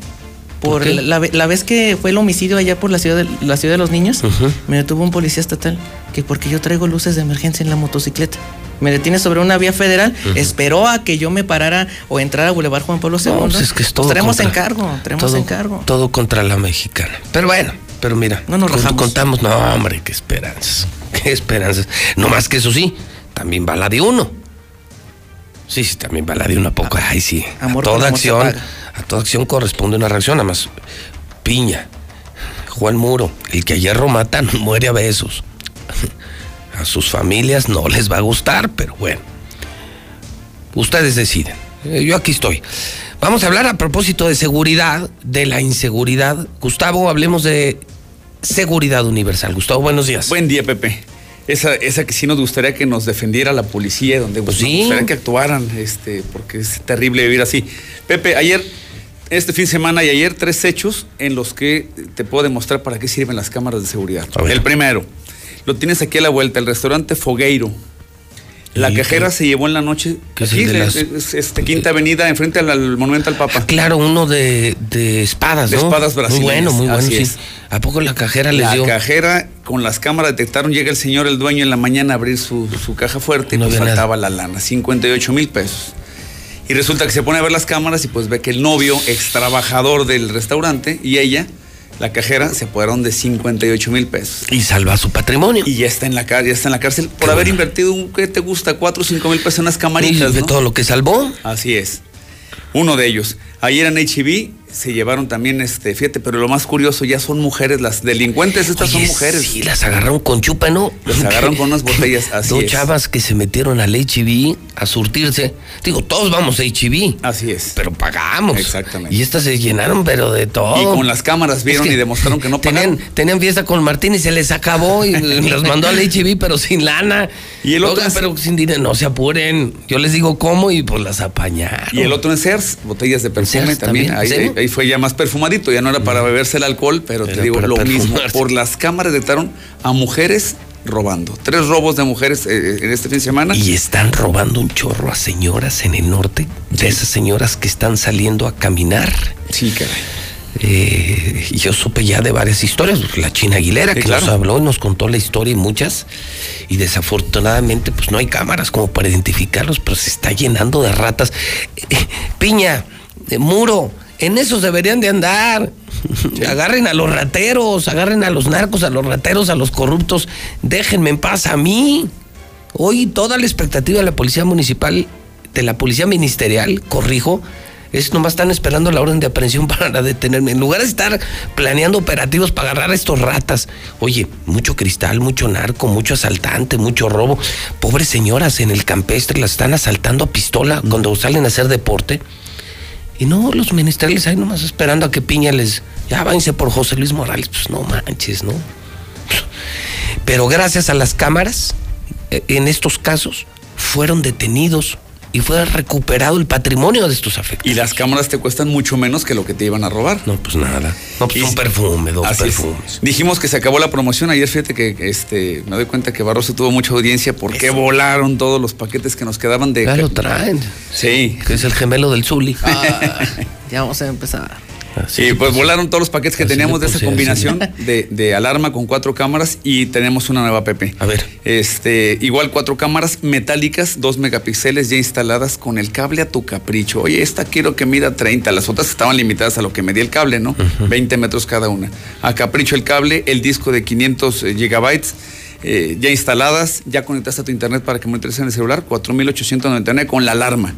Por la, la ve- la vez que fue el homicidio allá por la ciudad de, la ciudad de los niños, me detuvo un policía estatal que porque yo traigo luces de emergencia en la motocicleta. Me detiene sobre una vía federal, esperó a que yo me parara o entrara a Boulevard Juan Pablo II. No, pues es que es todo traemos contra- encargo, traemos todo, encargo. Todo contra la mexicana. Pero bueno, pero mira, No nos con- contamos, no, hombre, qué esperanzas. Qué esperanzas. No más que eso sí, también va la de uno. Sí, sí, también va la de uno a poco. Ay, sí. Amor a toda acción, a toda acción corresponde una reacción, nada más. Piña, Juan Muro, el que a hierro mata no muere a besos. A sus familias no les va a gustar, pero bueno. Ustedes deciden. Eh, Yo aquí estoy. Vamos a hablar a propósito de seguridad, de la inseguridad. Gustavo, hablemos de seguridad universal. Gustavo, buenos días. Buen día, Pepe. Esa, esa que sí nos gustaría que nos defendiera la policía, donde pues, sí. nos gustaría que actuaran, este, porque es terrible vivir así. Pepe, ayer, este fin de semana y ayer, tres hechos en los que te puedo demostrar para qué sirven las cámaras de seguridad. El primero, lo tienes aquí a la vuelta, el restaurante Fogueiro. La ¿Y cajera qué? se llevó en la noche. ¿Qué es aquí, el de las- es- este, Quinta Avenida, enfrente al, al Monumento al Papa. Claro, uno de, de espadas, De ¿no? espadas Muy brasileñas, bueno, muy bueno, así sí. es. ¿A poco la cajera les La dio? cajera con las cámaras detectaron, llega el señor, el dueño en la mañana a abrir su, su caja fuerte No y pues faltaba la lana, 58 mil pesos. Y resulta que se pone a ver las cámaras y pues ve que el novio, ex trabajador del restaurante, y ella, la cajera, se apoderaron de 58 mil pesos. Y salva su patrimonio. Y ya está en la, ya está en la cárcel por Qué haber bueno. invertido un, ¿qué te gusta? 4 o 5 mil pesos en unas Y camaritas, de todo lo que salvó. Así es. Uno de ellos. Ayer en HIV se llevaron también, este, fíjate, pero lo más curioso, ya son mujeres, las delincuentes, estas son mujeres. Sí, las agarraron con chupa, ¿no? Las agarraron con unas botellas, así Dos es. chavas que se metieron al HIV a surtirse. Digo, todos vamos a HIV. Así es. Pero pagamos. Exactamente. Y estas se llenaron, pero de todo. Y con las cámaras vieron Es que y demostraron que no tenían, pagaron. tenían fiesta con Martín y se les acabó y los mandó al HIV, pero sin lana. Y el otro Oigan, es- pero sin dinero, no se apuren. Yo les digo cómo y pues las apañaron. Y el otro en Sears, botellas de perfume Sears también. también? Ahí. Ahí- fue ya más perfumadito, ya no era para beberse el alcohol, pero te digo lo mismo. Por las cámaras detectaron a mujeres robando. Tres robos de mujeres eh, en este fin de semana. Y están robando un chorro a señoras en el norte, de esas señoras que están saliendo a caminar. Sí, caray. Eh, yo supe ya de varias historias. La China Aguilera Sí, que claro. nos habló y nos contó la historia y muchas. Y desafortunadamente, pues no hay cámaras como para identificarlos, pero se está llenando de ratas. Eh, Piña, eh, Muro, en esos deberían de andar. Agarren a los rateros, agarren a los narcos, a los rateros, a los corruptos. Déjenme en paz a mí. Hoy toda la expectativa de la policía municipal, de la policía ministerial, corrijo, es nomás están esperando la orden de aprehensión para detenerme. En lugar de estar planeando operativos para agarrar a estos ratas. Oye, mucho cristal, mucho narco, mucho asaltante, mucho robo. Pobres señoras en el campestre las están asaltando a pistola cuando salen a hacer deporte. Y no, los ministeriales ahí nomás esperando a que Piña les. Ya váyanse por José Luis Morales. Pues no manches, ¿no? Pero gracias a las cámaras, eh, en estos casos, fueron detenidos y fue recuperado el patrimonio de estos afectados. Y las cámaras te cuestan mucho menos que lo que te iban a robar. No, pues nada. No, pues un perfume, dos Así es. perfumes. Dijimos que se acabó la promoción. Ayer fíjate que este, me doy cuenta que Barroso tuvo mucha audiencia porque volaron todos los paquetes que nos quedaban de. Ya lo traen. Sí. Que es el gemelo del Zuli. Ya vamos a empezar. Sí, pues volaron todos los paquetes que teníamos de esa combinación de, de alarma con cuatro cámaras y tenemos una nueva Pepe. A ver. Este, igual cuatro cámaras metálicas, dos megapíxeles ya instaladas con el cable a tu capricho. Oye, esta quiero que mida 30, las otras estaban limitadas a lo que medía el cable, ¿no? 20 metros cada una. A capricho el cable, el disco de 500 gigabytes. eh, ya instaladas, ya conectaste a tu internet para que monitorices en el celular, 4.899 con la alarma.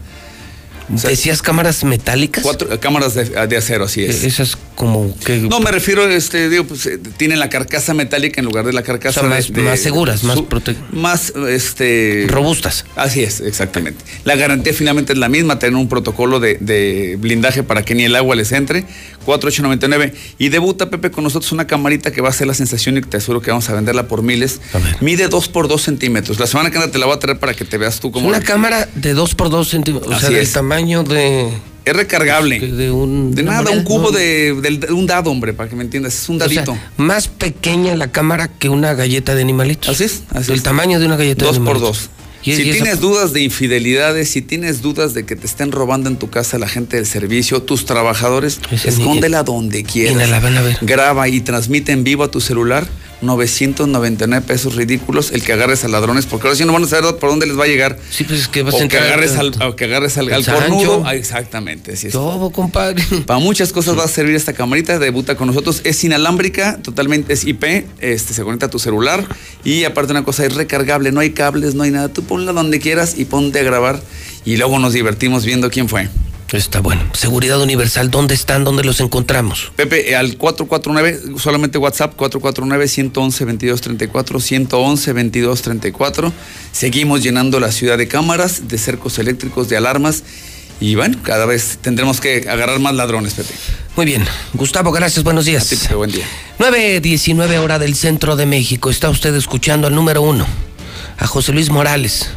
¿Decías cámaras metálicas? Cuatro eh, cámaras de, de acero, así es. Esas como que. No, me refiero, este, digo, pues eh, tienen la carcasa metálica en lugar de la carcasa O sea, más- de- más seguras, más prote- más este robustas. Así es, exactamente. La garantía finalmente es la misma, tener un protocolo de, de blindaje para que ni el agua les entre. 4899 y debuta Pepe con nosotros una camarita que va a ser la sensación y te aseguro que vamos a venderla por miles. Mide 2 por 2 centímetros. La semana que anda te la voy a traer para que te veas tú Es como una cámara de 2 por 2 centímetros. O sea, del es. tamaño de. es recargable. De, un, De nada, un cubo ¿no? de, un dado, hombre, para que me entiendas. Es un O sea, dadito. más pequeña la cámara que una galleta de animalitos. Así es, así Del es. tamaño de una galleta Dos de por animalitos. dos. Y- si y esa- tienes dudas de infidelidades, si tienes dudas de que te estén robando en tu casa la gente del servicio, tus trabajadores, Ese ni- escóndela donde quieras. ni la van a ver. Graba y transmite en vivo a tu celular 999 pesos ridículos el que agarres a ladrones, porque ahora sí no van a saber por dónde les va a llegar. Sí, pues es que vas a o que entrar. agarres al, o que agarres al, al cornudo. Ah, exactamente. Todo, compadre. Para muchas cosas va a servir esta camarita, debuta con nosotros. Es inalámbrica, totalmente es IP, este, se conecta a tu celular y aparte una cosa, es recargable, no hay cables, no hay nada. Tú ponla donde quieras y ponte a grabar y luego nos divertimos viendo quién fue. Está bueno. Seguridad Universal, ¿dónde están? ¿Dónde los encontramos? Pepe, al 449, solamente WhatsApp, 449-111-2234, 111-2234. Seguimos llenando la ciudad de cámaras, de cercos eléctricos, de alarmas. Y bueno, cada vez tendremos que agarrar más ladrones, Pepe. Muy bien. Gustavo, gracias. Buenos días. A ti, Pepe, buen día. 9.19 hora del centro de México. Está usted escuchando al número uno, a José Luis Morales,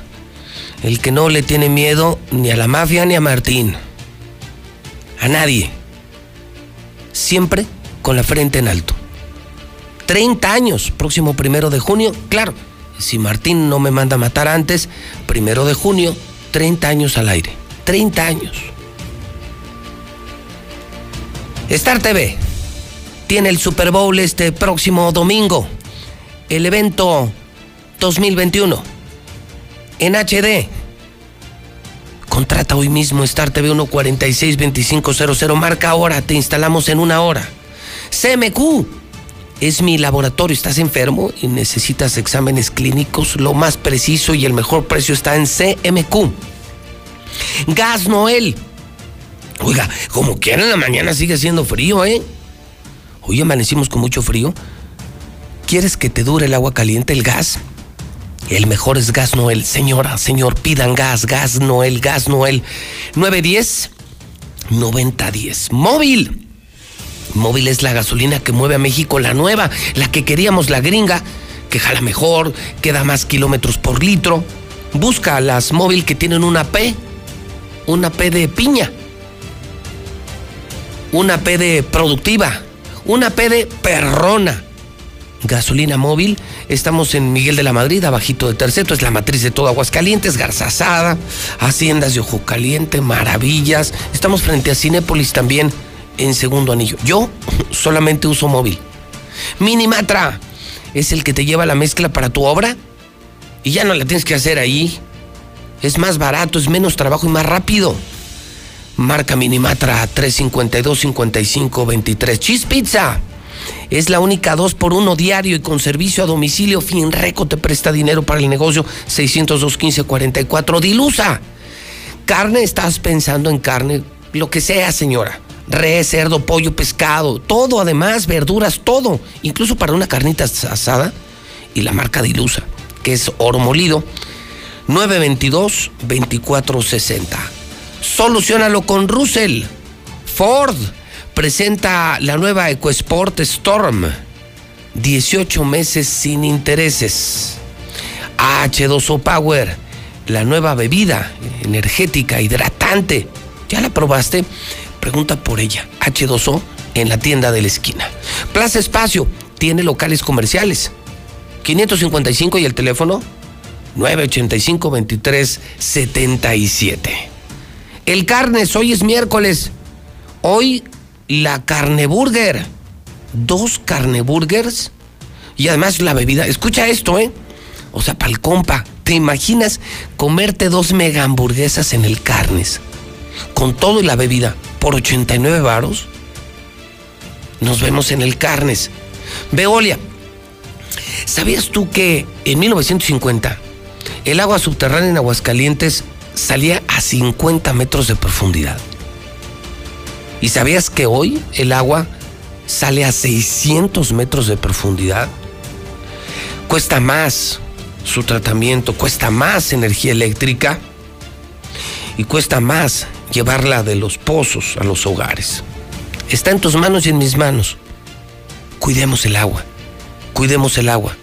el que no le tiene miedo ni a la mafia ni a Martín. A nadie. Siempre con la frente en alto. 30 años, próximo primero de junio. Claro, si Martín no me manda a matar antes, primero de junio, 30 años al aire. 30 años. Star TV tiene el Super Bowl este próximo domingo. El evento 2021 en HD. Contrata hoy mismo Star TV 1462500. Marca ahora, te instalamos en una hora. CMQ es mi laboratorio. ¿Estás enfermo y necesitas exámenes clínicos? Lo más preciso y el mejor precio está en CMQ. Gas Noel. Oiga, como quiera en la mañana sigue siendo frío, ¿eh? Hoy amanecimos con mucho frío. ¿Quieres que te dure el agua caliente, el gas? El mejor es Gas Noel. Señora, señor, pidan gas, Gas Noel, Gas Noel. 910 9010. Móvil. Móvil es la gasolina que mueve a México, la nueva, la que queríamos, la gringa, que jala mejor, que da más kilómetros por litro. Busca las móvil que tienen una P, una P de piña, una P de productiva, una P de perrona. Gasolina móvil, estamos en Miguel de la Madrid, abajito de Terceto, es la matriz de todo Aguascalientes, Garzazada, Haciendas de Ojo Caliente, Maravillas. Estamos frente a Cinépolis también en segundo anillo. Yo solamente uso móvil. Minimatra es el que te lleva la mezcla para tu obra y ya no la tienes que hacer ahí. Es más barato, es menos trabajo y más rápido. Marca Minimatra 352-5523. Cheese Pizza. Es la única 2 por 1 diario y con servicio a domicilio. Finreco te presta dinero para el negocio 602-1544. Dilusa. Carne, estás pensando en carne, lo que sea, señora. Res, cerdo, pollo, pescado, todo además, verduras, todo. Incluso para una carnita asada. Y la marca Dilusa, que es oro molido. 922-2460. Solucionalo con Russell. Ford presenta la nueva EcoSport Storm. 18 meses sin intereses. H2O Power, la nueva bebida energética hidratante. ¿Ya la probaste? Pregunta por ella. H2O en la tienda de la esquina. Plaza Espacio tiene locales comerciales. 555 y el teléfono 985 23 77. El carnes, hoy es miércoles. Hoy la carne burger. Dos carne burgers y además la bebida. Escucha esto, ¿eh? O sea, pa'l compa. ¿Te imaginas comerte dos mega hamburguesas en el carnes? Con todo y la bebida por 89 varos. Nos vemos en el carnes. Veolia. ¿Sabías tú que en 1950 el agua subterránea en Aguascalientes salía a 50 metros de profundidad? ¿Y sabías que hoy el agua sale a 600 metros de profundidad? Cuesta más su tratamiento, cuesta más energía eléctrica y cuesta más llevarla de los pozos a los hogares. Está en tus manos y en mis manos. Cuidemos el agua, cuidemos el agua.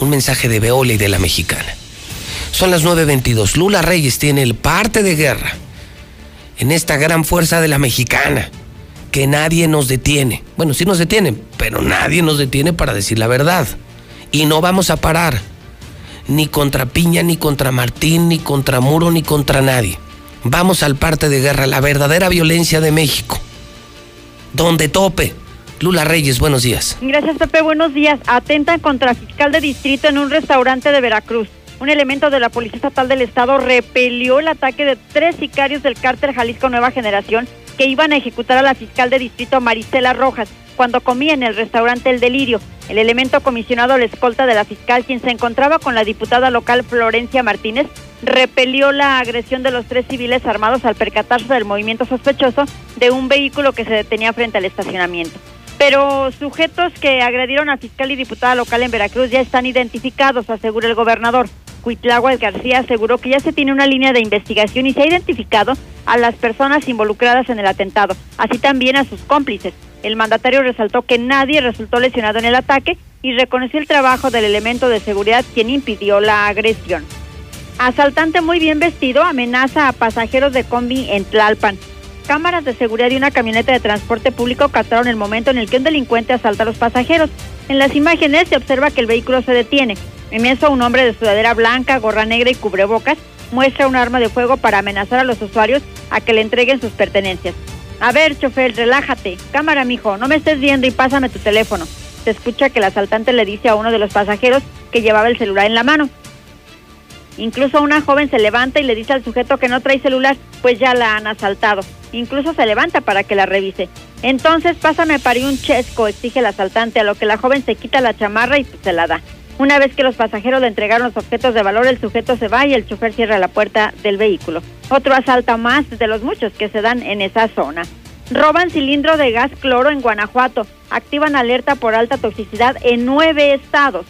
Un mensaje de Veolia y de la mexicana. Son las 9.22. Lula Reyes tiene el parte de guerra en esta gran fuerza de la mexicana. Que nadie nos detiene. Bueno, sí nos detiene, pero nadie nos detiene para decir la verdad. Y no vamos a parar. Ni contra Piña, ni contra Martín, ni contra Muro, ni contra nadie. Vamos al parte de guerra, la verdadera violencia de México. Donde tope. Lula Reyes, buenos días. Gracias, Pepe. Buenos días. Atentan contra fiscal de distrito en un restaurante de Veracruz. Un elemento de la Policía Estatal del Estado repelió el ataque de tres sicarios del cártel Jalisco Nueva Generación que iban a ejecutar a la fiscal de distrito Marisela Rojas cuando comía en el restaurante El Delirio. El elemento comisionado a la escolta de la fiscal, quien se encontraba con la diputada local Florencia Martínez, repelió la agresión de los tres civiles armados al percatarse del movimiento sospechoso de un vehículo que se detenía frente al estacionamiento. Pero sujetos que agredieron a fiscal y diputada local en Veracruz ya están identificados, asegura el gobernador. Cuitláhuac García aseguró que ya se tiene una línea de investigación y se ha identificado a las personas involucradas en el atentado, así también a sus cómplices. El mandatario resaltó que nadie resultó lesionado en el ataque y reconoció el trabajo del elemento de seguridad quien impidió la agresión. Asaltante muy bien vestido amenaza a pasajeros de combi en Tlalpan. Cámaras de seguridad de una camioneta de transporte público captaron el momento en el que un delincuente asalta a los pasajeros. En las imágenes se observa que el vehículo se detiene. En eso, un hombre de sudadera blanca, gorra negra y cubrebocas muestra un arma de fuego para amenazar a los usuarios a que le entreguen sus pertenencias. A ver, chofer, relájate. Cámara, mijo, no me estés viendo y pásame tu teléfono. Se escucha que el asaltante le dice a uno de los pasajeros que llevaba el celular en la mano. Incluso una joven se levanta y le dice al sujeto que no trae celular, pues ya la han asaltado. Incluso se levanta para que la revise. Entonces, pásame para un chesco, exige el asaltante, a lo que la joven se quita la chamarra y se la da. Una vez que los pasajeros le entregaron los objetos de valor, el sujeto se va y el chofer cierra la puerta del vehículo. Otro asalto más de los muchos que se dan en esa zona. Roban cilindro de gas cloro en Guanajuato. Activan alerta por alta toxicidad en nueve estados.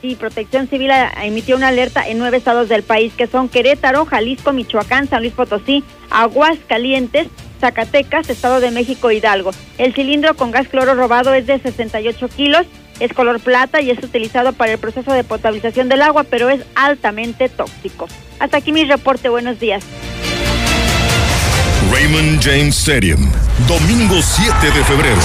Sí, Protección Civil emitió una alerta en nueve estados del país, que son Querétaro, Jalisco, Michoacán, San Luis Potosí, Aguascalientes, Zacatecas, Estado de México, Hidalgo. El cilindro con gas cloro robado es de 68 kilos es color plata y es utilizado para el proceso de potabilización del agua, pero es altamente tóxico. Hasta aquí mi reporte, buenos días. Raymond James Stadium, domingo 7 de febrero.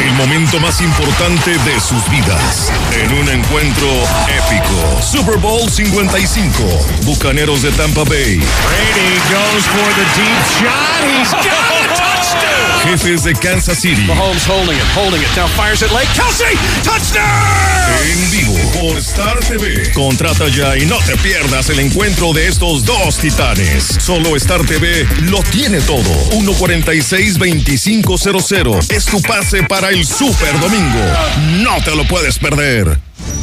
El momento más importante de sus vidas. En un encuentro épico. Super Bowl 55. Bucaneros de Tampa Bay. Brady goes for the deep shot. He's got. Jefes de Kansas City. Mahomes holding it, holding it. Now fires it late. Kelsey, touchdown. En vivo por Star TV. Contrata ya y no te pierdas el encuentro de estos dos titanes. Solo Star TV lo tiene todo. 146-2500. Es tu pase para el Super Domingo. No te lo puedes perder.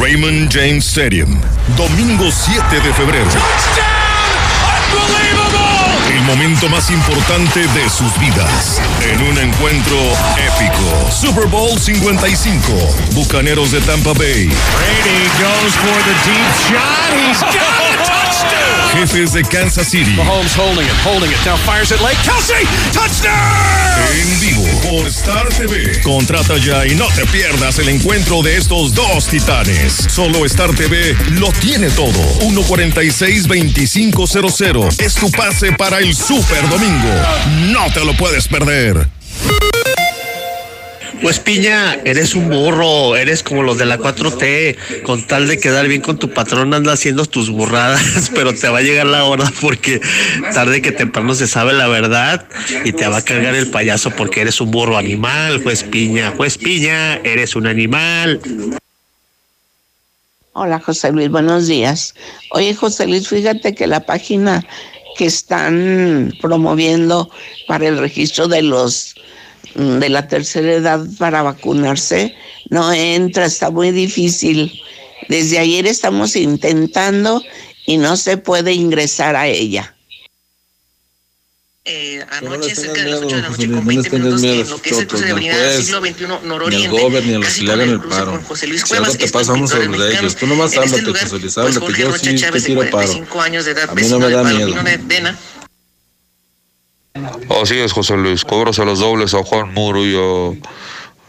Raymond James Stadium, domingo 7 de febrero. El momento más importante de sus vidas. En un encuentro épico. Super Bowl 55. Bucaneros de Tampa Bay. Brady goes for the deep shot. He's got. Jefes de Kansas City. Mahomes holding it, holding it. Now fires it late. Kelsey, touchdown. En vivo por Star TV. Contrata ya y no te pierdas el encuentro de estos dos titanes. Solo Star TV lo tiene todo. 146-2500. Es tu pase para el Super Domingo. No te lo puedes perder. Pues Piña, eres un burro, eres como los de la 4T, con tal de quedar bien con tu patrón anda haciendo tus burradas, pero te va a llegar la hora porque tarde que temprano se sabe la verdad y te va a cargar el payaso porque eres un burro animal, juez Piña, juez Piña, eres un animal. Hola José Luis, buenos días. Oye José Luis, fíjate que la página que están promoviendo para el registro de los de la tercera edad para vacunarse no entra, está muy difícil. Desde ayer estamos intentando y no se puede ingresar a ella. eh, anoche cerca de las 8 de la noche con 20 minutos en lo que es el cruce de avenida siglo XXI Nororiente. Ni al ni a los que le hagan el paro. José Luis si algo Cuevas, te pasa, vamos a hablar de ellos. Tú nomás En este háblate, lugar, José Luis, pues, háblate. Jorge Yo Rocha sí te Chávez, de tiro paro. 45 años de edad, A mí no me da miedo. Así es, José Luis. Cobras los dobles a Juan Muro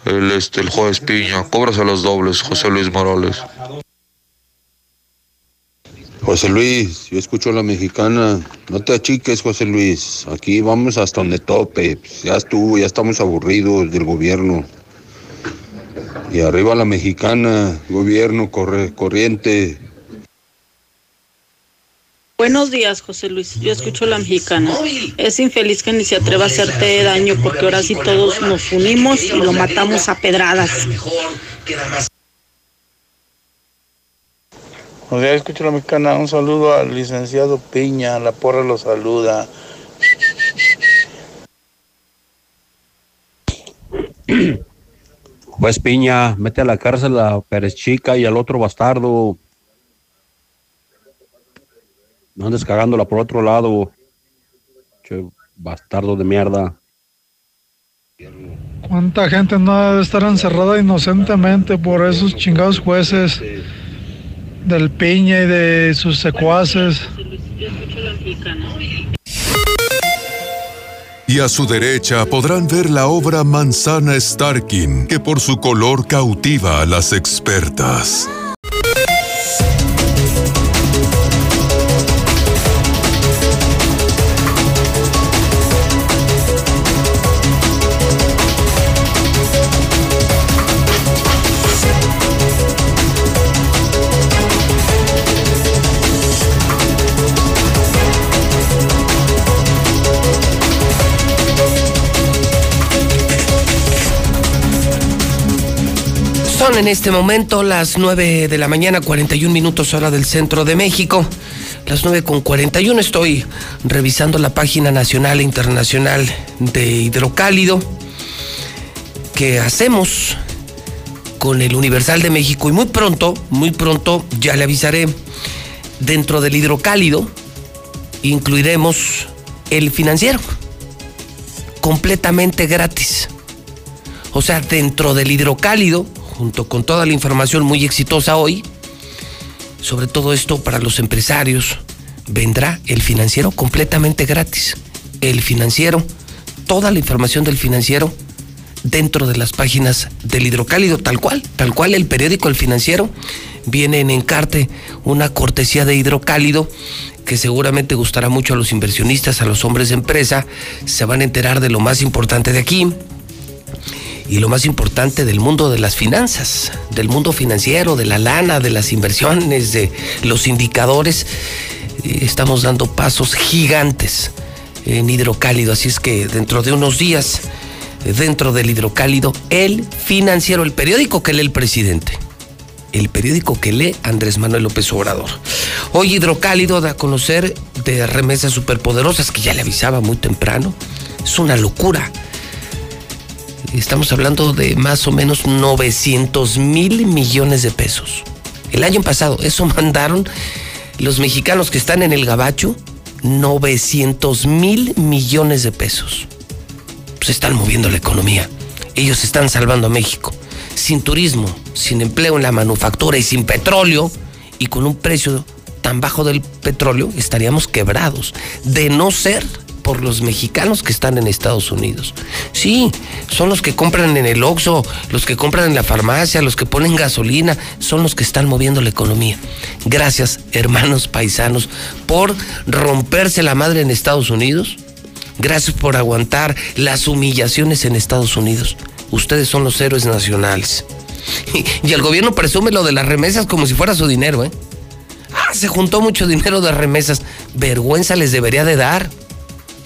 el, este, el juez Piña. Cobras los dobles, José Luis Morales. José Luis, yo escucho a la mexicana. No te achiques, José Luis. Aquí vamos hasta donde tope. Ya estuvo, ya estamos aburridos del gobierno. Y arriba la mexicana, gobierno corre, corriente. Buenos días, José Luis. Yo escucho la mexicana. Es infeliz que ni se atreva a hacerte daño porque ahora sí todos nos unimos y lo matamos a pedradas. O sea, escucho la mexicana. Un saludo al licenciado Piña. La porra lo saluda. Pues Piña, mete a la cárcel a Pérez Chica y al otro bastardo. No andes cagándola por otro lado. Che, bastardo de mierda. ¿Cuánta gente no debe estar encerrada inocentemente por esos chingados jueces del Piña y de sus secuaces? Y a su derecha podrán ver la obra Manzana Starkin, que por su color cautiva a las expertas. En este momento las 9 de la mañana, 41 minutos hora del centro de México. Las 9 con 41 estoy revisando la página nacional e internacional de hidrocálido que hacemos con el Universal de México y muy pronto, muy pronto ya le avisaré, dentro del hidrocálido incluiremos el financiero completamente gratis. O sea, dentro del hidrocálido, junto con toda la información muy exitosa hoy, sobre todo esto para los empresarios, vendrá el financiero completamente gratis. El financiero, toda la información del financiero dentro de las páginas del hidrocálido, tal cual, tal cual el periódico El Financiero. Viene en encarte una cortesía de hidrocálido que seguramente gustará mucho a los inversionistas, a los hombres de empresa, se van a enterar de lo más importante de aquí y lo más importante del mundo de las finanzas, del mundo financiero, de la lana, de las inversiones, de los indicadores. Eh, Estamos dando pasos gigantes en hidrocálido, así es que dentro de unos días, eh, dentro del hidrocálido, el financiero, el periódico que lee el presidente el periódico que lee Andrés Manuel López Obrador. Hoy Hidrocálido da a conocer de remesas superpoderosas que ya le avisaba muy temprano. Es una locura. Estamos hablando de más o menos 900 mil millones de pesos. El año pasado, eso mandaron los mexicanos que están en el Gabacho, 900 mil millones de pesos. Se están moviendo la economía. Ellos están salvando a México sin turismo, sin empleo en la manufactura y sin petróleo, y con un precio tan bajo del petróleo, estaríamos quebrados. De no ser por los mexicanos que están en Estados Unidos. Sí, son los que compran en el Oxxo, los que compran en la farmacia, los que ponen gasolina, son los que están moviendo la economía. Gracias, hermanos paisanos, por romperse la madre en Estados Unidos. Gracias por aguantar las humillaciones en Estados Unidos. Ustedes son los héroes nacionales. Y el gobierno presume lo de las remesas como si fuera su dinero, ¿eh? Ah, se juntó mucho dinero de remesas. Vergüenza les debería de dar.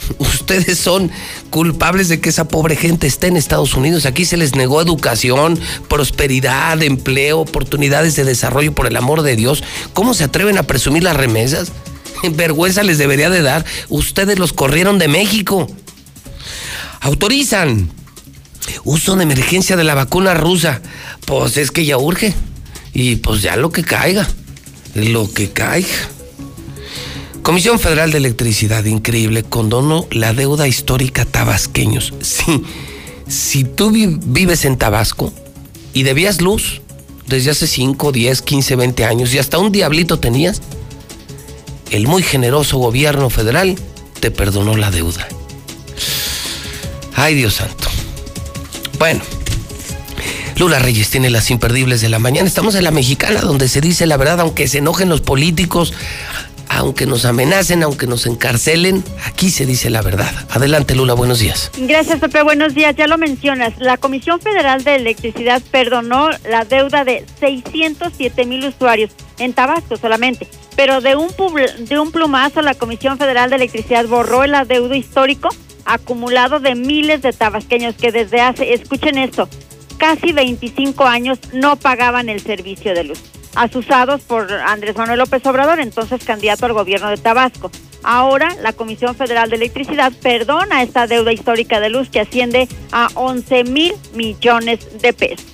Ustedes son culpables de que esa pobre gente esté en Estados Unidos. Aquí se les negó educación, prosperidad, empleo, oportunidades de desarrollo por el amor de Dios. ¿Cómo se atreven a presumir las remesas? Vergüenza les debería de dar. Ustedes los corrieron de México. Autorizan uso de emergencia de la vacuna rusa. Pues es que ya urge. Y pues ya lo que caiga. Lo que caiga. Comisión Federal de Electricidad, increíble, condonó la deuda histórica tabasqueños. Sí, si tú vi- vives en Tabasco y debías luz desde hace 5, 10, 15, 20 años y hasta un diablito tenías, el muy generoso gobierno federal te perdonó la deuda. Ay, Dios santo. Bueno, Lula Reyes tiene las imperdibles de la mañana. Estamos en la mexicana donde se dice la verdad, aunque se enojen los políticos, aunque nos amenacen, aunque nos encarcelen, aquí se dice la verdad. Adelante, Lula, buenos días. Gracias, Pepe. Buenos días. Ya lo mencionas. La Comisión Federal de Electricidad perdonó la deuda de 607 mil usuarios en Tabasco solamente. Pero de un, de un plumazo, la Comisión Federal de Electricidad borró el adeudo histórico acumulado de miles de tabasqueños que desde hace, escuchen esto, casi 25 años no pagaban el servicio de luz, asusados por Andrés Manuel López Obrador, entonces candidato al gobierno de Tabasco. Ahora la Comisión Federal de Electricidad perdona esta deuda histórica de luz que asciende a 11 mil millones de pesos.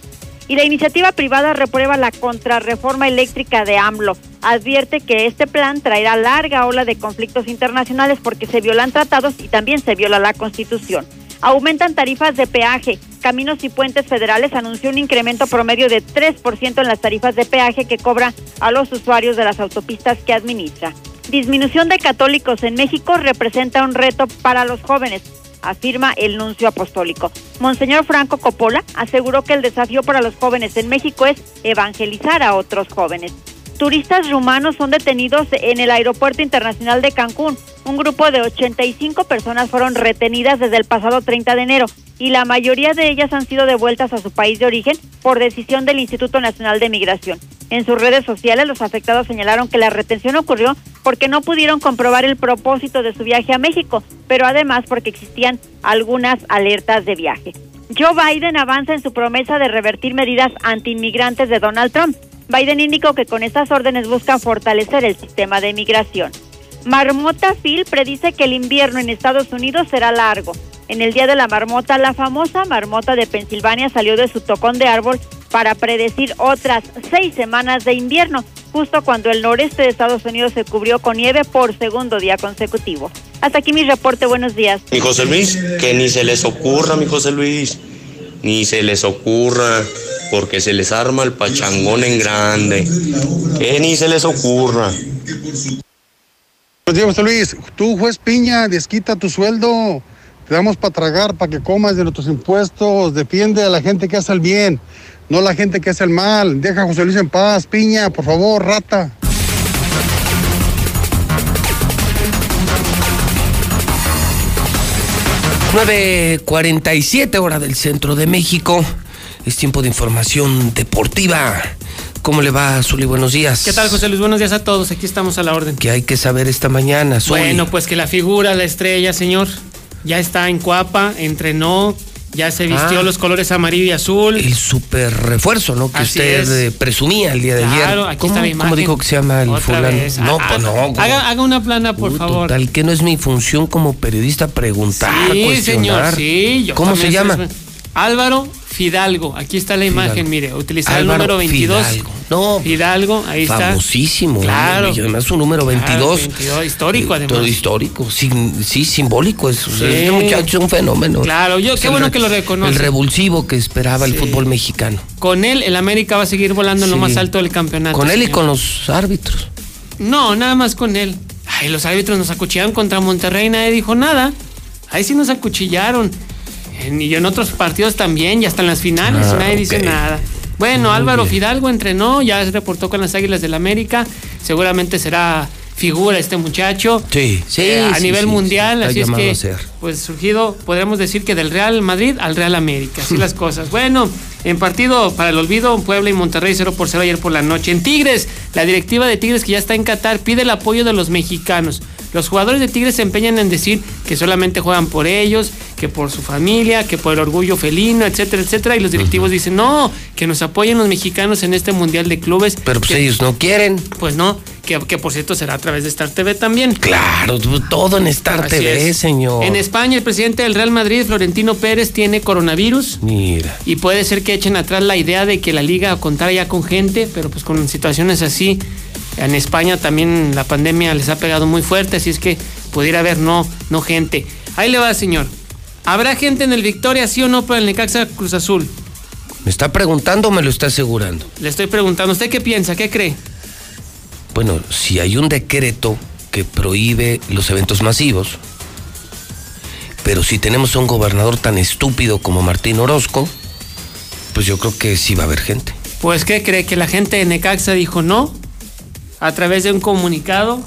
Y la iniciativa privada reprueba la contrarreforma eléctrica de AMLO. Advierte que este plan traerá larga ola de conflictos internacionales porque se violan tratados y también se viola la Constitución. Aumentan tarifas de peaje. Caminos y Puentes Federales anunció un incremento promedio de 3% en las tarifas de peaje que cobra a los usuarios de las autopistas que administra. Disminución de católicos en México representa un reto para los jóvenes afirma el nuncio apostólico. Monseñor Franco Coppola aseguró que el desafío para los jóvenes en México es evangelizar a otros jóvenes. Turistas rumanos son detenidos en el Aeropuerto Internacional de Cancún. Un grupo de 85 personas fueron retenidas desde el pasado 30 de enero y la mayoría de ellas han sido devueltas a su país de origen por decisión del Instituto Nacional de Migración. En sus redes sociales los afectados señalaron que la retención ocurrió porque no pudieron comprobar el propósito de su viaje a México, pero además porque existían algunas alertas de viaje. Joe Biden avanza en su promesa de revertir medidas antiinmigrantes de Donald Trump. Biden indicó que con estas órdenes busca fortalecer el sistema de migración. Marmota Phil predice que el invierno en Estados Unidos será largo. En el Día de la Marmota, la famosa marmota de Pensilvania salió de su tocón de árbol para predecir otras seis semanas de invierno, justo cuando el noreste de Estados Unidos se cubrió con nieve por segundo día consecutivo. Hasta aquí mi reporte, buenos días. Mi José Luis, que ni se les ocurra, mi José Luis, ni se les ocurra, porque se les arma el pachangón en grande. Que ni se les ocurra. Buenos días, José Luis. Tú, juez Piña, desquita tu sueldo. Te damos para tragar, para que comas de nuestros impuestos. Defiende a la gente que hace el bien, no a la gente que hace el mal. Deja a José Luis en paz, Piña, por favor, rata. Siete hora del centro de México. Es tiempo de información deportiva. ¿Cómo le va, Zuli? Buenos días. ¿Qué tal, José Luis? Buenos días a todos. Aquí estamos a la orden. ¿Qué hay que saber esta mañana, Zuli? Bueno, pues que la figura, la estrella, señor, ya está en Cuapa, entrenó, ya se vistió Ah. los colores amarillo y azul. El super refuerzo, ¿no? Que Así usted es. eh, presumía el día de Claro, ayer. aquí ¿Cómo, está la cómo imagen. dijo que se llama el Otra fulano? vez. No, Ah, pues no. güey. Haga, haga una plana, por Uh, favor. Total, que no es mi función como periodista preguntar, Sí, cuestionar. señor, sí. yo ¿Cómo se llama? Álvaro Fidalgo. Aquí está la imagen, Fidalgo. mire. Utilizar el número 22. Fidalgo. No. Fidalgo, ahí está. Famosísimo. Claro. Y además su número 22. Claro, 22, histórico, Eh, además. Todo histórico. sin- sí, simbólico. Es, Sí. Este muchacho es un fenómeno. Claro, yo- Es qué bueno re- que lo reconoce. El revulsivo que esperaba el fútbol mexicano. Con él, el América va a seguir volando en lo más alto del campeonato. Con él y con los árbitros. No, nada más con él. Ay, los árbitros nos acuchillaron contra Monterrey, nadie dijo nada. Ahí sí nos acuchillaron. En- y en otros partidos también, y hasta en las finales, Ah, nadie dice nada. Bueno, Muy Álvaro bien. Fidalgo entrenó, ya se reportó con las Águilas del América. Seguramente será figura este muchacho. Sí, sí. Eh, a sí, nivel sí, mundial, sí, así es que, a ser. pues surgido, podríamos decir que del Real Madrid al Real América, así las cosas. Bueno, en partido para el olvido, Puebla y Monterrey 0 por 0 ayer por la noche. En Tigres, la directiva de Tigres que ya está en Qatar pide el apoyo de los mexicanos. Los jugadores de Tigres se empeñan en decir que solamente juegan por ellos, que por su familia, que por el orgullo felino, etcétera, etcétera. Y los directivos dicen, no, que nos apoyen los mexicanos en este Mundial de Clubes. Pero pues Que- ellos no quieren. Pues no, que, que por cierto será a través de Star TV también. Claro, todo en Star Así TV, es. señor. En España, el presidente del Real Madrid, Florentino Pérez, tiene coronavirus. Mira. Y puede ser que echen atrás la idea de que la liga contara ya con gente, pero pues con situaciones así En España también la pandemia les ha pegado muy fuerte, así es que pudiera haber no, no gente. Ahí le va, señor. ¿Habrá gente en el Victoria, sí o no, para el Necaxa Cruz Azul? ¿Me está preguntando o me lo está asegurando? Le estoy preguntando, ¿usted qué piensa? ¿Qué cree? Bueno, si hay un decreto que prohíbe los eventos masivos, pero si tenemos a un gobernador tan estúpido como Martín Orozco, pues yo creo que sí va a haber gente. Pues, ¿qué cree? Que la gente de Necaxa dijo no a través de un comunicado,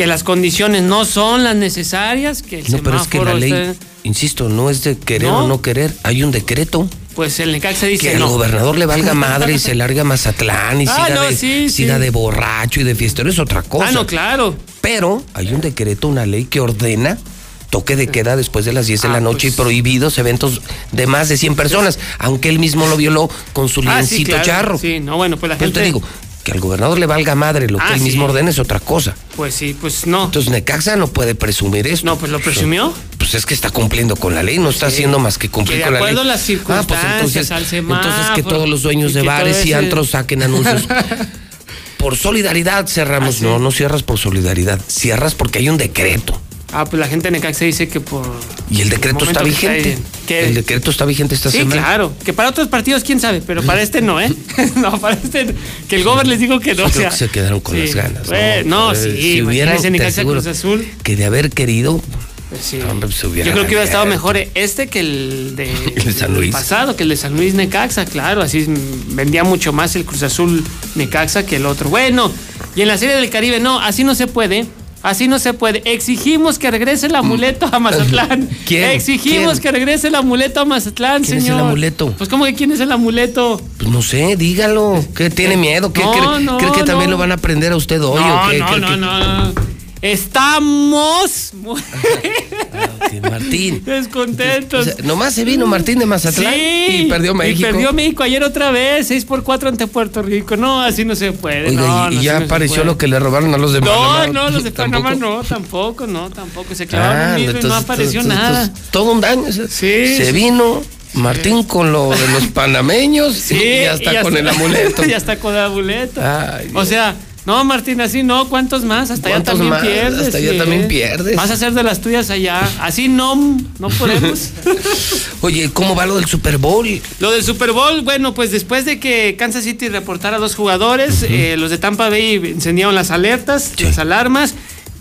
que las condiciones no son las necesarias, que el No, pero es que la ley, está- insisto, no es de querer ¿No? o no querer, hay un decreto. Pues el Necaxa dice Que al no. gobernador le valga madre y se larga a Mazatlán y Ah, siga, no, de, sí, sí. siga de borracho y de fiestero, es otra cosa. Ah, no, claro. Pero hay un decreto, una ley que ordena toque de queda después de las 10 de Ah, la noche pues. y prohibidos eventos de más de 100 personas, aunque él mismo lo violó con su Ah, sí, liencito claro. charro. Sí, no, bueno, pues la Pero gente... te digo, que al gobernador le valga madre lo que Ah, él sí. mismo ordena es otra cosa. Pues sí, pues no. Entonces Necaxa no puede presumir esto. No, pues lo presumió. Pues es que está cumpliendo con la ley, no está haciendo más que Que cumplir de con la ley. acuerdo a las Ah, pues circunstancias, entonces, al entonces que semáforo, todos los dueños de bares y antros saquen anuncios. por solidaridad cerramos. Ah. No, no cierras por solidaridad. Cierras porque hay un decreto. Ah, pues la gente de Necaxa dice que por... Y el decreto está vigente. que- El decreto está vigente esta Sí, semana. claro. Que para otros partidos, quién sabe, pero para este no, ¿eh? no, para este... Que el gober les digo que no. Yo o creo sea, que se quedaron con sí. las ganas. Pues, no, Eh, sí. Si hubiera, Necaxa Cruz Azul. que de haber querido, Pues sí. hombre, pues se hubiera Yo creo que hubiera estado mejor este que el de, El San Luis. pasado, que el de San Luis Necaxa, claro, así vendía mucho más el Cruz Azul Necaxa que el otro. Bueno, y en la Serie del Caribe, no, así no se puede. Así no se puede. Exigimos que regrese el amuleto a Mazatlán. ¿Quién? Exigimos ¿Quién? que regrese el amuleto a Mazatlán, ¿Quién es señor. el amuleto? Pues, ¿cómo que quién es el amuleto? Pues no sé, dígalo. ¿Qué tiene miedo? ¿Qué No, cree, no, cree que también lo van a aprender a usted hoy? no, o qué? no, ¿Cree no, no. Estamos Martín. descontentos. O sea, nomás se vino Martín de Mazatlán Sí, y perdió México. Y perdió México ayer otra vez, 6 por 4 ante Puerto Rico. No, así no se puede. Oiga, no, y, y no, ya no apareció lo que le robaron a los de No, Panamá. no, los de. Panamá no, tampoco, no, tampoco. Se clavaron Ah, libro y no apareció entonces, nada. entonces, todo un daño. o sea, Sí, Se vino Martín con lo de los panameños Sí, y ya está y con el amuleto. ya está con el amuleto. Ay, o sea, no, Martín, así no, ¿cuántos más? Hasta allá ¿Cuántos también más? pierdes. Hasta allá también pierdes. Vas a hacer de las tuyas allá. Así no, no podemos. Oye, ¿cómo va lo del Super Bowl? Lo del Super Bowl, bueno, pues después de que Kansas City reportara a dos jugadores, eh, los de Tampa Bay encendieron las alertas, las alarmas,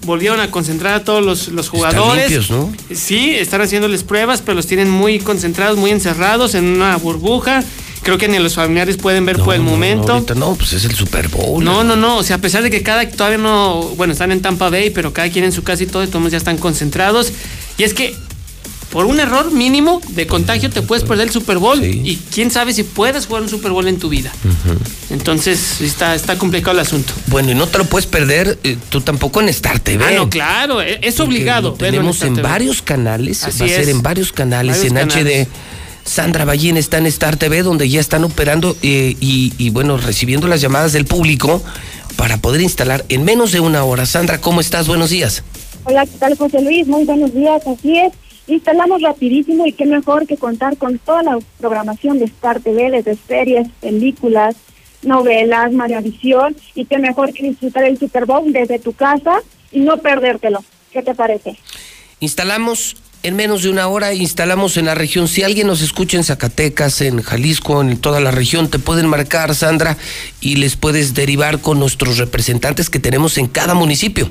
volvieron a concentrar a todos los, los jugadores. limpios, ¿no? Sí, están haciéndoles pruebas, pero los tienen muy concentrados, muy encerrados en una burbuja. Creo que ni los familiares pueden ver por el No, momento. ahorita no, pues es el Super Bowl. No, no, no. O sea, a pesar de que cada todavía no. Bueno, están en Tampa Bay, pero cada quien en su casa y todo, y todos ya están concentrados. Y es que por un error mínimo de contagio te puedes perder el Super Bowl. Y quién sabe si puedes jugar un Super Bowl en tu vida. Entonces, está, está complicado el asunto. Bueno, y no te lo puedes perder eh, tú tampoco en Star TV. Ah, no, claro. e- Es obligado. tenemos en varios canales. Así va a ser en varios canales, Varios en canales. HD. Sandra Ballín está en Star TV, donde ya están operando eh, y, y, bueno, recibiendo las llamadas del público para poder instalar en menos de una hora. Sandra, ¿cómo estás? Buenos días. Hola, ¿qué tal José Luis? Muy buenos días, así es. Instalamos rapidísimo y qué mejor que contar con toda la programación de Star TV, desde series, películas, novelas, Maravisión, y qué mejor que disfrutar el Super Bowl desde tu casa y no perdértelo. ¿Qué te parece? Instalamos en menos de una hora, instalamos en la región. Si alguien nos escucha en Zacatecas, en Jalisco, en toda la región, te pueden marcar, Sandra, y les puedes derivar con nuestros representantes que tenemos en cada municipio.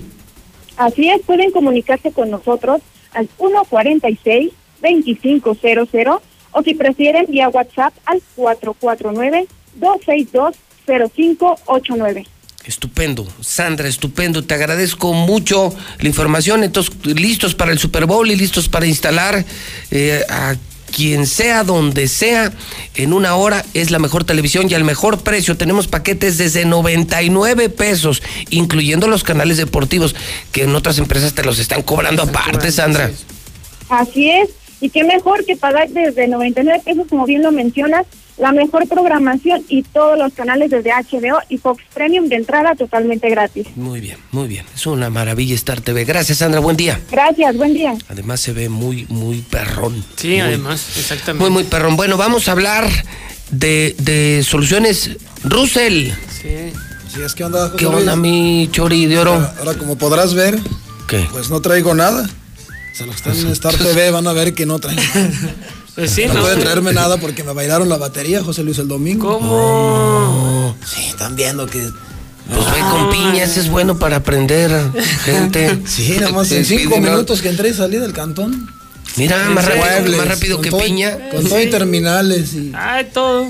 Así es, pueden comunicarse con nosotros al 146-2500 o si prefieren vía WhatsApp al 449-262-0589. Estupendo, Sandra, estupendo. Te agradezco mucho la información. Entonces, listos para el Super Bowl y listos para instalar eh, a quien sea, donde sea, en una hora es la mejor televisión y al mejor precio. Tenemos paquetes desde 99 pesos, incluyendo los canales deportivos, que en otras empresas te los están cobrando aparte, Sandra. Así es, y qué mejor que pagar desde 99 pesos, como bien lo mencionas, la mejor programación y todos los canales desde HBO y Fox Premium de entrada totalmente gratis. Muy bien, muy bien. Es una maravilla Star TV. Gracias, Sandra. Buen día. Gracias, buen día. Además se ve muy, muy perrón. Sí, Muy- además, exactamente. Muy, muy perrón. Bueno, vamos a hablar de, de soluciones Russell. Sí. Sí, es que onda, José ¿Qué Luis? onda, mi chori de oro? Ahora, ahora, como podrás ver, ¿Qué? pues no traigo nada. O sea, los que están en Star TV van a ver que no traigo. Pues sí, no, no. pueden traerme nada porque me bailaron la batería, José Luis, el domingo. ¿Cómo? Sí, están viendo que. Pues ve con piña, ese es bueno para aprender, gente. Sí, nada más en Sí, cinco minutos que entré y salí del cantón. Mira, más rápido, Muebles, más rápido que todo- piña. Con todo y terminales y. Ay, todo.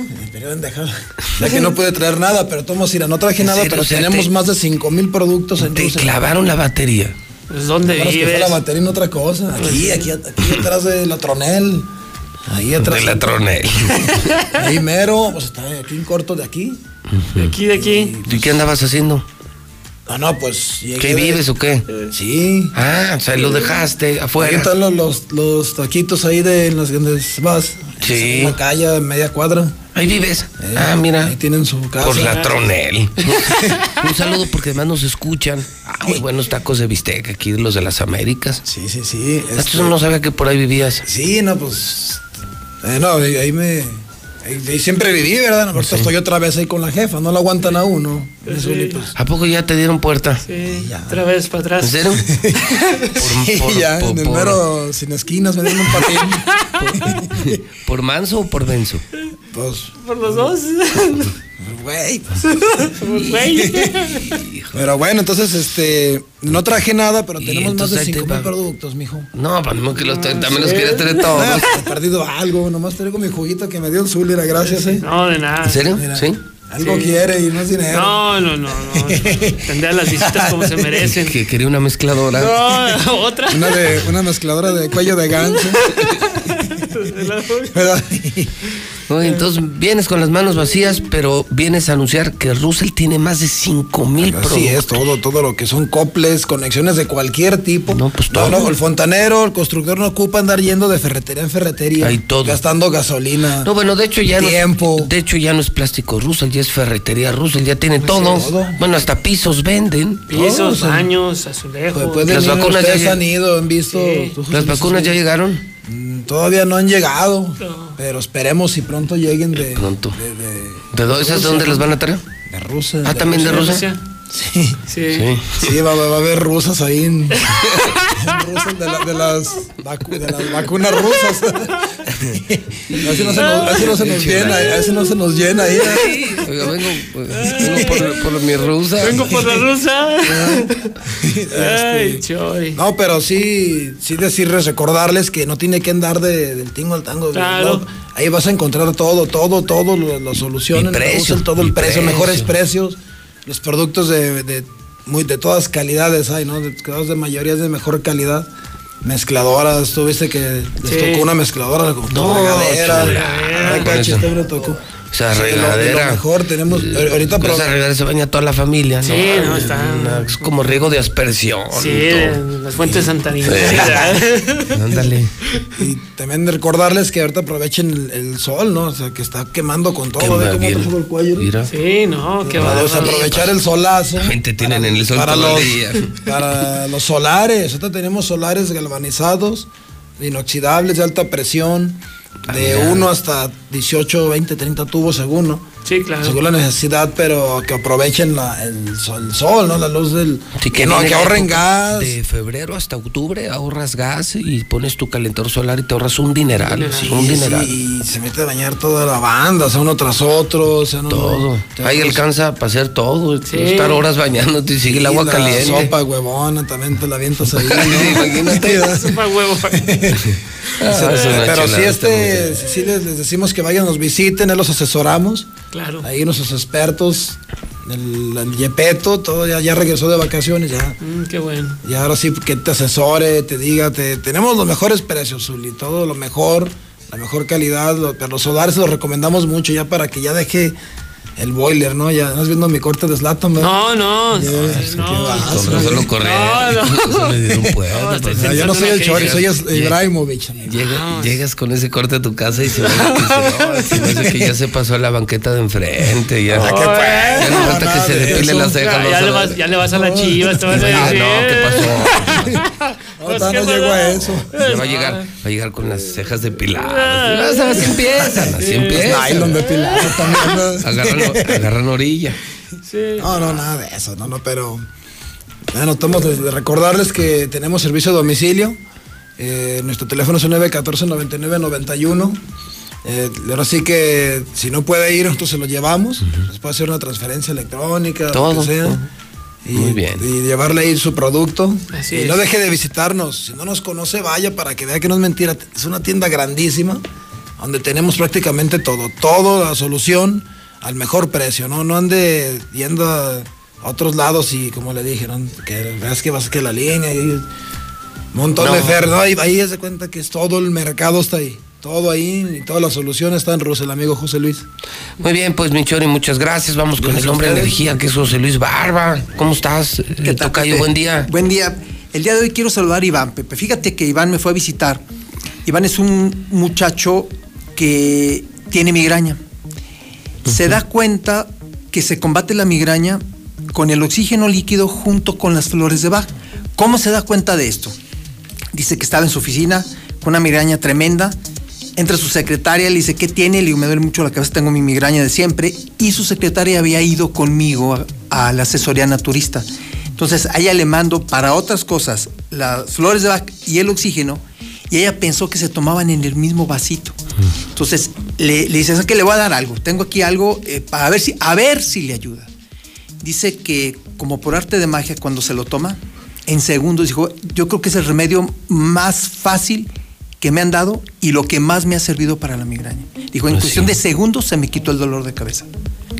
Ya que no pude traer nada, pero tomo no traje ¿En nada, pero O sea, tenemos te- más de cinco mil productos en Te Rusia. clavaron la batería. Pues, ¿dónde que fue vives? la batería en otra cosa. Aquí, aquí, aquí atrás de la tronel. Ahí atrás. De la tronel. Ahí mero, pues está aquí un corto de aquí. De aquí, de aquí. ¿Y qué andabas haciendo? Ah, no, pues. ¿Qué de- vives o qué? Sí. Ah, o sea, lo dejaste Ahí afuera. están los, los, los taquitos ahí de las donde vas. Sí. En la calle, media cuadra. Ahí vives. Eh, Ah, mira. Ahí tienen su casa. Por la tronel. Un saludo porque además nos escuchan. Ah, muy buenos tacos de bistec aquí, los de las Américas. Sí, sí, sí. Esto no sabía que por ahí vivías. Sí, no, pues. Eh, no, ahí, ahí me. Ahí, ahí siempre viví, ¿verdad? Ahorita estoy otra vez ahí con la jefa, no la aguantan a uno. Pues, ¿A poco ya te dieron puerta? Sí, otra vez para atrás. ¿En serio? sí, por- ya, por- en el por- mero sin esquinas me dieron un patín. ¿Por manso o por denso? pues, Por los dos. güey. Pues, Güey. Pero bueno, entonces, este. No traje nada, pero tenemos más de ahí te 5 mil productos, mijo. No, pues no que los Ah, también los quería tener todos. He perdido algo, nomás traigo mi juguito que me dio el Zulira, gracias, eh. No, de nada. ¿En serio? Mira. ¿Sí? Algo Sí. quiere y no es dinero. No, no, no, no. Tendría las visitas como se merecen. Que quería una mezcladora. No, otra. Una, de, una mezcladora de cuello de ganso. Oye, entonces vienes con las manos vacías, pero vienes a anunciar que Russell tiene más de 5 mil Así es, todo, todo lo que son coples, conexiones de cualquier tipo. No, pues todo. el fontanero, el constructor no ocupa andar yendo de ferretería en ferretería. Hay todo. Gastando gasolina. No, bueno, de hecho ya Tiempo. no. De hecho ya no es plástico Russell, ya es ferretería Russell, ya tiene todo. todo. Bueno, hasta pisos venden. Pisos, baños, azulejos. Pueden Las vacunas ya han ido, han visto. Sí. ¿Las vacunas ya llegaron? Mm, Todavía no han llegado, pero esperemos si pronto lleguen de, Pronto. de, de, ¿De dónde, esas de dónde las van a traer? de Rusia. Ah, también de Rusia. Sí, Sí. Sí. sí, va, va a haber rusas ahí en, en Rusia de, la- de las vacu- de las vacunas rusas. así no se nos, así no se nos llena, así no se nos llena ahí. ¿eh? Oiga, vengo, vengo por, por mi rusa. Vengo por la rusa. Ay, Este, chori. No, pero sí, sí decirles, recordarles que no tiene que andar de- del tingo al tango. Claro. No, ahí vas a encontrar todo, todo, todo, lo- las soluciones, Y precio, todo el precio, precio. mejores precios, los productos de, de muy de todas calidades hay, ¿no? De, de mayoría de mejor calidad. Mezcladoras, tú viste que les Sí. tocó una mezcladora con No, este tocó. O sea, Sí, de lo- lo regadera. mejor tenemos, ahorita Con esa regadera se baña toda la familia, ¿no? Sí, no, está- Una- Es como riego de aspersión. Sí, las fuentes. Sí. Ándale. Y también recordarles que ahorita aprovechen el, el sol, ¿no? O sea, que está quemando con todo. Quema ¿Ve cómo bien. trajo el cuello? Mira. Sí, no, qué Para va. aprovechar el solazo. Gente tienen en el sol para todo los, el día. para los solares. Ahorita tenemos solares galvanizados, inoxidables, de alta presión, de Ah, mira. 1 hasta 18, 20, 30 tubos según, ¿no? Sí, claro. Según la necesidad, pero que aprovechen la- el, sol, el sol, ¿no? La luz del... Sí, que, no, ahorren gas. De febrero hasta octubre ahorras gas y pones tu calentor solar y te ahorras un dineral. Sí, un sí, dineral. y se mete a bañar toda la banda, o sea, uno tras otro, o sea, no, Todo. Ahí alcanza para hacer todo. Sí. Estar horas bañándote y sigue el agua la caliente. sopa huevona también te la avientas ahí. Sí, ¿no? imagínate. Sopa huevo. Ah, Pero sí, este, sí les, les decimos que vayan, nos visiten, ahí los asesoramos. Claro. Ahí nuestros expertos, el, el Yepeto, todo ya, ya regresó de vacaciones, ya. Mm, qué bueno. Y ahora sí que te asesore, te diga, te, tenemos los mejores precios, Zuli, todo lo mejor, la mejor calidad, lo- pero los solares los recomendamos mucho ya para que ya deje el boiler, ¿no? Ya estás viendo mi corte de ¿verdad? No, no. Ya, no, no. vas, Con razón lo corre. No, no. Yo no soy el Chori, soy Ibrahimovic. Llega- llegas con ese corte a tu casa y se hace que, se- que ya se pasó a la banqueta de enfrente. Ya, Ah, qué ya no falta que se de depile las cejas. Ya, le vas, ya le vas a la chiva. Te vas a Ah, decir. no, ¿qué pasó? No, Pues, todavía ¿qué no llego a eso. Ya va a llegar, va a llegar con las cejas depiladas. Así empiezan, así empiezan. Nylon de pilar también. ¿no? Agarran, orilla. No, no, nada de eso, no, no, pero. Bueno, estamos de, de recordarles que tenemos servicio a domicilio. Eh, nuestro teléfono es 914-9991. Eh, ahora sí que si no puede ir, nosotros se lo llevamos. Les puede hacer una transferencia electrónica, Todo, lo que sea. todo. Y, Muy bien. y llevarle ahí su producto. Así y es. no deje de visitarnos. Si no nos conoce, vaya para que vea que no es mentira. Es una tienda grandísima donde tenemos prácticamente todo. Todo, la solución al mejor precio. No, no ande yendo a otros lados y como le dije, ¿no? que veas que vas que la línea y un montón No. de fer. No, ahí, ahí se cuenta que es todo el mercado está ahí. Todo ahí y toda la solución está en Rusia, el amigo José Luis. Muy bien, pues Michori, muchas gracias. Vamos con Gracias el hombre de energía, que es José Luis Barba. ¿Cómo estás? ¿Qué Eh, tal, Tocayo, buen día. Buen día. El día de hoy quiero saludar a Iván, Pepe. Fíjate que Iván me fue a visitar. Iván es un muchacho que tiene migraña. Se da cuenta que se combate la migraña con el oxígeno líquido junto con las flores de Bach. ¿Cómo se da cuenta de esto? Dice que estaba en su oficina con una migraña tremenda. Entra su secretaria, le dice, ¿qué tiene? Le digo, me duele mucho la cabeza, tengo mi migraña de siempre. Y su secretaria había ido conmigo a, a la asesoría naturista. Entonces, a ella le mando para otras cosas las flores de Bach y el oxígeno. Y ella pensó que se tomaban en el mismo vasito. Entonces, le, le dice, "¿Sabes qué? le voy a dar algo. Tengo aquí algo eh, para ver si, a ver si le ayuda. Dice que, como por arte de magia, cuando se lo toma, en segundos dijo, yo creo que es el remedio más fácil que me han dado y lo que más me ha servido para la migraña. Dijo, en Pues cuestión sí. de segundos se me quitó el dolor de cabeza.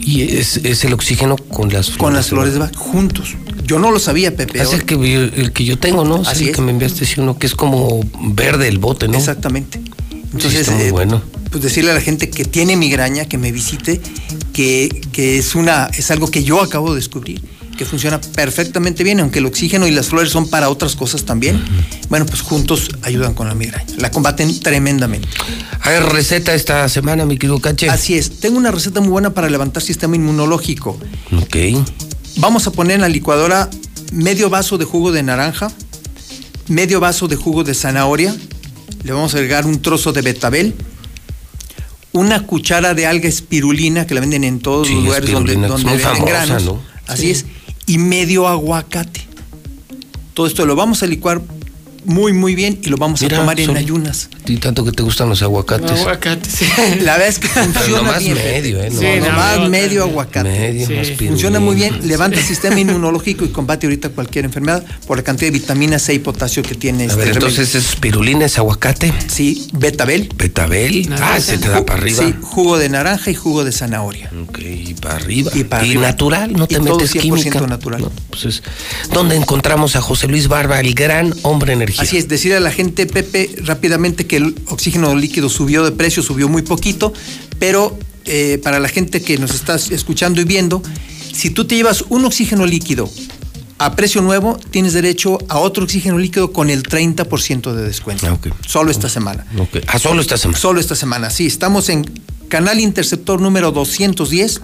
Y es, es el oxígeno con las flores. Con las flores de Bach. Juntos. Yo no lo sabía, Pepe. Es el que, el que yo tengo, ¿no? Es Así el es. que me enviaste, sí, uno que es como verde el bote, ¿no? Exactamente. Entonces, está muy eh, bueno. pues decirle a la gente que tiene migraña, que me visite, que, que es, una, es algo que yo acabo de descubrir, que funciona perfectamente bien, aunque el oxígeno y las flores son para otras cosas también. Bueno, pues juntos ayudan con la migraña. La combaten tremendamente. A ver, receta esta semana, mi querido Cache. Así es. Tengo una receta muy buena para levantar sistema inmunológico. Ok. Vamos a poner en la licuadora medio vaso de jugo de naranja, medio vaso de jugo de zanahoria, le vamos a agregar un trozo de betabel, una cuchara de alga espirulina que la venden en todos Sí, los lugares donde, donde venden famosa, granos. ¿no? Así Sí. es. Y medio aguacate. Todo esto lo vamos a licuar muy, muy bien y lo vamos Mira, a tomar en son- ayunas. Y tanto que te gustan los aguacates. Aguacate, sí. La verdad es que funciona nomás bien. medio, ¿eh? Sí, No, no, nomás no, medio aguacate. Medio, Sí. más pirulina. Funciona muy bien, levanta el sistema inmunológico y combate ahorita cualquier enfermedad por la cantidad de vitamina C y potasio que tiene A este ver, entonces es espirulina, es aguacate, Sí, betabel. betabel. Ah, se te da para arriba. Sí, jugo de naranja y jugo de zanahoria. Ok, y para arriba. Y para arriba. natural, no te Y todo metes 100% química. natural. No, pues es donde encontramos a José Luis Barba, el gran hombre energía. Así es, decirle a la gente, Pepe, rápidamente que el oxígeno líquido subió de precio, subió muy poquito, pero eh, para la gente que nos está escuchando y viendo, si tú te llevas un oxígeno líquido a precio nuevo, tienes derecho a otro oxígeno líquido con el 30% de descuento. Ah. Solo esta semana. Ah, solo esta semana. Solo esta semana, sí. Estamos en Canal Interceptor número 210,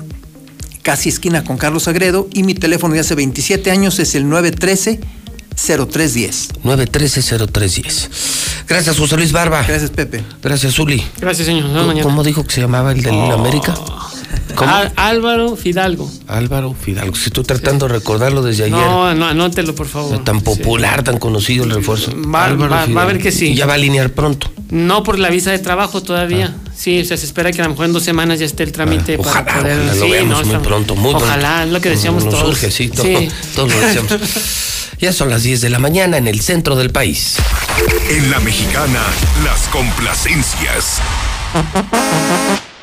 casi esquina con Carlos Agredo, y mi teléfono de hace 27 años es el 913-0310. 913-0310. Gracias, José Luis Barba. Gracias, Pepe. Gracias, Zuli. Gracias, señor. ¿Cómo, dijo que se llamaba el de la América? Álvaro Fidalgo. Álvaro Fidalgo. Si estoy tratando de recordarlo desde ayer. No, no, anótelo, por favor. Tan popular, tan conocido el refuerzo. Va- Álvaro va- va a ver que sí. Y ya va a alinear pronto. No por la visa de trabajo todavía. Sí, o sea, se espera que a lo mejor en dos semanas ya esté el trámite Ah, para ojalá, poder. ojalá lo sí, veamos no, muy está- pronto, muy Ojalá, pronto. es lo que decíamos Nos todos. sí, todo- Sí. todos lo deseamos. Ya son las 10 de la mañana en el centro del país. En la mexicana, las complacencias.